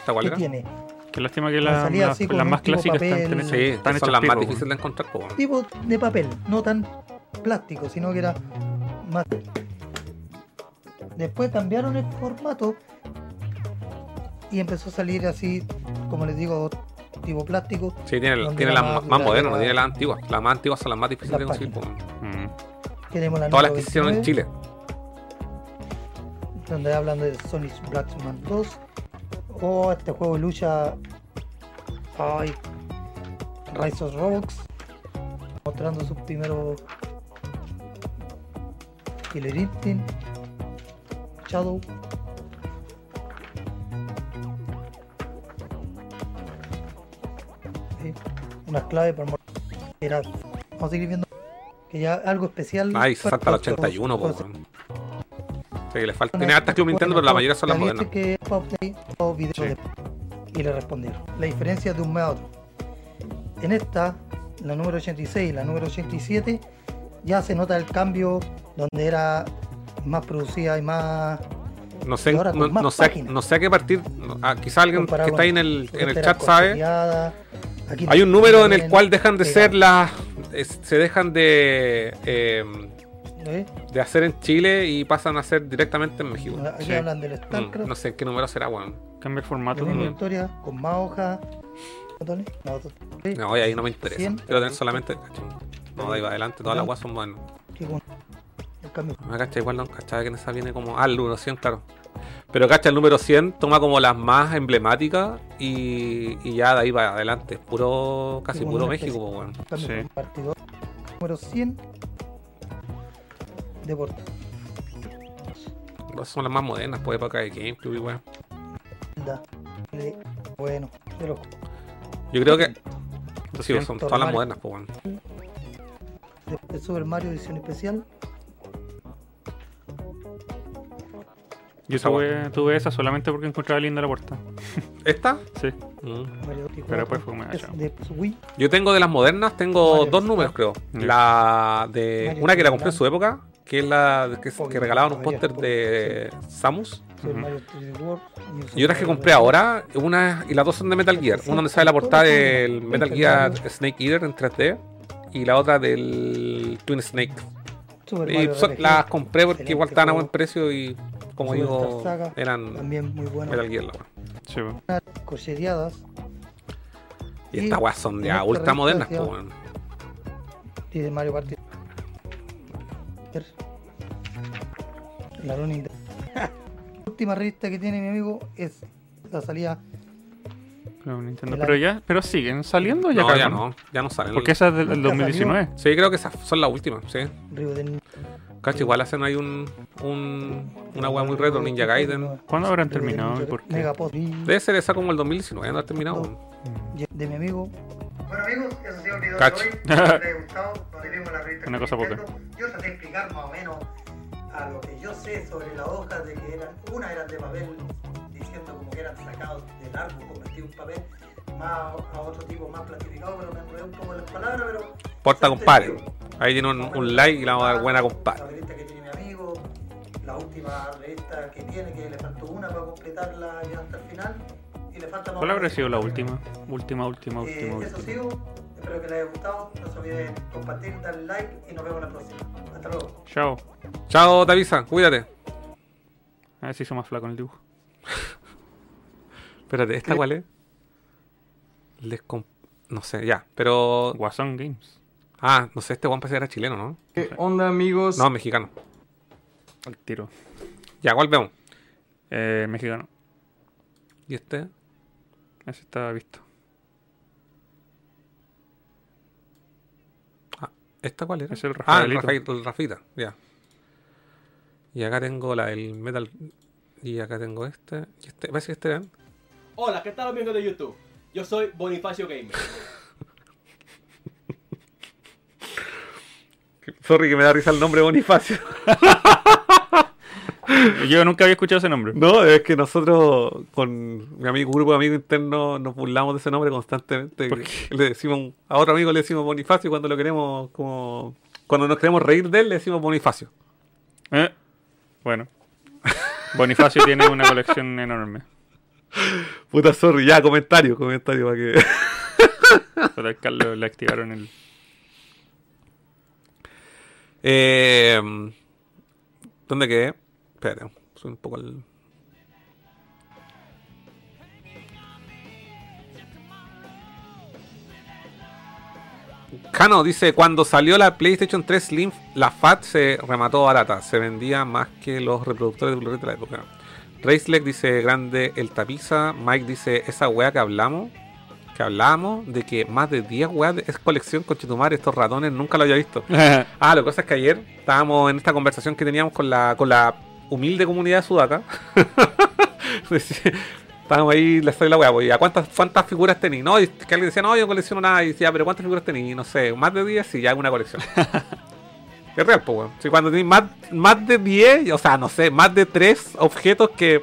¿Esta cuál que era? tiene Qué lástima que La la- las más clásicas papel. están, Sí, hechas- están son hechas las más difíciles de encontrar, tipo de papel, no tan plástico, sino que era más. Después cambiaron el formato y empezó a salir así, como les digo, tipo plástico. Sí, tiene, tiene la las más más, modernas, no tiene las antiguas. Las más antiguas son las más difíciles de conseguir. Mm. Tenemos la Todas las que se hicieron en 29, Chile. Donde hablan de Sonic Blackman 2. O este juego de lucha. Ay. Rise of Robux. Mostrando sus primeros. Killer Instinct. Shadow. Sí, Unas claves para Era. Vamos a seguir viendo. Que ya algo especial. Ay, se salta al Juegos- 81, po. Sí, le falta. Tiene hartas Club Nintendo, pero la mayoría son las modernas. que Sí. y le respondieron. La diferencia de un mes a otro. En esta, la número 86 y la número 87, ya se nota el cambio donde era más producida y más No sé, ahora no, sé, no sé a qué partir. ah, quizá alguien que está ahí en el, en el chat sabe. Aquí Hay un número en el cual dejan de ser pegado, las. es- se dejan de. eh, ¿eh? de hacer en Chile y pasan a hacer directamente en México. Aquí Sí. hablan del Mm, StarCraft, no sé qué número será, weón. Cambia el formato. mm. historia, con más hojas. botones, no, No, ahí no me interesa. 100. Quiero tener solamente. No, de ahí va adelante, todas las weas son buenas. que con- el cambio. Cacha igual, no cachaba que en esa viene como. Ah, el número 100, claro. Pero cacha, el número 100 toma como las más emblemáticas y, y ya de ahí va adelante. Puro, casi Sí, puro una México, Sí. compartidor. Número 100. Deporte. Esas son las más modernas, pues época de GameCube y weón. Bueno, de los Yo creo que. Sí, 200. son todas las modernas, pues weón. de Super Mario edición especial. Yo tuve, tuve esa solamente porque encontraba linda la puerta. ¿Esta? Sí. Mm. Mario 24, Pero después fue muy es achado. de Wii. Yo tengo de las modernas, tengo Mario dos números, creo. La de. Mario Una que la compré en su época, que es la que, regalaban un póster de Samus. Super Ujú. Mario 3D World. Y otras que compré ahora, una y las dos son de Metal Gear. Una donde sale la portada del Metal Gear Snake Eater en 3D y la otra del Twin Snake. Y son- las compré porque igual estaban a buen precio y como Super digo, Saga, eran También muy bueno. Gear. la wea. Sí, Cocheriadas. Y Y estas weas son ya esta ultra modernas. Y de Mario Party. La última revista que tiene mi amigo es la salida. Pero, Nintendo. Pero ya, pero siguen saliendo ya, No, ya no, ya no salen. Porque esa es del del Nunca 2019. Sí, creo que esas son las últimas, sí. Cacho, igual hacen ahí un, un una weá muy retro, Ninja Gaiden. ¿Cuándo habrán terminado y por qué? Megapod. Debe ser esa como el 2019, no ha terminado. De mi amigo. Bueno amigos, eso ha sido el video Cacho. de hoy. Espero que les haya gustado. Nos vemos en la revista Una cosa poca. Yo traté de explicar más o menos a lo que yo sé sobre las hojas de que eran, una eran de papel diciendo como que eran sacados del árbol, convertidos en papel, más a otro tipo más plastificado, pero me enredé un poco en las palabras, pero Porta, compadre. Ahí tiene un, un like y le vamos a dar buena, La compadre. revista que tiene mi amigo, la última revista que tiene, que le faltó una para completarla ya hasta el final. Y le falta más ¿Cuál habrá sido la última? Última, última, Eh, última, eso última. sigo, espero que les haya gustado. No se olviden compartir, darle like y nos vemos la próxima. Hasta luego. Chao. Chao, Tavisa, cuídate. A ver si hizo más flaco en el dibujo. Espérate, ¿esta cuál es? Les comp- No sé, ya, pero. Guasón Games. Ah, no sé, este parece que era chileno, ¿no? ¿Qué onda amigos? No, mexicano. Al tiro. Ya, ¿cuál vemos? Eh, mexicano. ¿Y este? Ese está visto. ¿Esta cuál era? Es el Ah, el. Rafael- el Rafita, ya. Y acá tengo la, el Metal. Y acá tengo este. Y este, parece que este vean. Hola, ¿qué tal amigos de YouTube? Yo soy Bonifacio Gamer. Sorry que me da risa el nombre Bonifacio. Yo nunca había escuchado ese nombre. No, es que nosotros con mi amigo, grupo de amigos internos nos burlamos de ese nombre constantemente. ¿Por Le decimos a otro amigo le decimos Bonifacio y cuando lo queremos como cuando nos queremos reír de él le decimos Bonifacio. Eh, Bueno. Bonifacio tiene una colección enorme. Puta sorry, ya comentario, comentario para que Pero al Carlos le activaron el. eh, ¿Dónde quedé? Espérate, soy un poco el Cano dice, cuando salió la PlayStation 3 Slim, la FAT se remató barata. Se vendía más que los reproductores de Blu-ray de la época. Raceleg dice, grande el tapiza. Mike dice, esa weá que hablamos, que hablábamos, de que más de 10 weas es colección con Chetumare, estos ratones, nunca lo había visto. Ah, lo que pasa es que ayer estábamos en esta conversación que teníamos con la, con la humilde comunidad de Sudaca. Estábamos ahí, les doy la weá, pues, ¿a cuántas, cuántas figuras tenéis? No, y que alguien decía, no, yo colecciono nada. Y decía, pero ¿cuántas figuras tenéis? No sé, más de 10, sí, ya es una colección. es real, pues, weón. Si cuando tenéis más, más de 10, o sea, no sé, más de 3 objetos que.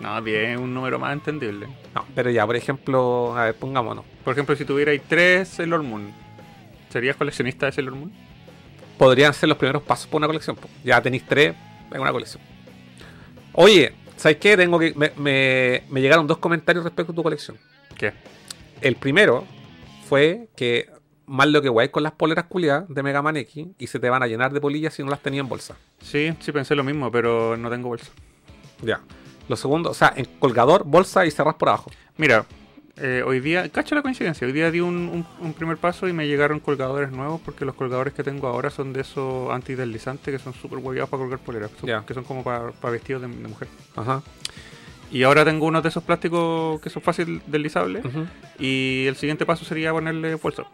No, 10 es un número más entendible. No, pero ya, por ejemplo, a ver, pongámonos. Por ejemplo, si tuvierais 3 Sailor Moon, ¿serías coleccionista de Sailor Moon? podrían ser los primeros pasos por una colección. po. Ya tenéis tres en una colección. Oye, ¿sabes qué? Tengo que. Me, me- me llegaron dos comentarios respecto a tu colección. ¿Qué? El primero fue que más lo que guay con las poleras culiadas de Mega Man X y se te van a llenar de polillas si no las tenía en bolsa. Sí, sí pensé lo mismo, pero no tengo bolsa. Ya. Lo segundo, o sea, en colgador, bolsa y cerras por abajo. Mira, eh, hoy día, cacho la coincidencia, hoy día di un, un- un primer paso y me llegaron colgadores nuevos porque los colgadores que tengo ahora son de esos antideslizantes que son súper hueviados para colgar poleras, son- que son como para, para vestidos de, de mujer. Ajá. Y ahora tengo unos de esos plásticos que son fácil deslizables y el siguiente paso sería ponerle bolsa.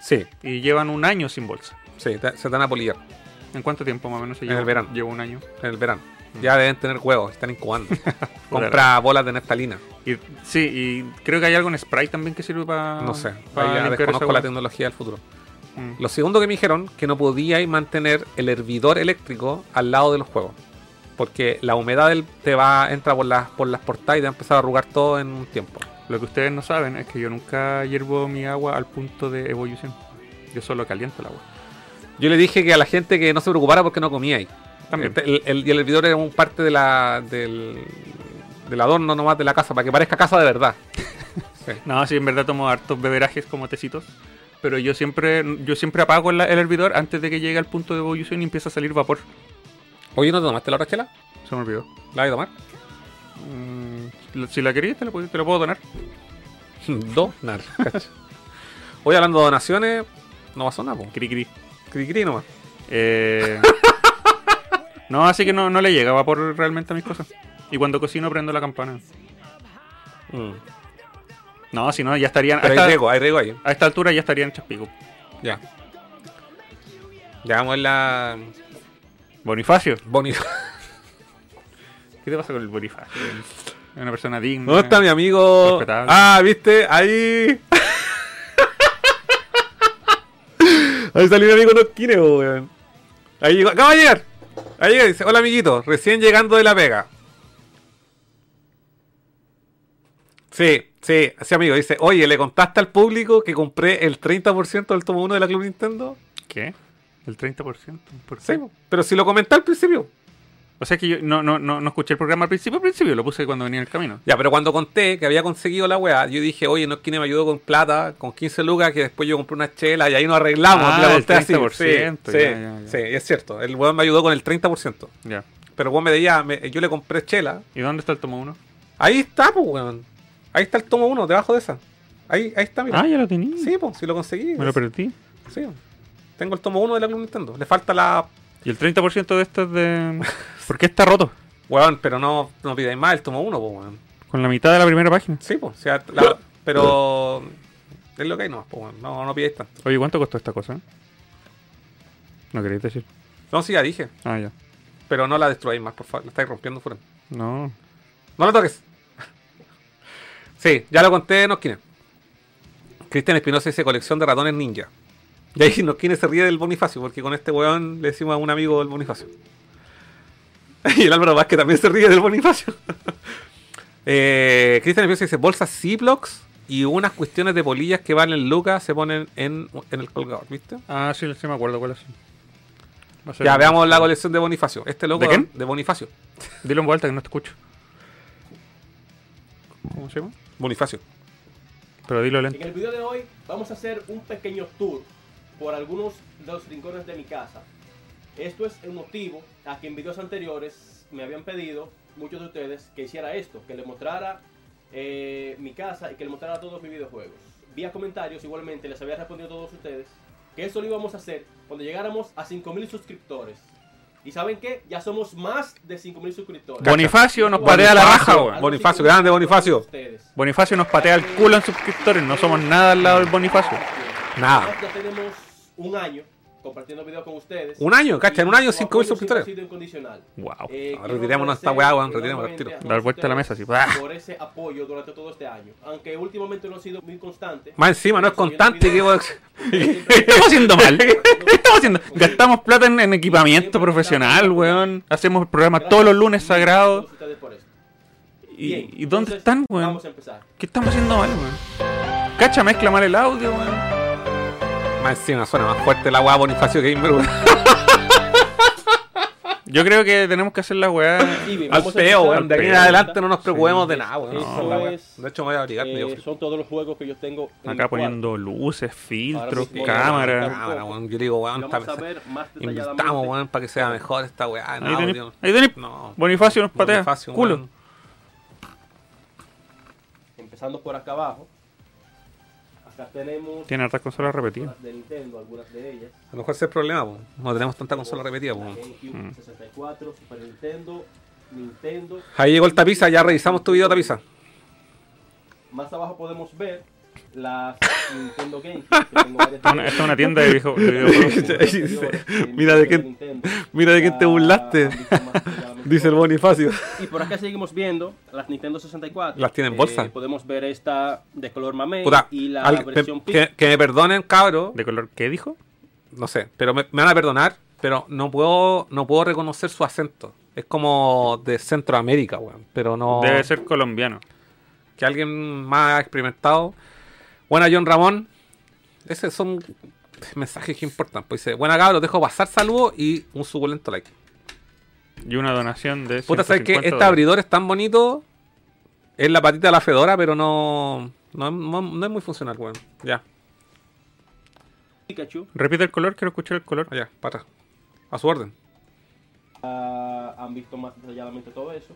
Sí, Y llevan un año sin bolsa. sí, se van a polillar ¿En cuánto tiempo más o menos se En lleva? el verano. Llevo un año. en el verano. Ya deben tener huevos, están incubando. Compra bolas de neftalina. Y, sí, y creo que hay algo en spray también que sirve para. No sé, para ya desconozco la tecnología del futuro. Mm. Lo segundo que me dijeron, que no podíais mantener el hervidor eléctrico al lado de los juegos. Porque la humedad del, te va entra por las, por las portadas y te va a empezar a arrugar todo en un tiempo. Lo que ustedes no saben es que yo nunca hiervo mi agua al punto de ebullición. Yo solo caliento el agua. Yo le dije que a la gente que no se preocupara porque no comía ahí. También. El, el- y el hervidor era un parte de la, del, del adorno nomás de la casa, para que parezca casa de verdad. Sí. No, sí, en verdad tomo hartos beberajes como tecitos. Pero yo siempre, yo siempre apago el, el hervidor antes de que llegue al punto de ebullición y empieza a salir vapor. Oye, ¿no te tomaste la chela? Se me olvidó. ¿La vas a tomar? Mm, si la querías, te la, puedo- te la puedo donar. Donar. cacha. Hoy hablando de donaciones, no pasó nada, po. Cri cri. Cri cri nomás. Eh, no, así que no, no le llega vapor realmente a mis cosas. Y cuando cocino prendo la campana. Mm. No, si no, ya estarían. Pero hay riego, hay riego ahí. a esta altura ya estarían chaspico. Ya. Ya vamos ver la. Bonifacio. Bonifacio. ¿Qué te pasa con el Bonifacio? Es una persona digna. ¿Dónde está mi amigo? Respetable. Ah, ¿viste? Ahí. Ahí salió mi amigo Nosquine, po, weón. Ahí llegó. Acaba de llegar. Ahí llega dice, hola amiguito, recién llegando de la pega. Sí, sí, sí amigo, dice, oye, ¿le contaste al público que compré el 30% del tomo 1 de la Club Nintendo? ¿Qué? ¿El 30%? ¿Por Sí, qué? po, pero si lo comenté al principio. O sea que yo no, no, no, no escuché el programa al principio, al principio lo puse cuando venía en el camino. Ya, pero cuando conté que había conseguido la weá, yo dije, oye, Nosquine me ayudó con plata, con 15 lucas, que después yo compré una chela y ahí nos arreglamos. Ah, la el conté así. 30%, Sí, ya, sí, ya, ya. sí, es cierto. El weón me ayudó con el 30%. Ya. Pero weón me decía, me- yo le compré chela. ¿Y dónde está el tomo 1? Ahí está, pues, weón. Ahí está el tomo 1, debajo de esa. Ahí, ahí está, mira. Ah, ya lo tenía. Sí, pues, si lo conseguí. Me lo perdí. Sí. Tengo el tomo 1 de la Club Nintendo. Le falta la. ¿Y el 30% de esto es de...? ¿Por qué está roto? Weón, pero no, no pidáis más el tomo 1, pues, weón. Con la mitad de la primera página. Sí, pues. o sea, la- pero. Es lo que hay, no, pues, weón. No, no pidáis tanto. Oye, ¿cuánto costó esta cosa? No queréis decir. No, sí, ya dije. Ah, ya. Pero no la destruyáis más, por favor. La estáis rompiendo fuera. No. No la toques. Sí, ya lo conté en. Cristian Espinosa dice colección de ratones ninja. Y ahí Nosquine se ríe del Bonifacio, porque con este weón le decimos a un amigo del Bonifacio. Y el Álvaro Vázquez también se ríe del Bonifacio. eh, Cristian Espinosa dice bolsas Ziplocs y unas cuestiones de polillas que valen lucas se ponen en, en el colgador, ¿viste? Ah, sí, sí me acuerdo cuáles son. Va a ser- Ya veamos la colección de Bonifacio. Este loco ¿De quién? de Bonifacio. Dilo en vuelta que no te escucho. ¿Cómo se llama? Bonifacio. Pero dilo En lento. el video de hoy vamos a hacer un pequeño tour por algunos de los rincones de mi casa. Esto es el motivo a que en videos anteriores me habían pedido, muchos de ustedes, que hiciera esto, que les mostrara eh, mi casa y que les mostrara todos mis videojuegos. Vía comentarios igualmente les había respondido a todos ustedes que eso lo íbamos a hacer cuando llegáramos a 5000 suscriptores. ¿Y saben qué? Ya somos más de 5000 suscriptores. Bonifacio nos patea la raja, weón. Bonifacio, grande Bonifacio. Bonifacio nos patea el culo en suscriptores. No somos nada al lado del Bonifacio. Nada. Ya tenemos un año compartiendo videos con ustedes. Un año, cacha, en un año Su 5.000 apoyo suscriptores. sido incondicional. Wow. Eh, retirémonos esta weá, weón, enormemente tiro. Dar vuelta a la mesa, así. Por ese apoyo durante todo este año. Aunque últimamente no ha sido muy constante. Más encima, no es constante. ¿Qué estamos haciendo mal? ¿Qué estamos haciendo? Gastamos plata en, en equipamiento profesional, weón. Hacemos el programa todos los lunes sagrados. ¿Y, ¿y dónde están, weón? Vamos a empezar. ¿Qué estamos haciendo mal, weón? Cacha, mezcla mal el audio, weón. Más encima, suena más fuerte la weá Bonifacio Gamer, weón. Yo creo que tenemos que hacer la weá. Al peo, weón. De aquí en adelante no nos preocupemos Sí. de nada, weón. No, es, De hecho, me voy a abrigar medio Eh, son todos los juegos que yo tengo en Acá cuarto. poniendo luces, filtros, Ahora mismo cámara. weón. Yo digo, weón. Invirtamos, weón, para que sea mejor esta weá. Ahí audio. tenés, ahí tenés. No. Bonifacio nos patea. Bonifacio, Culo. Empezando por acá abajo. Tenemos Tiene hartas consolas repetidas. de Nintendo, algunas de ellas. A lo mejor ese es el problema. No tenemos tanta consola repetida. GameCube Mm. 64, Super Nintendo, Nintendo. Ahí llegó el tapiza, ya revisamos tu video, tapiza. Más abajo podemos ver las Nintendo que tengo varias Esta es una- tienda de video- de videojuegos. Mira de qué- mira de qué te burlaste. Dice el Bonifacio. Y por acá seguimos viendo las Nintendo 64. Las tienen en bolsa. Eh, podemos ver esta de color mamey Puta, y la al- versión que, me perdonen, cabro. ¿De color qué dijo? No sé, pero me, me van a perdonar, pero no puedo, no puedo reconocer su acento. Es como de Centroamérica, weón. Pero no. Debe ser colombiano. Que alguien más experimentado. Buena, John Ramón. Esos son mensajes que importan. Pues dice, buena cabros, dejo pasar saludos y un suculento like. Y una donación de. Puta, ¿sabes que 150 Este abridor es tan bonito. Es la patita de la Fedora, pero no. No, no- no es muy funcional, weón. Ya, Pikachu. Repite el color, quiero escuchar el color. allá, para atrás. A su orden. Ah, han visto más detalladamente todo eso.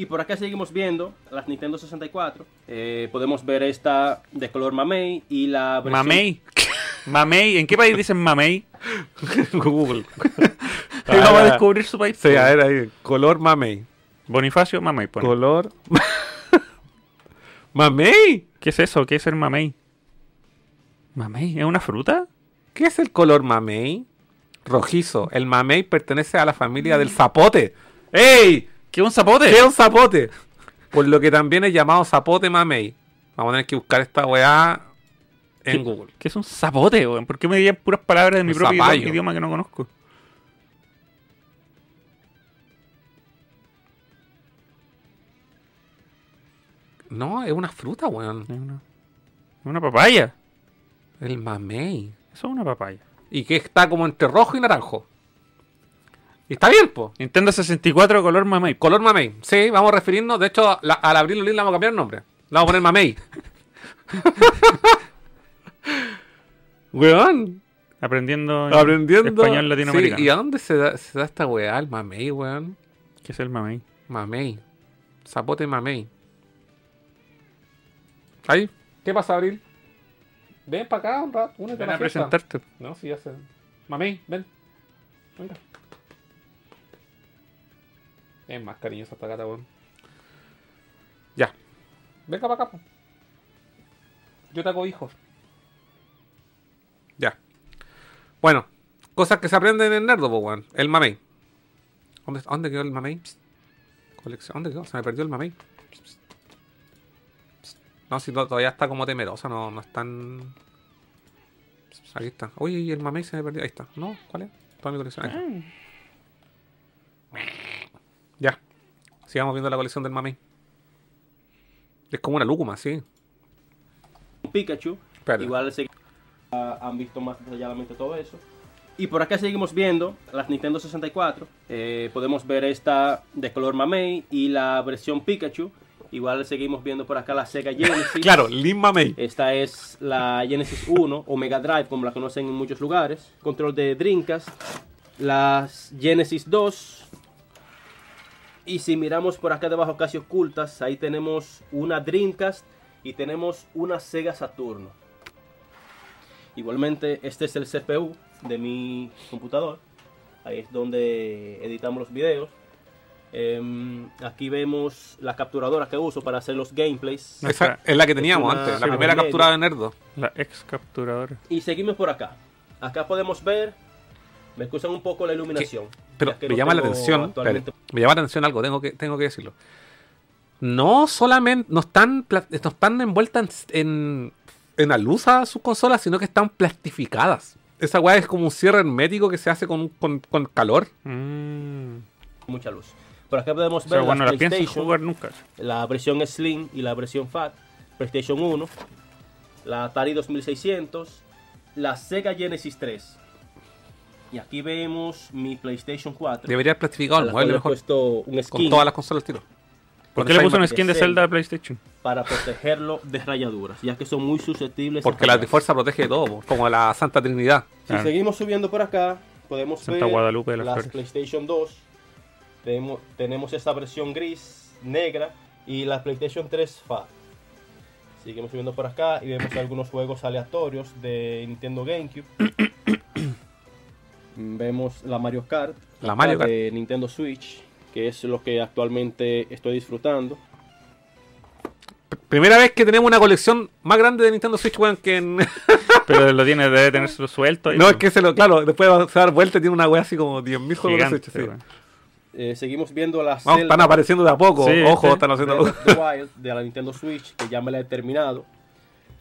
Y por acá seguimos viendo las Nintendo 64. Eh, podemos ver esta de color mamey y la versión Mamey. Mamey. ¿En qué país dicen mamey? Google. Y vamos a descubrir su país. Sí, a ver ahí. Color mamey. Bonifacio, mamey. pone. Color. mamey. ¿Qué es eso? ¿Qué es el mamey? ¿Mamey? ¿Es una fruta? ¿Qué es el color mamey? rojizo. El mamey pertenece a la familia del zapote. ¡Ey! ¿Qué un zapote? ¿Qué es un zapote? Por lo que también es llamado zapote mamey. Vamos a tener que buscar esta weá en ¿Qué- Google. ¿Qué es un zapote, weón? ¿Por qué me dirían puras palabras de mi propio zapallo. idioma, que no conozco? No, es una fruta, weón. Es una, una papaya. El mamey. Eso es una papaya. Y que está como entre rojo y naranjo. Y está bien, po. Nintendo 64 color mamey. Color mamey. Sí, vamos a referirnos. De hecho, la- al abrirlo le vamos a cambiar el nombre. Le vamos a poner mamey. weón. Aprendiendo, Aprendiendo. español latinoamericano. Sí, ¿Y a dónde se da, se da esta weá? El mamey, weón. ¿Qué es el mamey? Mamey. Zapote mamey. Ahí. ¿Qué pasa, Abril? Ven para acá un rato. Únete Ven la a fiesta. presentarte. No, sí, ya sé. Mamey, ven. Venga. Es más cariñosa esta gata, weón. Ya. Venga para acá, po. Yo te hago hijos. Ya. Bueno, cosas que se aprenden en Nerdo, weón. El mamey. ¿Dónde, ¿Dónde quedó el mamey? Psst. Colección. ¿Dónde quedó? Se me perdió el mamey. Psst, psst. Psst. No, si to- todavía está como temerosa, no, no es tan. Aquí está. Oye, y el mamey se me perdió. Ahí está. ¿No? ¿Cuál es? Toda mi colección. Ahí está. Ya. Sigamos viendo la colección del mamey. Es como una lúcuma, sí. Pikachu. Espérate. Igual se- ah, han visto más detalladamente todo eso. Y por acá seguimos viendo las Nintendo 64. Eh, podemos ver esta de color mamey y la versión Pikachu. Igual seguimos viendo por acá la Sega Genesis. Claro, Lin Mamey. Esta es la Genesis 1 o Mega Drive, como la conocen en muchos lugares. Control de Dreamcast. Las Genesis 2. Y si miramos por acá debajo casi ocultas, ahí tenemos una Dreamcast y tenemos una Sega Saturno. Igualmente, este es el CPU de mi computador. Ahí es donde editamos los videos. Em, aquí vemos la capturadora que uso para hacer los gameplays. Esa es la que teníamos una- antes, la sí, primera una captura de Nerdo. La ex capturadora. Y seguimos por acá. Acá podemos ver. Me excusan un poco la iluminación. Pero que me no llama la atención, espérate, me llama la atención algo, tengo que, tengo que decirlo. No solamente, no están, no están envueltas en, en alusa sus consolas, sino que están plastificadas. Esa weá es como un cierre hermético que se hace con, con, con calor. Mm. mucha luz. Por acá podemos O ver sea, bueno, la PlayStation, jugar nunca. la versión Slim y la versión Fat, PlayStation 1, la Atari 2600, la Sega Genesis 3. Y aquí vemos mi PlayStation 4. Debería a el mueble mejor. puesto un Con skin todas las consolas tiro. ¿Por Con qué le puso un skin de Zelda de PlayStation? para protegerlo de rayaduras, ya que son muy susceptibles. a Porque la. Trifuerza protege de todo, como la Santa Trinidad. Si Ah. seguimos subiendo por acá, podemos Santa ver Guadalupe de las las. PlayStation 2. Tenemos, tenemos esta versión gris, negra y la PlayStation 3 Fat. Seguimos subiendo por acá y vemos algunos juegos aleatorios de Nintendo GameCube. vemos la Mario Kart, La Mario Kart. de Nintendo Switch, que es lo que actualmente estoy disfrutando. Primera vez que tenemos una colección más grande de Nintendo Switch, weón, que en... Pero lo tiene, debe tener su suelto. no, es que se lo, claro, después va a dar vuelta y tiene una weá así como 10.000 juegos de Gigante, Switch. sí. weón. Eh, seguimos viendo la Vamos, están apareciendo de a poco. Sí, Ojo, sí. están haciendo. Breath of the Wild de la Nintendo Switch, que ya me la he terminado.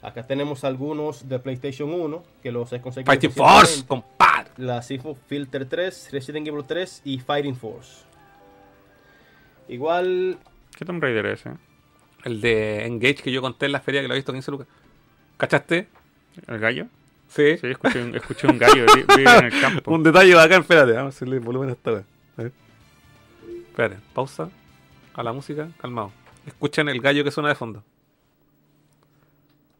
Acá tenemos algunos de PlayStation 1, que los he conseguido. Fighting Force. La Sifu Filter 3, Resident Evil 3 y Fighting Force. Igual, ¿Qué Tomb Raider es ese? El de Engage que yo conté en la feria que lo he visto 15 lucas. ¿Cachaste? ¿El gallo? Sí. Sí, escuché un, escuché un gallo. vi- Vive en el campo. Un detalle bacán, espérate, vamos a hacerle el volumen a esta vez. A ver. Espérate, pausa. A la música, calmado. Escuchen el gallo que suena de fondo.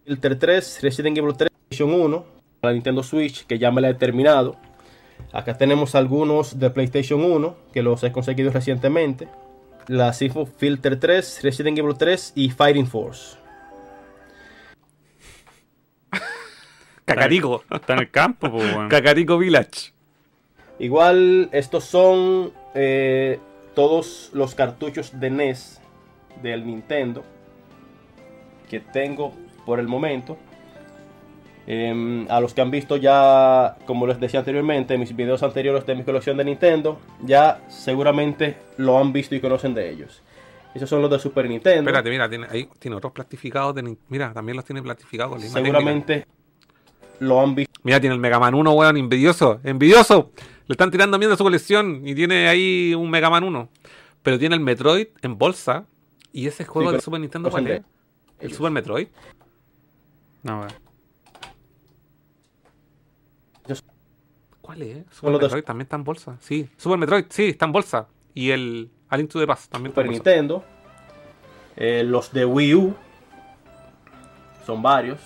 Filter 3, Resident Evil 3, PlayStation 1, la Nintendo Switch, que ya me la he terminado. Acá tenemos algunos de PlayStation 1, que los he conseguido recientemente. La Sifu Filter 3, Resident Evil 3 y Fighting Force. Cacarico. Está en el campo, pues. Cacarico Village. Igual, estos son eh, todos los cartuchos de NES del Nintendo que tengo por el momento. Em, a los que han visto ya, como les decía anteriormente, mis videos anteriores de mi colección de Nintendo, ya seguramente lo han visto y conocen de ellos. Esos son los de Super Nintendo. Espérate, mira, tiene, ahí tiene otros plastificados. De, mira, también los tiene plastificados misma técnica. seguramente lo han visto. Mira, tiene el Mega Man 1, weón, envidioso. ¡Envidioso! Le están tirando miedo a su colección y tiene ahí un Mega Man 1. Pero tiene el Metroid en bolsa. ¿Y ese juego pero de Super Nintendo cuál es? ¿El ellos. Super Metroid? No, weón. ¿Cuál es? Super Metroid también está en bolsa. Sí, Super Metroid, sí, está en bolsa. Y el A Link to the Past también está Super en bolsa. Nintendo. Eh, los de Wii U. Son varios.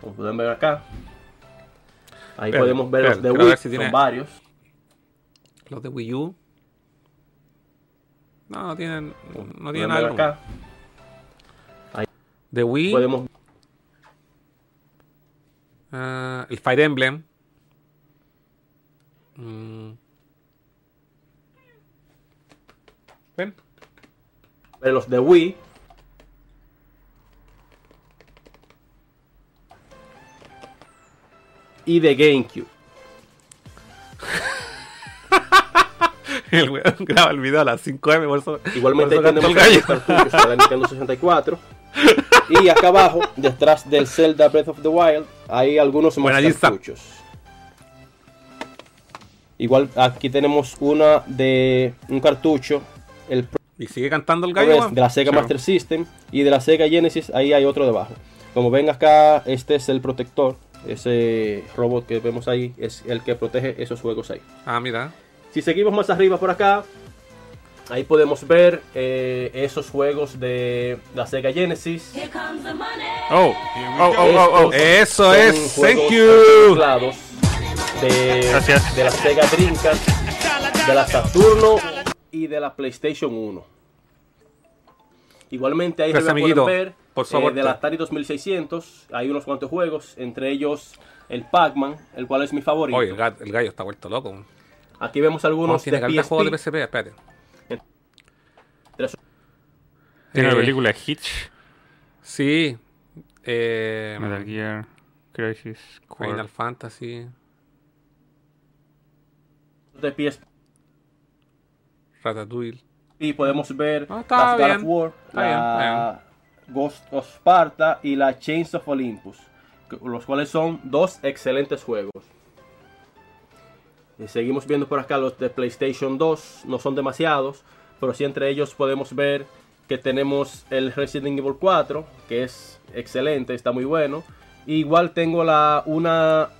Como pueden ver acá. Ahí podemos ver los de Wii. ver si tiene- Son varios. Los de Wii U. No, no tienen, no tienen algo. acá. De Wii, Podemos ah, el Fire Emblem. Mm. ¿Ven? ver los de Wii. Y de GameCube. El weón graba el video a las 5M, por eso. Igualmente por eso tenemos el Nintendo 64. Y acá abajo, detrás del Zelda Breath of the Wild, hay algunos cartuchos. Igual aquí tenemos una de un cartucho, el Y sigue cantando el gallo, de la Sega Sí. Master System y de la Sega Genesis, ahí hay otro debajo. Como ven acá, este es el protector, ese robot que vemos ahí es el que protege esos juegos ahí. Ah, mira. Si seguimos más arriba por acá, ahí podemos ver eh, esos juegos de la Sega Genesis. Oh, oh, oh, oh, oh. Eso es, thank you. De, Gracias. de la Sega Dreamcast, de la Saturno y de la PlayStation 1. Igualmente ahí Gracias, amiguito, pueden ver por eh, aporte. de la Atari 2600 hay unos cuantos juegos, entre ellos el Pac-Man, el cual es mi favorito. Oye, el, ga- el gallo está vuelto loco. Aquí vemos No, algunos tiene de calidad de PSP. PSP, espérate. Tiene Eh, la película Hitch, Sí. Eh, Metal Gear, Crisis, Core. Final Fantasy, de PSP Ratatouille. y podemos ver Ah, God bien. of War, Está bien, la Ghost of Sparta y la Chains of Olympus, los cuales son dos excelentes juegos. Y seguimos viendo por acá los de PlayStation 2, no son demasiados, pero sí entre ellos podemos ver que tenemos el Resident Evil 4, que es excelente, está muy bueno. Igual tengo la una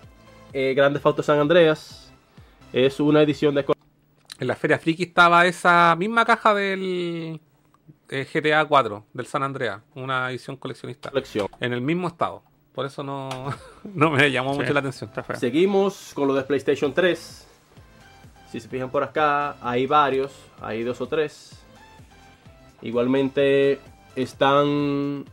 eh, Grande Auto San Andreas, es una edición de En la Feria Friki estaba esa misma caja del eh, GTA 4, del San Andreas, una edición coleccionista. colección. En el mismo estado. Por eso no, no me llamó Sí, mucho la atención. Está feo. Seguimos con lo de PlayStation 3. Si se fijan por acá, hay varios, hay dos o tres. Igualmente están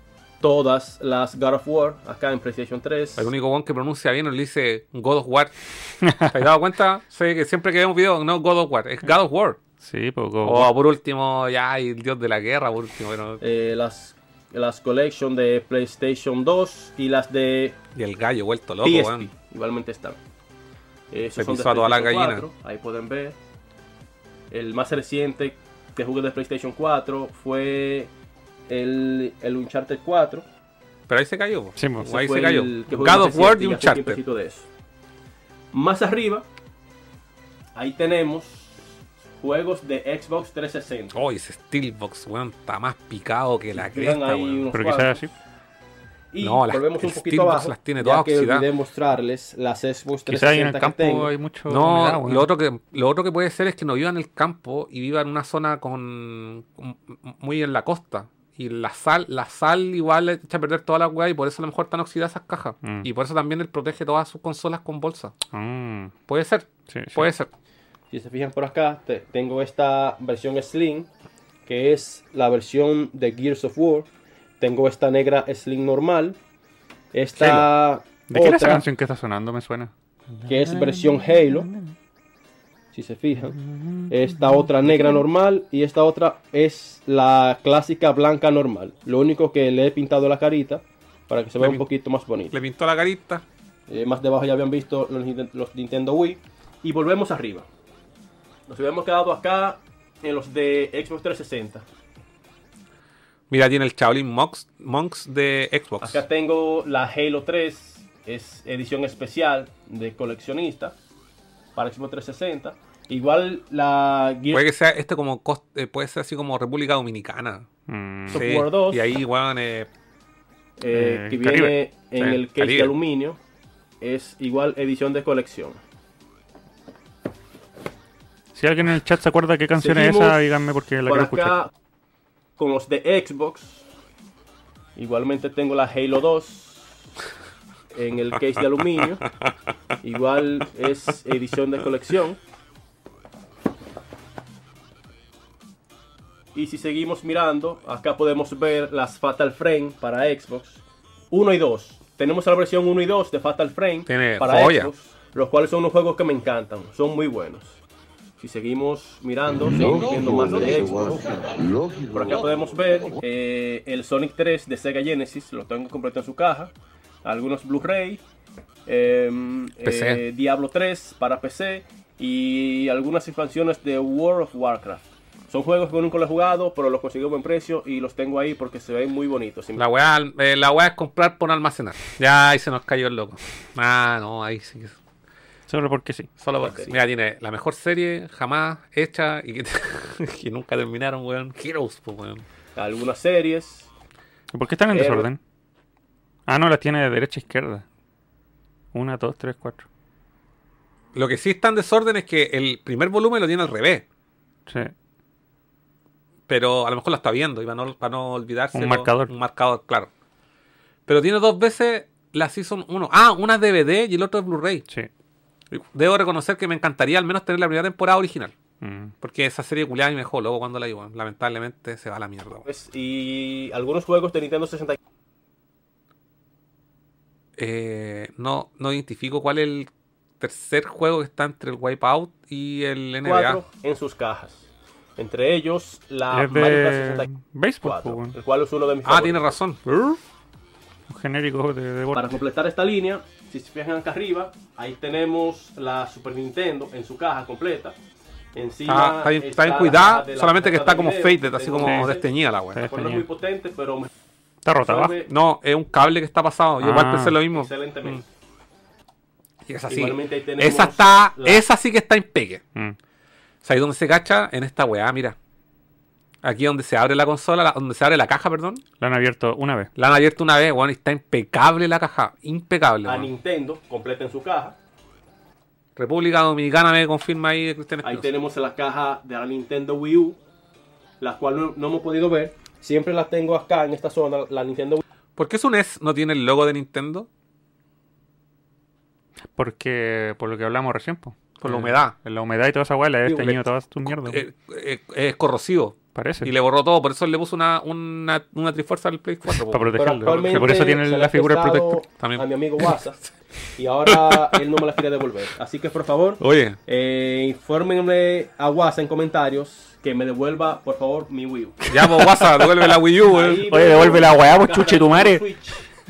todas las God of War acá en PlayStation 3. El único one que pronuncia bien le dice God of War. ¿Te has dado cuenta? Sé que siempre que vemos videos, no God of War, es God of War. Sí, poco. O por último, ya, el dios de la guerra, por último. Pero... Eh, las, las collection de PlayStation 2 y las de Y el gallo vuelto loco, PSP. Igualmente están. Eh, Se son de a toda la gallina. 4, Ahí pueden ver. El más reciente que jugué de PlayStation 4 fue el, el Uncharted 4. Pero ahí se cayó. Sí, ahí se cayó. God of War y Uncharted. de eso. Más arriba, ahí tenemos juegos de Xbox 360. Oh, ese Steelbox, weón, está más picado que la cresta, ahí weón. unos Pero quizás así. Y No, las- volvemos un poquito Steelbox abajo, las tiene todas que oxidadas. olvidé mostrarles las Xbox 360 Quizás en el que campo tengo. hay mucho. No, humedad, weón. lo otro, que, lo otro que puede ser es que no viva en el campo y viva en una zona con, con- muy en la costa. Y la sal, la sal igual le echa a perder toda la weá y por eso a lo mejor están oxidadas esas cajas. Mm. Y por eso también él protege todas sus consolas con bolsa. Mm, Puede ser, sí, sí. puede ser. Si se fijan por acá, te- tengo esta versión Slim, que es la versión de Gears of War. Tengo esta negra Slim normal. Esta ¿De qué era esa canción que está sonando? Me suena. que es versión Halo. Si se fijan. Esta otra negra normal y esta otra es la clásica blanca normal. Lo único que le he pintado la carita para que se vea Le un poquito más bonito. Le pintó la carita. Eh, más debajo ya habían visto los Nintendo Wii. Y volvemos arriba. Nos habíamos quedado acá en los de Xbox 360. Mira, tiene el Shaolin Monks, Monks de Xbox. Acá tengo la Halo 3, es edición especial de coleccionista para Xbox 360. Igual la Gears Puede que sea este como cost- eh, puede ser así como República Dominicana. Mm, Soft War 2. Y ahí, weón, eh, eh, que Caribe. viene en Sí, el case Caribe. de aluminio, es igual edición de colección. Si alguien en el chat se acuerda qué canción es esa, díganme porque la Por quiero escuchar. acá, con los de Xbox, igualmente tengo la Halo 2 en el case de aluminio. Igual es edición de colección. Y si seguimos mirando, acá podemos ver las Fatal Frame para Xbox 1 y 2. Tenemos la versión 1 y 2 de Fatal Frame Tiene para joya. Xbox, los cuales son unos juegos que me encantan, son muy buenos. Si seguimos mirando, seguimos viendo más de Xbox. Por acá podemos ver eh, el Sonic 3 de Sega Genesis, lo tengo completo en su caja. Algunos Blu-ray, PC. eh, Diablo 3 para PC y algunas expansiones de World of Warcraft. Son juegos que nunca lo he jugado, pero los conseguí a buen precio y los tengo ahí porque se ven muy bonitos. la weá, eh, la weá es comprar por almacenar. Ya ahí se nos cayó el loco. Ah, no, ahí sí. que- Solo porque sí. Solo por- Ok. Mira, tiene la mejor serie jamás hecha y que, que nunca terminaron, weón. Heroes, pues, weón. Algunas series. ¿Y ¿Por qué están en desorden? Ah, no, las tiene de derecha a izquierda. Una, dos, tres, cuatro. Lo que sí está en desorden es que el primer volumen lo tiene al revés. Sí. Pero a lo mejor la está viendo y para no, para no olvidarse. Un marcador. Un marcador, claro. Pero tiene dos veces la Season 1. Ah, una es DVD y el otro es Blu-ray. Sí. Debo reconocer que me encantaría al menos tener la primera temporada original. Mm. Porque esa serie culiada y me dejó luego cuando la weón. Lamentablemente se va a la mierda, pues, y algunos juegos de Nintendo 64. Eh, no, no identifico cuál es el tercer juego que está entre el Wipeout y el NBA. en sus cajas. Entre ellos, la es Mario Kart de 64, béisbol, pues, el cual es uno de mis Ah, favoritos. tiene razón. Un genérico de deporte. Para completar esta línea, si se fijan acá arriba, ahí tenemos la Super Nintendo en su caja completa. Encima Ah, está bien, cuidada, de la solamente que está como de faded, así como ese. desteñida la. Sí. No es muy potente, pero me Está rota resuelve No, es un cable que está pasado. Yo igual Ah. pensé lo mismo. excelentemente. Y esa sí. Igualmente ahí tenemos Esa está, la- esa sí que está en pegue. Mm. O sea, ahí donde se cacha, en esta weá, mira. Aquí donde se abre la consola, la- donde se abre la caja, perdón. La han abierto una vez. La han abierto una vez, weón, y está impecable la caja. Impecable, A weón. Nintendo, completa en su caja. República Dominicana me confirma ahí Cristian Ahí tenemos la caja de la Nintendo Wii U, la cual no, no hemos podido ver. Siempre la tengo acá en esta zona, la Nintendo Wii ¿Por qué su NES no tiene el logo de Nintendo? Porque, por lo que hablamos recién, po. Por la humedad. La humedad y toda esa weá le ha Sí, desteñido le- todas tus mierdas. Eh, eh, es corrosivo. Parece. Y le borró todo. Por eso le puso una, una, una trifuerza al Play 4. po. Para protegerlo. Por eso tiene se la figura del protector. También. A mi amigo WhatsApp. y ahora él no me la quiere devolver. Así que por favor, Oye, eh, infórmenle a WhatsApp en comentarios que me devuelva, por favor, mi Wii U. ya pues WhatsApp, devuelve la Wii U. Ahí Oye, vemos devuelve la weá, pues, chuche de tu madre.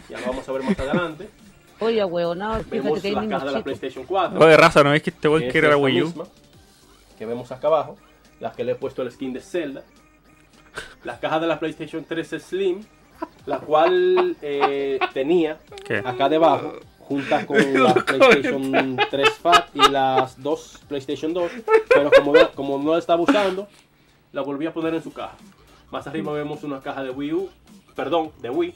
Ya lo vamos a ver más adelante. Oye, huevonao, fíjate Vemos que hay niños de la. PlayStation 4. Oye, raza, ¿no ves que este que weón es quiere la Wii U? misma, que vemos acá abajo, las que le he puesto el skin de Zelda, la caja de la PlayStation 3 Slim, la cual eh, tenía ¿Qué? acá debajo, junta con la PlayStation 3 Fat y las dos PlayStation 2, pero como, no- como no la estaba usando, la volví a poner en su caja. Más arriba vemos una caja de Wii U, perdón, de Wii,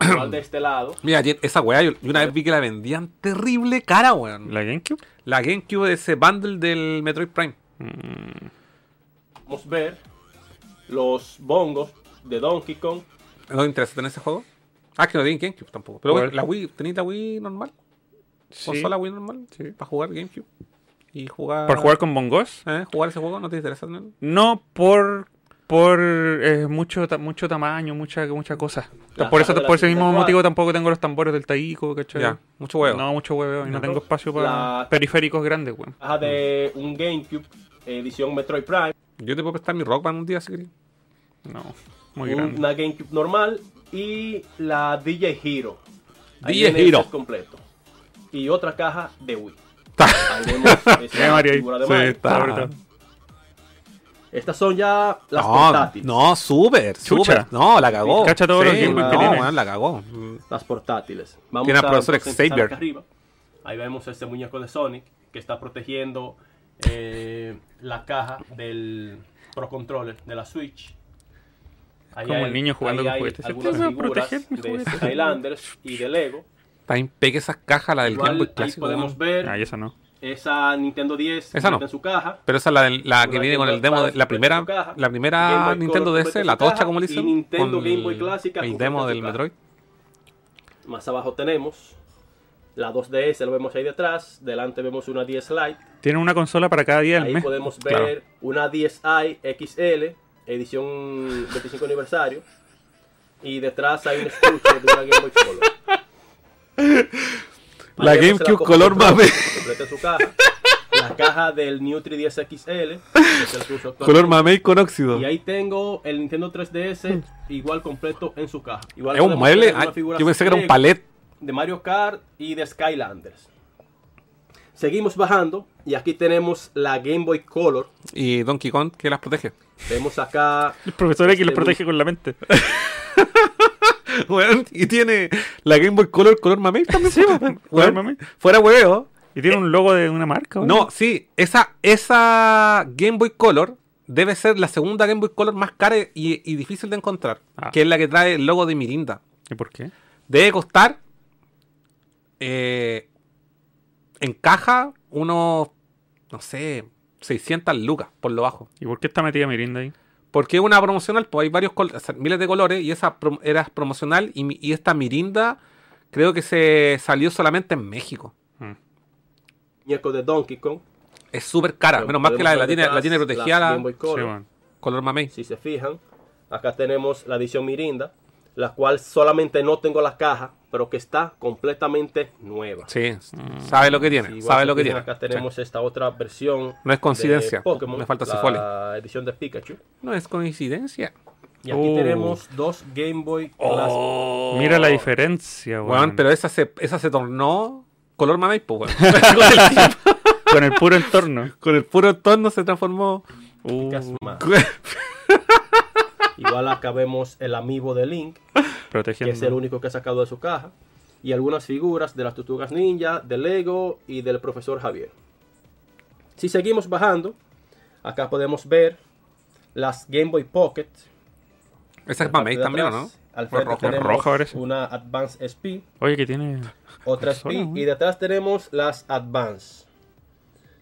igual de este lado. Mira, esa weá, yo, yo una vez vi que la vendían terrible cara, weón. ¿La GameCube? La GameCube de ese bundle del Metroid Prime. Mm, Podemos ver los bongos de Donkey Kong, ¿No te interesa tener ese juego? Ah, que no tiene GameCube tampoco. Pero la Wii, ¿tenéis la Wii normal? sí. ¿Consola Wii normal? Sí. Para jugar GameCube. Y jugar. ¿Por jugar con bongos? ¿Eh? ¿Jugar ese juego? ¿No te interesa tenerlo? No, por por eh, mucho ta- mucho tamaño, mucha mucha cosa. La por eso por ese mismo 64. motivo tampoco tengo los tambores del Taiko, ¿cachai? Ya, mucho huevo. No, mucho huevo y no tengo espacio para La- periféricos grandes, weón. caja de un GameCube edición Metroid Prime, Yo te puedo prestar mi Rock Band un día si querés. No, muy un- grande. una GameCube normal y la DJ Hero. Ahí DJ Hero. completo. y otra caja de Wii. Ahí vemos esa figura de Sí, está. Estas son ya las no, portátiles. no, súper, Chucha. súper. No, la cagó. Cacha todos los Game Boy que no, tiene. la cagó. Las portátiles. Vamos Tiene a profesor Xavier. arriba. Ahí vemos este muñeco de Sonic que está protegiendo eh, la caja del Pro Controller de la Switch. Ahí Como hay- el niño jugando ahí con hay juguetes. Algunas figuras de. Skylanders y de Lego. Está impecable esas cajas, la del Igual Game Boy ahí clásico. podemos weón. ver Ah, esa no. Esa Nintendo 10 Esa no. en su caja. Pero esa es la, que viene con el demo, de, la primera, la primera Nintendo DS, la tocha caja, como le y dicen, Nintendo con Game Boy clásica el demo del. Metroid. Más abajo tenemos la 2DS, lo vemos ahí detrás. Delante vemos una 10 Lite. Tiene una consola para cada día del Ahí mes. podemos ver Claro. una 10i XL, edición 25 aniversario. Y detrás hay un estuche de una Game Boy Color. La GameCube color mame. completa en su caja. La caja del Nutri 10 XL. que es el que uso Color actualmente. mamey con óxido. Y ahí tengo el Nintendo 3DS igual completo en su caja. Igual Es un mueble. yo pensé que era un palet. de Mario Kart y de Skylanders. Seguimos bajando y aquí tenemos la Game Boy Color. Y Donkey Kong que las protege. Vemos acá El profesor X Este los protege con la mente. Weón, y tiene la Game Boy Color color mamey también. Sí, Weón, mamey. Fuera hueveo. Y tiene un logo de una marca. ¿o No, sí, esa, esa Game Boy Color debe ser la segunda Game Boy Color más cara y, y difícil de encontrar. Ah. Que es la que trae el logo de Mirinda. ¿Y por qué? Debe costar eh, en caja unos, no sé, 600 lucas por lo bajo. ¿Y por qué está metida Mirinda ahí? Porque es una promocional, pues hay varios col- o sea, miles de colores y esa prom- era promocional y, esta Mirinda creo que se salió solamente en México. Mm. muñeco de Donkey Kong. Es súper cara, Pero menos mal que la, la tiene, la tiene protegida la Game Boy Sí, Color. bueno. color mamey. Si se fijan, acá tenemos la edición Mirinda, la cual solamente no tengo la caja, pero que está completamente nueva. Sí, sabe lo que tiene, igual sabe lo que tiene. Acá tenemos esta otra versión. No es coincidencia, de Pokémon, me falta la Cifoli. edición de Pikachu. No es coincidencia. Y aquí Oh. tenemos dos Game Boy clásicos. Mira la diferencia, weón. Weón, pero esa se, esa se tornó color mamey, pues, weón. con, el puro entorno. con el puro tono se transformó. Uh. Igual acá vemos el amiibo de Link, que protegiendo. es el único que ha sacado de su caja. Y algunas figuras de las Tortugas Ninja, de Lego y del profesor Javier. Si seguimos bajando, acá podemos ver las Game Boy Pocket. Esa es mamey de también, ¿o atrás. no? Al frente rojo. tenemos parece. una Advance SP, Oye, que tiene. otra SP y detrás tenemos las Advance.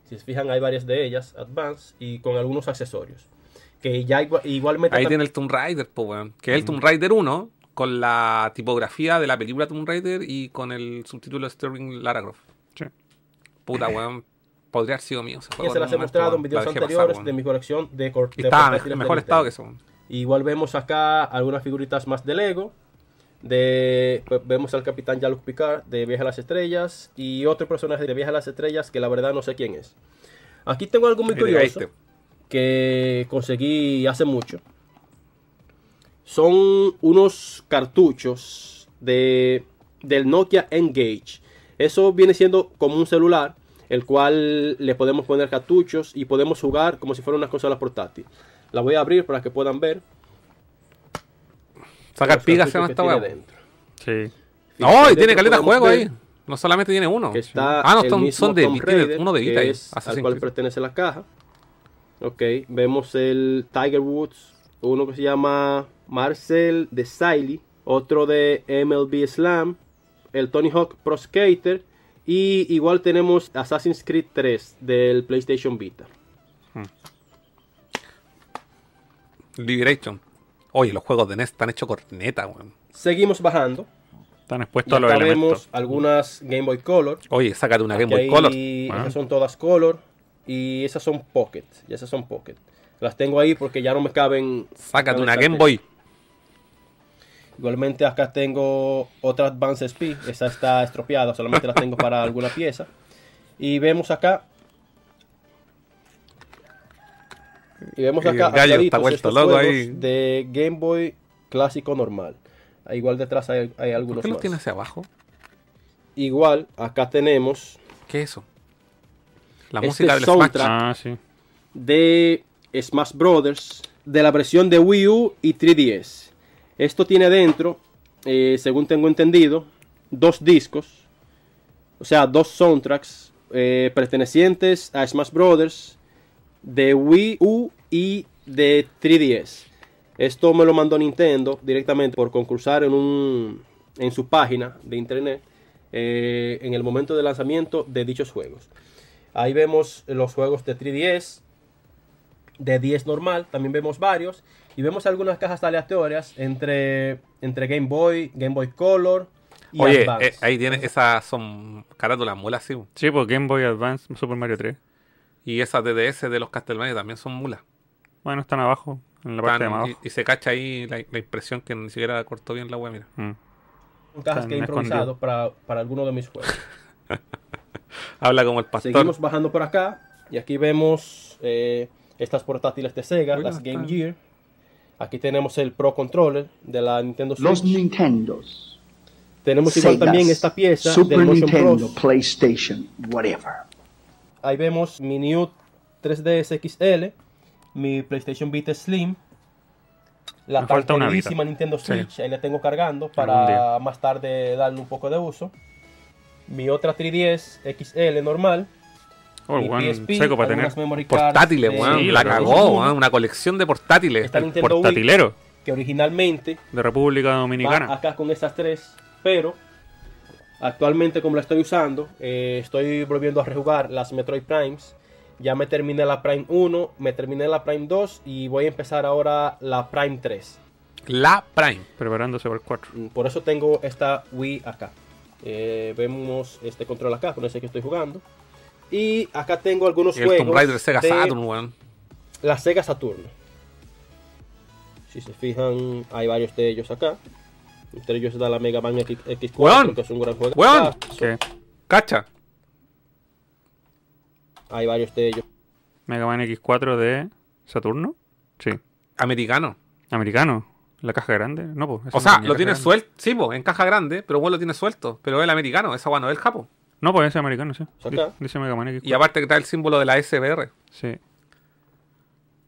Si se fijan hay varias de ellas, Advance y con algunos accesorios. Que ya igua- igualmente Ahí tiene el Tomb Raider, pues, weón. Que es el Tomb Raider 1, con la tipografía de la película Tomb Raider y con el subtítulo Sterling Lara Croft. Sí. Puta, weón. Podría haber sido mío ese juego. se en las he mostrado en videos anteriores pasar, de mi colección de, cor- Y de estaba portátiles en de mejor Nintendo. estado que eso. Igual vemos acá algunas figuritas más de Lego. De, pues, vemos al capitán Jean-Luc Picard de Viaje a las Estrellas y otro personaje de Viaje a las Estrellas que la verdad no sé quién es. Aquí tengo algo muy Ahí te curioso. Que conseguí hace mucho. Son unos cartuchos de, del Nokia Engage. Eso viene siendo como un celular, el cual le podemos poner cartuchos y podemos jugar como si fuera una consola portátil. La voy a abrir para que puedan ver. Sacar pigas cartuchos esta dentro. Sí. No, y tiene caleta de juego ahí. No solamente tiene uno. Que está ah, no, son, son de, tiene uno de que Vita ahí. es al cual Creed. pertenece la caja. Ok, vemos el Tiger Woods, uno que se llama Marcel de Siley, otro de MLB Slam, el Tony Hawk Pro Skater y igual tenemos Assassin's Creed 3 del PlayStation Vita. Liberation. Oye, los juegos de NES están hechos corneta, weón. Seguimos bajando. Están Y expuestos a los elementos. algunas Game Boy Color. Oye, sácate una Aquí Game Boy Color. Bueno. Esas son todas Color y esas son Pocket. Y esas son Pocket. Las tengo ahí porque ya no me caben. Sácate una Game. Boy. Igualmente acá tengo otra Advance SP. Esa está estropeada, solamente la tengo para alguna pieza. Y vemos acá. Y vemos acá estos juegos ahí. de Game Boy clásico normal. Ah, Igual detrás hay, hay ¿Por algunos qué los más. tiene hacia abajo? igual, acá tenemos ¿Qué es eso? La Este música del soundtrack. Ah, sí. de Smash Brothers de la versión de Wii U y 3DS. Esto tiene dentro, eh, según tengo entendido, dos discos, o sea, dos soundtracks eh, pertenecientes a Smash Brothers de Wii U y de 3DS. Esto me lo mandó Nintendo directamente por concursar en, un, en su página de internet eh, en el momento de lanzamiento de dichos juegos. Ahí vemos los juegos de 3DS, de 10 normal, también vemos varios. Y vemos algunas cajas aleatorias entre, entre Game Boy, Game Boy Color y Oye, Advance. eh, ahí tiene, esas son carátulas mulas, sí. Sí, pues Game Boy Advance, Super Mario 3. Y esas DDS de los Castlevania también son mulas. Bueno, están abajo, en la parte de Están- y, se cacha ahí la, la impresión que ni siquiera cortó bien la web, mira. Mm. Son cajas que he improvisado para, para alguno de mis juegos. Habla como el pastor. Seguimos bajando por acá y aquí vemos eh, estas portátiles de Sega, las Game está- Gear. Aquí tenemos el Pro Controller de la Nintendo Switch. Los Nintendos. tenemos igual también esta pieza Super del Motion Nintendo, Bros. PlayStation, whatever. Ahí vemos mi New 3DS XL, mi PlayStation Vita Slim, la Me falta una. Nintendo Sí. Switch, ahí la tengo cargando para más tarde darle un poco de uso. Mi otra 3DS XL normal, Oh, mi PSP, seco para tener. memory cards Portátiles, de- weón. Sí, la cagó, weón. Una colección de portátiles. Está Nintendo Wii, Portatilero que originalmente de República va Dominicana. acá con estas tres, pero actualmente como la estoy usando, eh, estoy volviendo a rejugar las Metroid Primes. Ya me terminé la Prime 1, me terminé la Prime 2 y voy a empezar ahora la Prime 3. La Prime. Preparándose para el 4. Mm, Por eso tengo esta Wii acá. Eh, vemos este control acá, con ese que estoy jugando. Y acá tengo algunos Y el juegos Tomb Raider Sega de Saturn, weón. la Sega Saturn. Si se fijan, hay varios de ellos acá. Entre ellos está la Mega Man X- X4, Weón. que es un gran juego. Weón. ¿Qué? Cacha. Hay varios de ellos. Mega Man X4 de Saturno. Sí. Americano. Americano. La caja grande. No, pues. O sea, lo tiene suelto. Sí, po, en caja grande, pero bueno, lo tiene suelto. Pero es el americano, esa bueno, es el japo. No, pues ese americano, sí. Dice, Mega Man X4. Y aparte que está el símbolo de la SBR. Sí.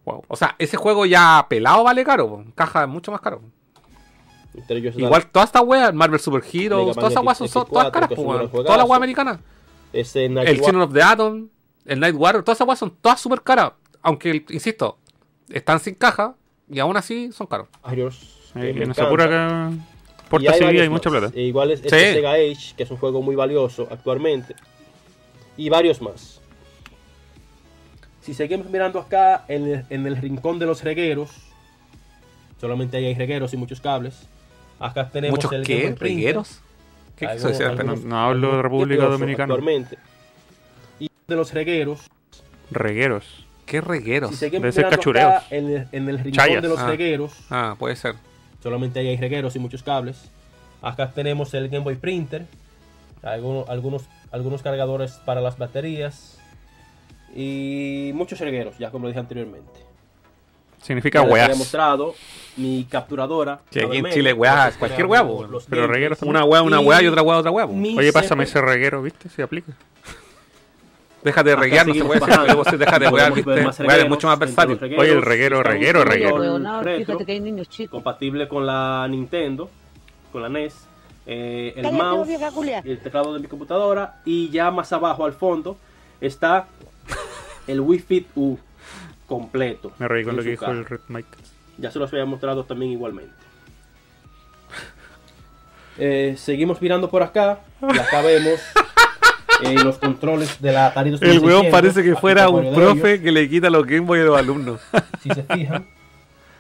Wow. O sea, ese juego ya pelado vale caro, po. En caja es mucho más caro. Igual todas estas weas, Marvel Super Heroes, todas esas weas son, son X4, todas caras, que es po, un weón. gran juegazo. Todas las weas americanas. ese Night El Children of the Atom, el Night Warrior, todas esas weas son todas súper caras. Aunque, insisto, están sin caja y aún así son caros. Me en encanta. Sakura que Y porta hay varios hay mucha plata. E igual es Sí. este Sega Age, que es un juego muy valioso actualmente. Y varios más. Si seguimos mirando acá en el, en el rincón de los regueros, solamente ahí hay regueros y muchos cables. Acá tenemos ¿Muchos el qué? ¿Regueros? ¿Qué quiso Algunos- decir? algunos- No- no hablo de República Dominicana. Actualmente. Y de los regueros, Regueros. ¿Qué regueros? si Debe ser cachureos. en el, en el rincón Chayas. de los Ah. regueros, Ah, puede ser. Solamente ahí hay regueros y muchos cables. Acá tenemos el Game Boy Printer. Algunos, algunos, algunos cargadores para las baterías. Y muchos regueros, ya como lo dije anteriormente. Significa Ya les weas. mostrado mi capturadora. Que aquí en Chile, entonces cualquier los pero regueros. Una wea, una wea y otra wea, otra mi Oye, pásame ese reguero, ¿viste? Si aplica. Déjate de reguear, no se puede decir, pero vos déjate de ver viste. es mucho más versátil. Oye, el reguero, reguero, reguero. Fíjate que hay niños chicos. compatible con la Nintendo, con la NES, eh, el mouse, el teclado de mi computadora y ya más abajo al fondo está el Wii Fit U completo. Me reí con lo que dijo el Red Mike. Ya se los había mostrado también igualmente. Eh, seguimos mirando por acá y acá vemos eh, los controles de la Atari El 2600. weón parece que fuera un profe que le quita los Game Boy a los alumnos. Si se fijan,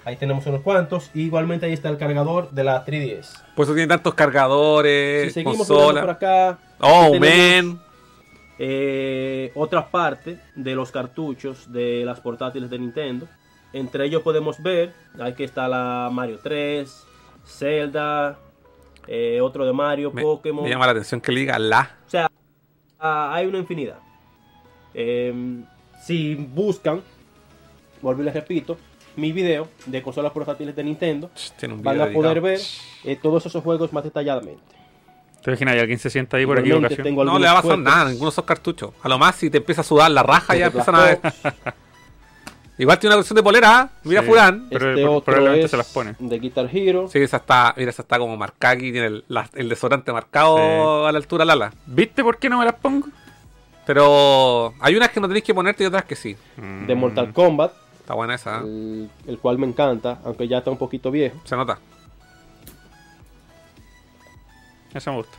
ahí tenemos unos cuantos. Y igualmente ahí está el cargador de la 3DS. Por eso tiene tantos cargadores, Si seguimos por acá, Oh, man. eh, otra parte de los cartuchos de las portátiles de Nintendo. Entre ellos podemos ver, aquí está la Mario 3, Zelda, eh, otro de Mario, Me, Pokémon. me llama la atención que le diga la. Ah, hay una infinidad. Em, si buscan, vuelvo y les repito, mi video de consolas portátiles de Nintendo, Tiene un van a poder ver eh, todos esos juegos más detalladamente. ¿Te imaginas? Y alguien se sienta ahí por tengo No le va a pasar nada, ninguno de esos cartuchos. A lo más, si te empieza a sudar la raja, ya empiezan a ver. Igual tiene una versión de polera, ¿ah? mira Sí. Furán. Pero Este probablemente se las pone. de Guitar Hero. Sí, esa está, mira, esa está como marcada aquí, tiene el, la- el desodorante marcado a la altura del ala. ¿Viste por qué no me las pongo? Pero hay unas que no tenéis que ponerte y otras que sí. de Mortal Kombat, Está buena esa, ¿eh? el, el cual me encanta, aunque ya está un poquito viejo. se nota. Eso me gusta.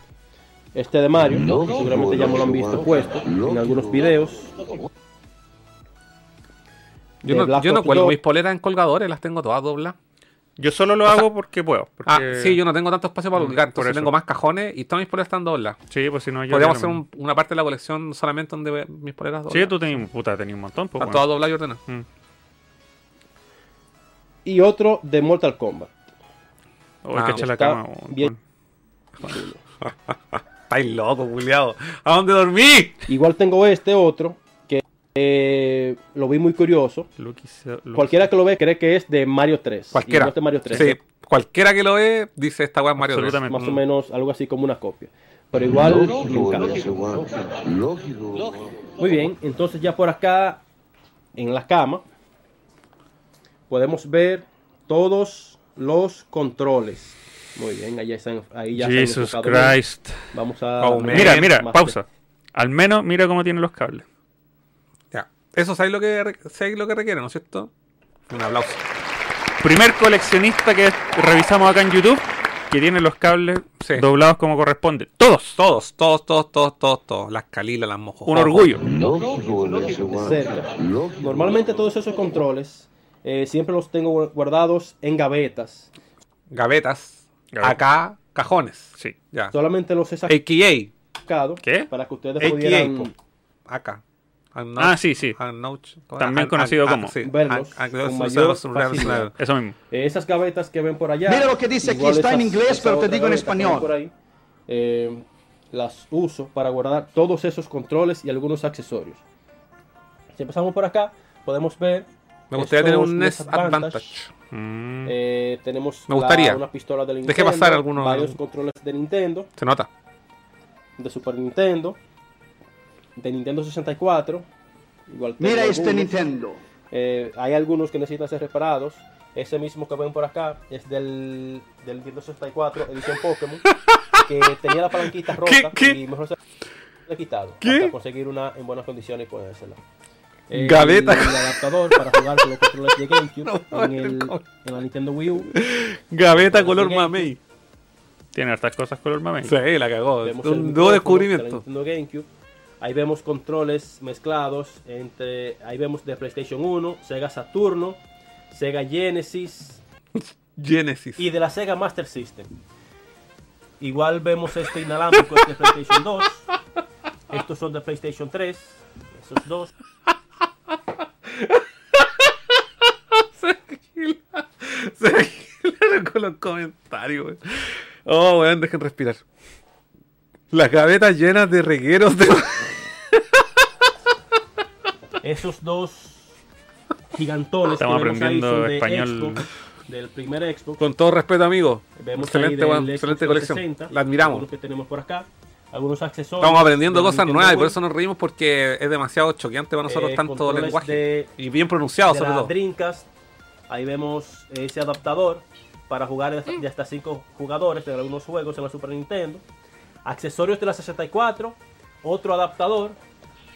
Este de Mario, seguramente ya me lo han visto puesto en algunos videos. Yo no, yo no cuelgo 2. mis poleras en colgadores, las tengo todas dobladas. Yo solo lo O sea- hago porque puedo. Porque... Ah, sí, yo no tengo tanto espacio para Mm, colgar, entonces eso. tengo más cajones y todas mis poleras están dobladas. Sí, pues si no yo... Podríamos hacer un- una parte de la colección solamente donde mis poleras dobladas. Sí, tú tenías, puta, tenías un montón. Pues, Están bueno. todas dobladas y ordenadas. Mm. Y otro de Mortal Kombat. O el Ah, que echa la cama. bien. Estáis loco, culiado. ¿A dónde dormí? Igual tengo este otro eh, lo vi muy curioso. Cualquiera que lo ve cree que es de Mario 3. Cualquiera. Y no es de Mario 3. Sí, cualquiera que lo ve dice esta weá es Mario 3. Absolutamente. Más o menos algo así como una copia. Pero igual me encanta. Muy bien, entonces ya por acá en la cama podemos ver todos los controles. Muy bien, ahí ya están, ahí ya están Jesus bien. Christ. Vamos a Oh. Mira, mira, pausa. Al menos mira cómo tienen los cables. Eso sabéis lo que, sabéis lo que requiere, ¿no es cierto? Un aplauso. Primer coleccionista que revisamos acá en YouTube que tiene los cables Sí. doblados como corresponde. Todos. Todos, todos, todos, todos, todos, todos. Las calilas, las mojos. Un orgullo. Normalmente todos esos controles eh, siempre los tengo guardados en gavetas. Gavetas. Gavetas. Acá, cajones. Sí. Ya. Solamente los he sacado ¿Qué? para que ustedes AKA, pudieran. Acá. Unknown- Ah, sí, sí. unknown- ¿cómo También conocido como. sí. Verlos con mayor facilidad. Eso mismo. Eh, esas gavetas que ven por allá. Mira lo que dice aquí, está en inglés, pero te digo en español. por ahí, eh, las uso para guardar todos esos controles y algunos accesorios. Si empezamos por acá, podemos ver. Me gustaría tener un NES Advantage. Mm. Eh, tenemos Me gustaría. la- una pistola de Deje Nintendo, pasar algunos- varios controles de Nintendo, Se nota. de Super Nintendo, de Nintendo 64. Igual Mira este algunos. Nintendo. Eh, hay algunos que necesitan ser reparados. Ese mismo que ven por acá es del, del Nintendo 64, edición Pokémon, que tenía la palanquita rota ¿Qué? y mejor se la he quitado. ¿Qué? Hasta conseguir una en buenas condiciones y ponérsela. Eh, Gaveta. El, el adaptador para jugar con los controles de GameCube No, en, el, en la Nintendo Wii U. Gaveta color mamey. Tiene hartas cosas color mamey. Sí, la cagó. Un nuevo micrófono de la descubrimiento. Nintendo GameCube. Ahí vemos controles mezclados entre. Ahí vemos de PlayStation 1, Sega Saturno, Sega Genesis Genesis. y de la Sega Master System. Igual vemos este inalámbrico es de PlayStation 2. Estos son de PlayStation 3. Esos dos. Se agilaron con los comentarios. Oh, weón, dejen respirar. Las gavetas llenas de regueros de. Esos dos gigantones Estamos que vemos ahí aprendiendo son de español. Xbox, del primer Xbox. Con todo respeto, amigo. Vemos Excelente, ahí del Excelente Xbox colección. 360, La admiramos. algunos que tenemos por acá. Algunos accesorios. Estamos aprendiendo cosas Nintendo nuevas y por eso nos reímos porque es demasiado choqueante para nosotros eh, tanto lenguaje. de- Y bien pronunciado, de sobre la todo. Dreamcast. Ahí vemos ese adaptador para jugar de de hasta 5 jugadores de algunos juegos en la Super Nintendo. Accesorios de la 64. Otro adaptador.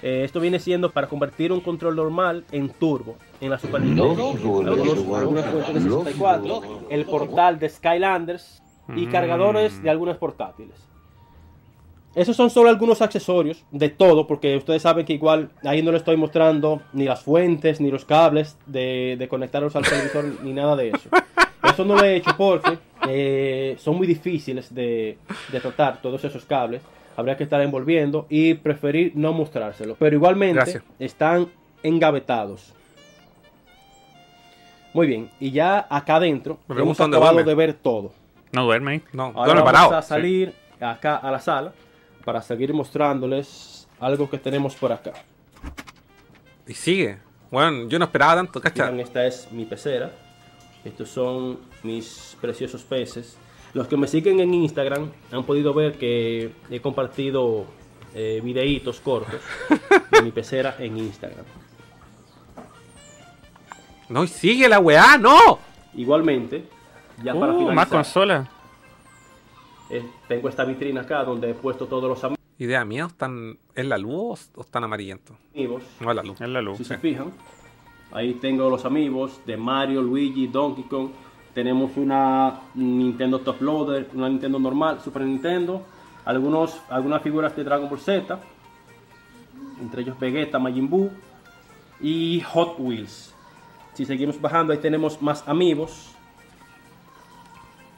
Eh, esto viene siendo para convertir un control normal en turbo en la Super Nintendo. Algunos, fuentes de 64. El portal de Skylanders. Y Mm. cargadores de algunas portátiles. Esos son solo algunos accesorios de todo, porque ustedes saben que igual ahí no les estoy mostrando ni las fuentes, ni los cables de, de conectarlos al televisor, ni nada de eso. Eso no lo he hecho porque eh, son muy difíciles de, de tratar todos esos cables. Habría que estar envolviendo y preferir no mostrárselo. Pero igualmente Gracias. están engavetados. Muy bien, y ya acá adentro Me hemos acabado duerme. de ver todo. No duerme. No, Ahora duerme vamos parado. a salir acá a la sala para seguir mostrándoles algo que tenemos por acá. Y sigue. Bueno, yo no esperaba tanto, cacha. Miren, esta es mi pecera. Estos son mis preciosos peces. Los que me siguen en Instagram han podido ver que he compartido eh, videitos cortos de mi pecera en Instagram. No, y sigue la weá, no. Igualmente, ya para Uh, finalizar, más consolas. eh, tengo esta vitrina acá donde he puesto todos los Idea mía, ¿están en la luz o están amarillentos? amigos. No, en la luz. Es la luz. Si se fijan, ahí tengo los amigos de Mario, Luigi, Donkey Kong. Tenemos una Nintendo Top Loader, una Nintendo normal, Super Nintendo, algunos, algunas figuras de Dragon Ball Z, entre ellos Vegeta, Majin Buu y Hot Wheels. Si seguimos bajando, ahí tenemos más amigos,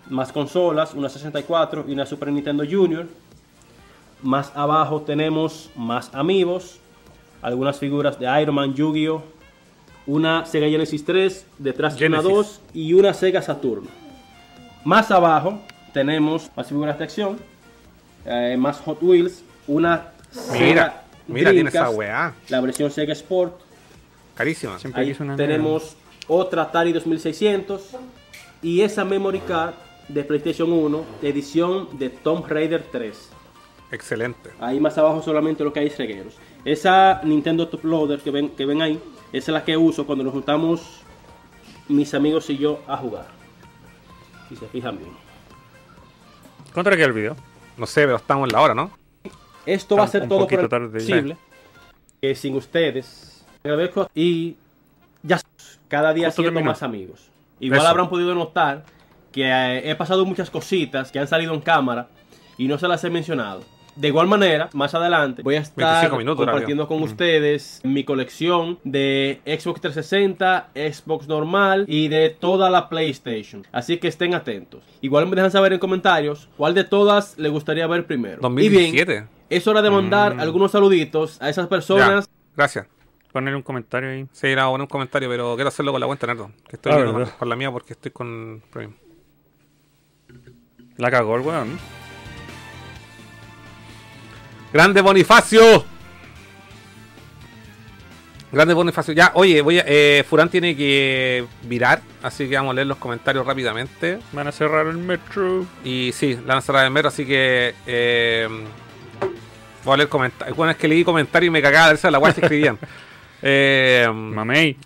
más consolas, una 64 y una Super Nintendo Junior. Más abajo tenemos más amigos, algunas figuras de Iron Man, Yu-Gi-Oh! Una Sega Genesis 3, detrás de una Genesis. 2 y una Sega Saturn. Más abajo tenemos más figuras de acción, eh, más Hot Wheels, una Mira, mira, tiene esa weá. la versión Sega Sport. Carísima. Siempre Ahí una tenemos otra Atari 2600 y esa memory card de PlayStation 1, edición de Tomb Raider 3. Excelente. Ahí más abajo solamente lo que hay es regueros. Esa Nintendo Top Loader que ven, que ven ahí, esa es la que uso cuando nos juntamos mis amigos y yo a jugar. Si se fijan bien. ¿Cuánto era que el video? No sé, pero estamos en la hora, ¿no? Esto va a ser todo por el posible. Que sin ustedes. Agradezco y ya cada día siendo más amigos. Igual Eso. habrán podido notar que eh, he pasado muchas cositas que han salido en cámara y no se las he mencionado. De igual manera, más adelante voy a estar 25 minutos, compartiendo con ustedes mi colección de Xbox 360, Xbox normal y de toda la PlayStation. Así que estén atentos. Igual me dejan saber en comentarios cuál de todas les gustaría ver primero. Y bien, 2017. es hora de mandar algunos saluditos a esas personas. Ya, gracias. Poner un comentario ahí. Sí, era poner un comentario, pero quiero hacerlo con la cuenta Nerdo. Que estoy Ah, con la mía porque estoy con Premium. La cagó el weón. ¡Grande Bonifacio! Grande Bonifacio. Ya, oye, voy a, eh, Furán tiene que virar, así que vamos a leer los comentarios rápidamente. Van a cerrar el metro. Y sí, la van a cerrar en metro, así que. Eh, voy a leer comentarios. Bueno, es que leí comentarios y me cagaba de risa la guay que escribían. Eh, Mamey.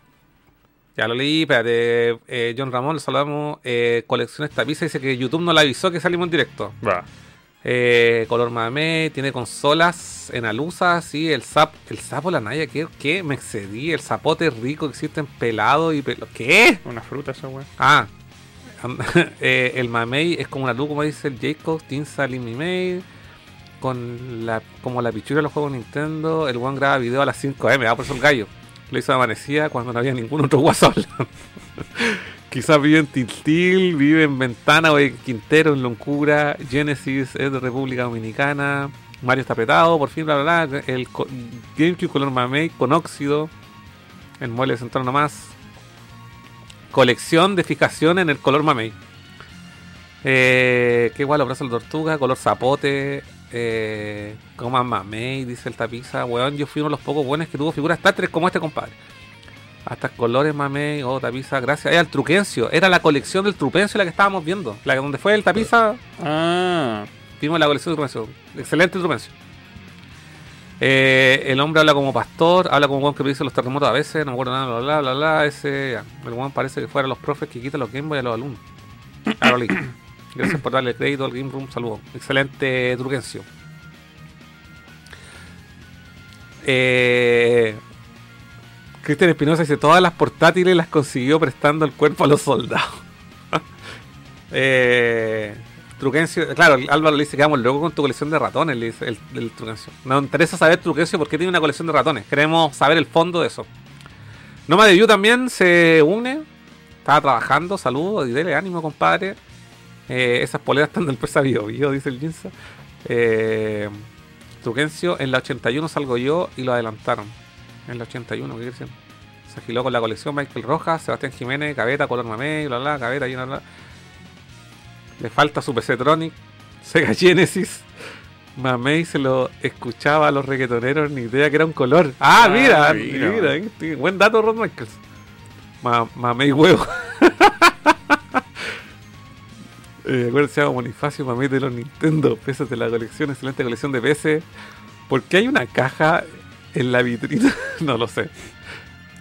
ya lo leí, espérate. Eh, John Ramón, saludamos. Eh, Colecciones Tapiza dice que YouTube no le avisó que salimos en directo. Va. Eh, color mame, tiene consolas en Alusa, sí, el sap, el sapo la Naya, ¿qué? ¿Qué? Me excedí, el zapote rico existe en pelado y pelo. ¿Qué? Una fruta esa weón. Ah, eh, el mamey es como una luz, como dice el Jacob, Tinsa Limimei, con la, como la pichura de los juegos Nintendo, el one graba video a las 5 am, ah, por eso el gallo. Lo hizo amanecida cuando no había ningún otro WhatsApp. Quizás vive en Tiltil, vive en Ventana o en Quintero, en Loncura, Genesis es de República Dominicana, Mario está apretado, por fin, bla, bla, bla. El GameCube color mamey con óxido, el mueble central nomás, colección de fijación en el color mamey. Eh, qué igual, los brazos de tortuga, color zapote. Eh, como mamey, dice el tapiza. Weón, yo fui uno de los pocos buenos que tuvo figuras Star como este compadre. Hasta colores mamey, oh tapiza, gracias. Era el truquencio, era la colección del trupencio la que estábamos viendo. La donde fue el tapiza, Ah. vimos la colección del trupencio. Excelente trupencio. Eh, el hombre habla como pastor, habla como un que dice los terremotos a veces, no me acuerdo nada, bla bla bla bla. Ese, ya. el weón parece que fuera los profes que quitan los Game Boy a los alumnos. Leí. Gracias por darle crédito al Game Room, saludos. Excelente truquencio. Eh, Cristian Espinosa dice: Todas las portátiles las consiguió prestando el cuerpo a los soldados. eh, Truquencio, claro, Álvaro le dice que vamos luego con tu colección de ratones, le dice el, el Truquencio. Nos interesa saber Truquencio por qué tiene una colección de ratones. Queremos saber el fondo de eso. Noma de You también se une. Estaba trabajando, saludos y ánimo, compadre. Eh, esas poleras están del pesa Bio, Bio, dice el Jinza. Eh, Truquencio, en la 81 salgo yo y lo adelantaron. En la 81, ¿qué quiere decir? Se agiló con la colección Michael Rojas, Sebastián Jiménez, Cabeta, Color Mamey, bla bla, Cabeta y una bla. Le falta su PC Tronic, Sega Genesis. Mamey se lo escuchaba a los reggaetoneros, ni idea que era un color. Ah, Ah, mira, mira. mira, eh, buen dato, Rod Michaels. Ma- mamey huevo. Eh, acuérdense, hago Bonifacio, mami de los Nintendo. Pesos de la colección, excelente colección de PC. ¿Por qué hay una caja en la vitrina? no lo sé.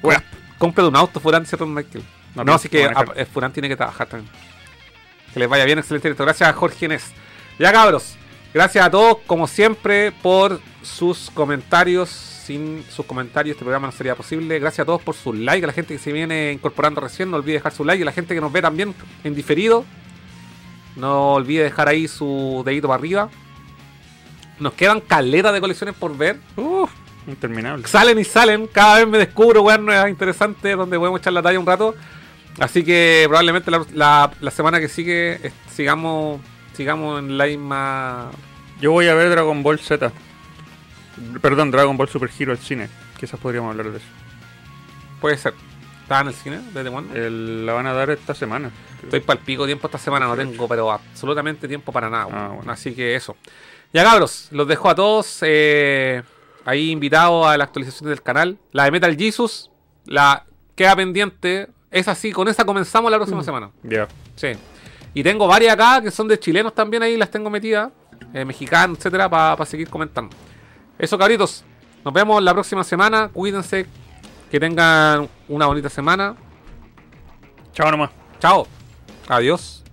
Bueno, compra de un auto, Furán, ¿cierto, Michael? No, No, así que ah, eh, Furán tiene que trabajar también. Que les vaya bien, excelente directo. Gracias a Jorge Inés. Ya cabros, gracias a todos, como siempre, por sus comentarios. Sin sus comentarios este programa no sería posible. Gracias a todos por sus likes, a la gente que se viene incorporando recién, no olvide dejar su like. Y a la gente que nos ve también en diferido, no olvide dejar ahí su dedito para arriba. Nos quedan caletas de colecciones por ver. Uf, interminable. Salen y salen, cada vez me descubro weón nuevas interesantes donde podemos echar la talla un rato. Así que probablemente la, la- la semana que sigue eh, sigamos sigamos en la misma. Yo voy a ver Dragon Ball Z. Perdón, Dragon Ball Super Hero al cine. Quizás podríamos hablar de eso. Puede ser. ¿Estaba en el cine? ¿Desde cuándo? El- la van a dar esta semana. Estoy para el pico tiempo esta semana, no tengo, pero absolutamente tiempo para nada. Ah, bueno. Así que eso. Ya cabros, los dejo a todos eh, ahí invitados a la actualización del canal. La de Metal Jesus, la queda pendiente. Es así, con esa comenzamos la próxima semana. Ya. Sí. Y tengo varias acá que son de chilenos también ahí, las tengo metidas, eh, mexicanos, etcétera, para seguir comentando. Eso, cabritos. Nos vemos la próxima semana. Cuídense. Que tengan una bonita semana. Chao nomás. Chao. Adiós.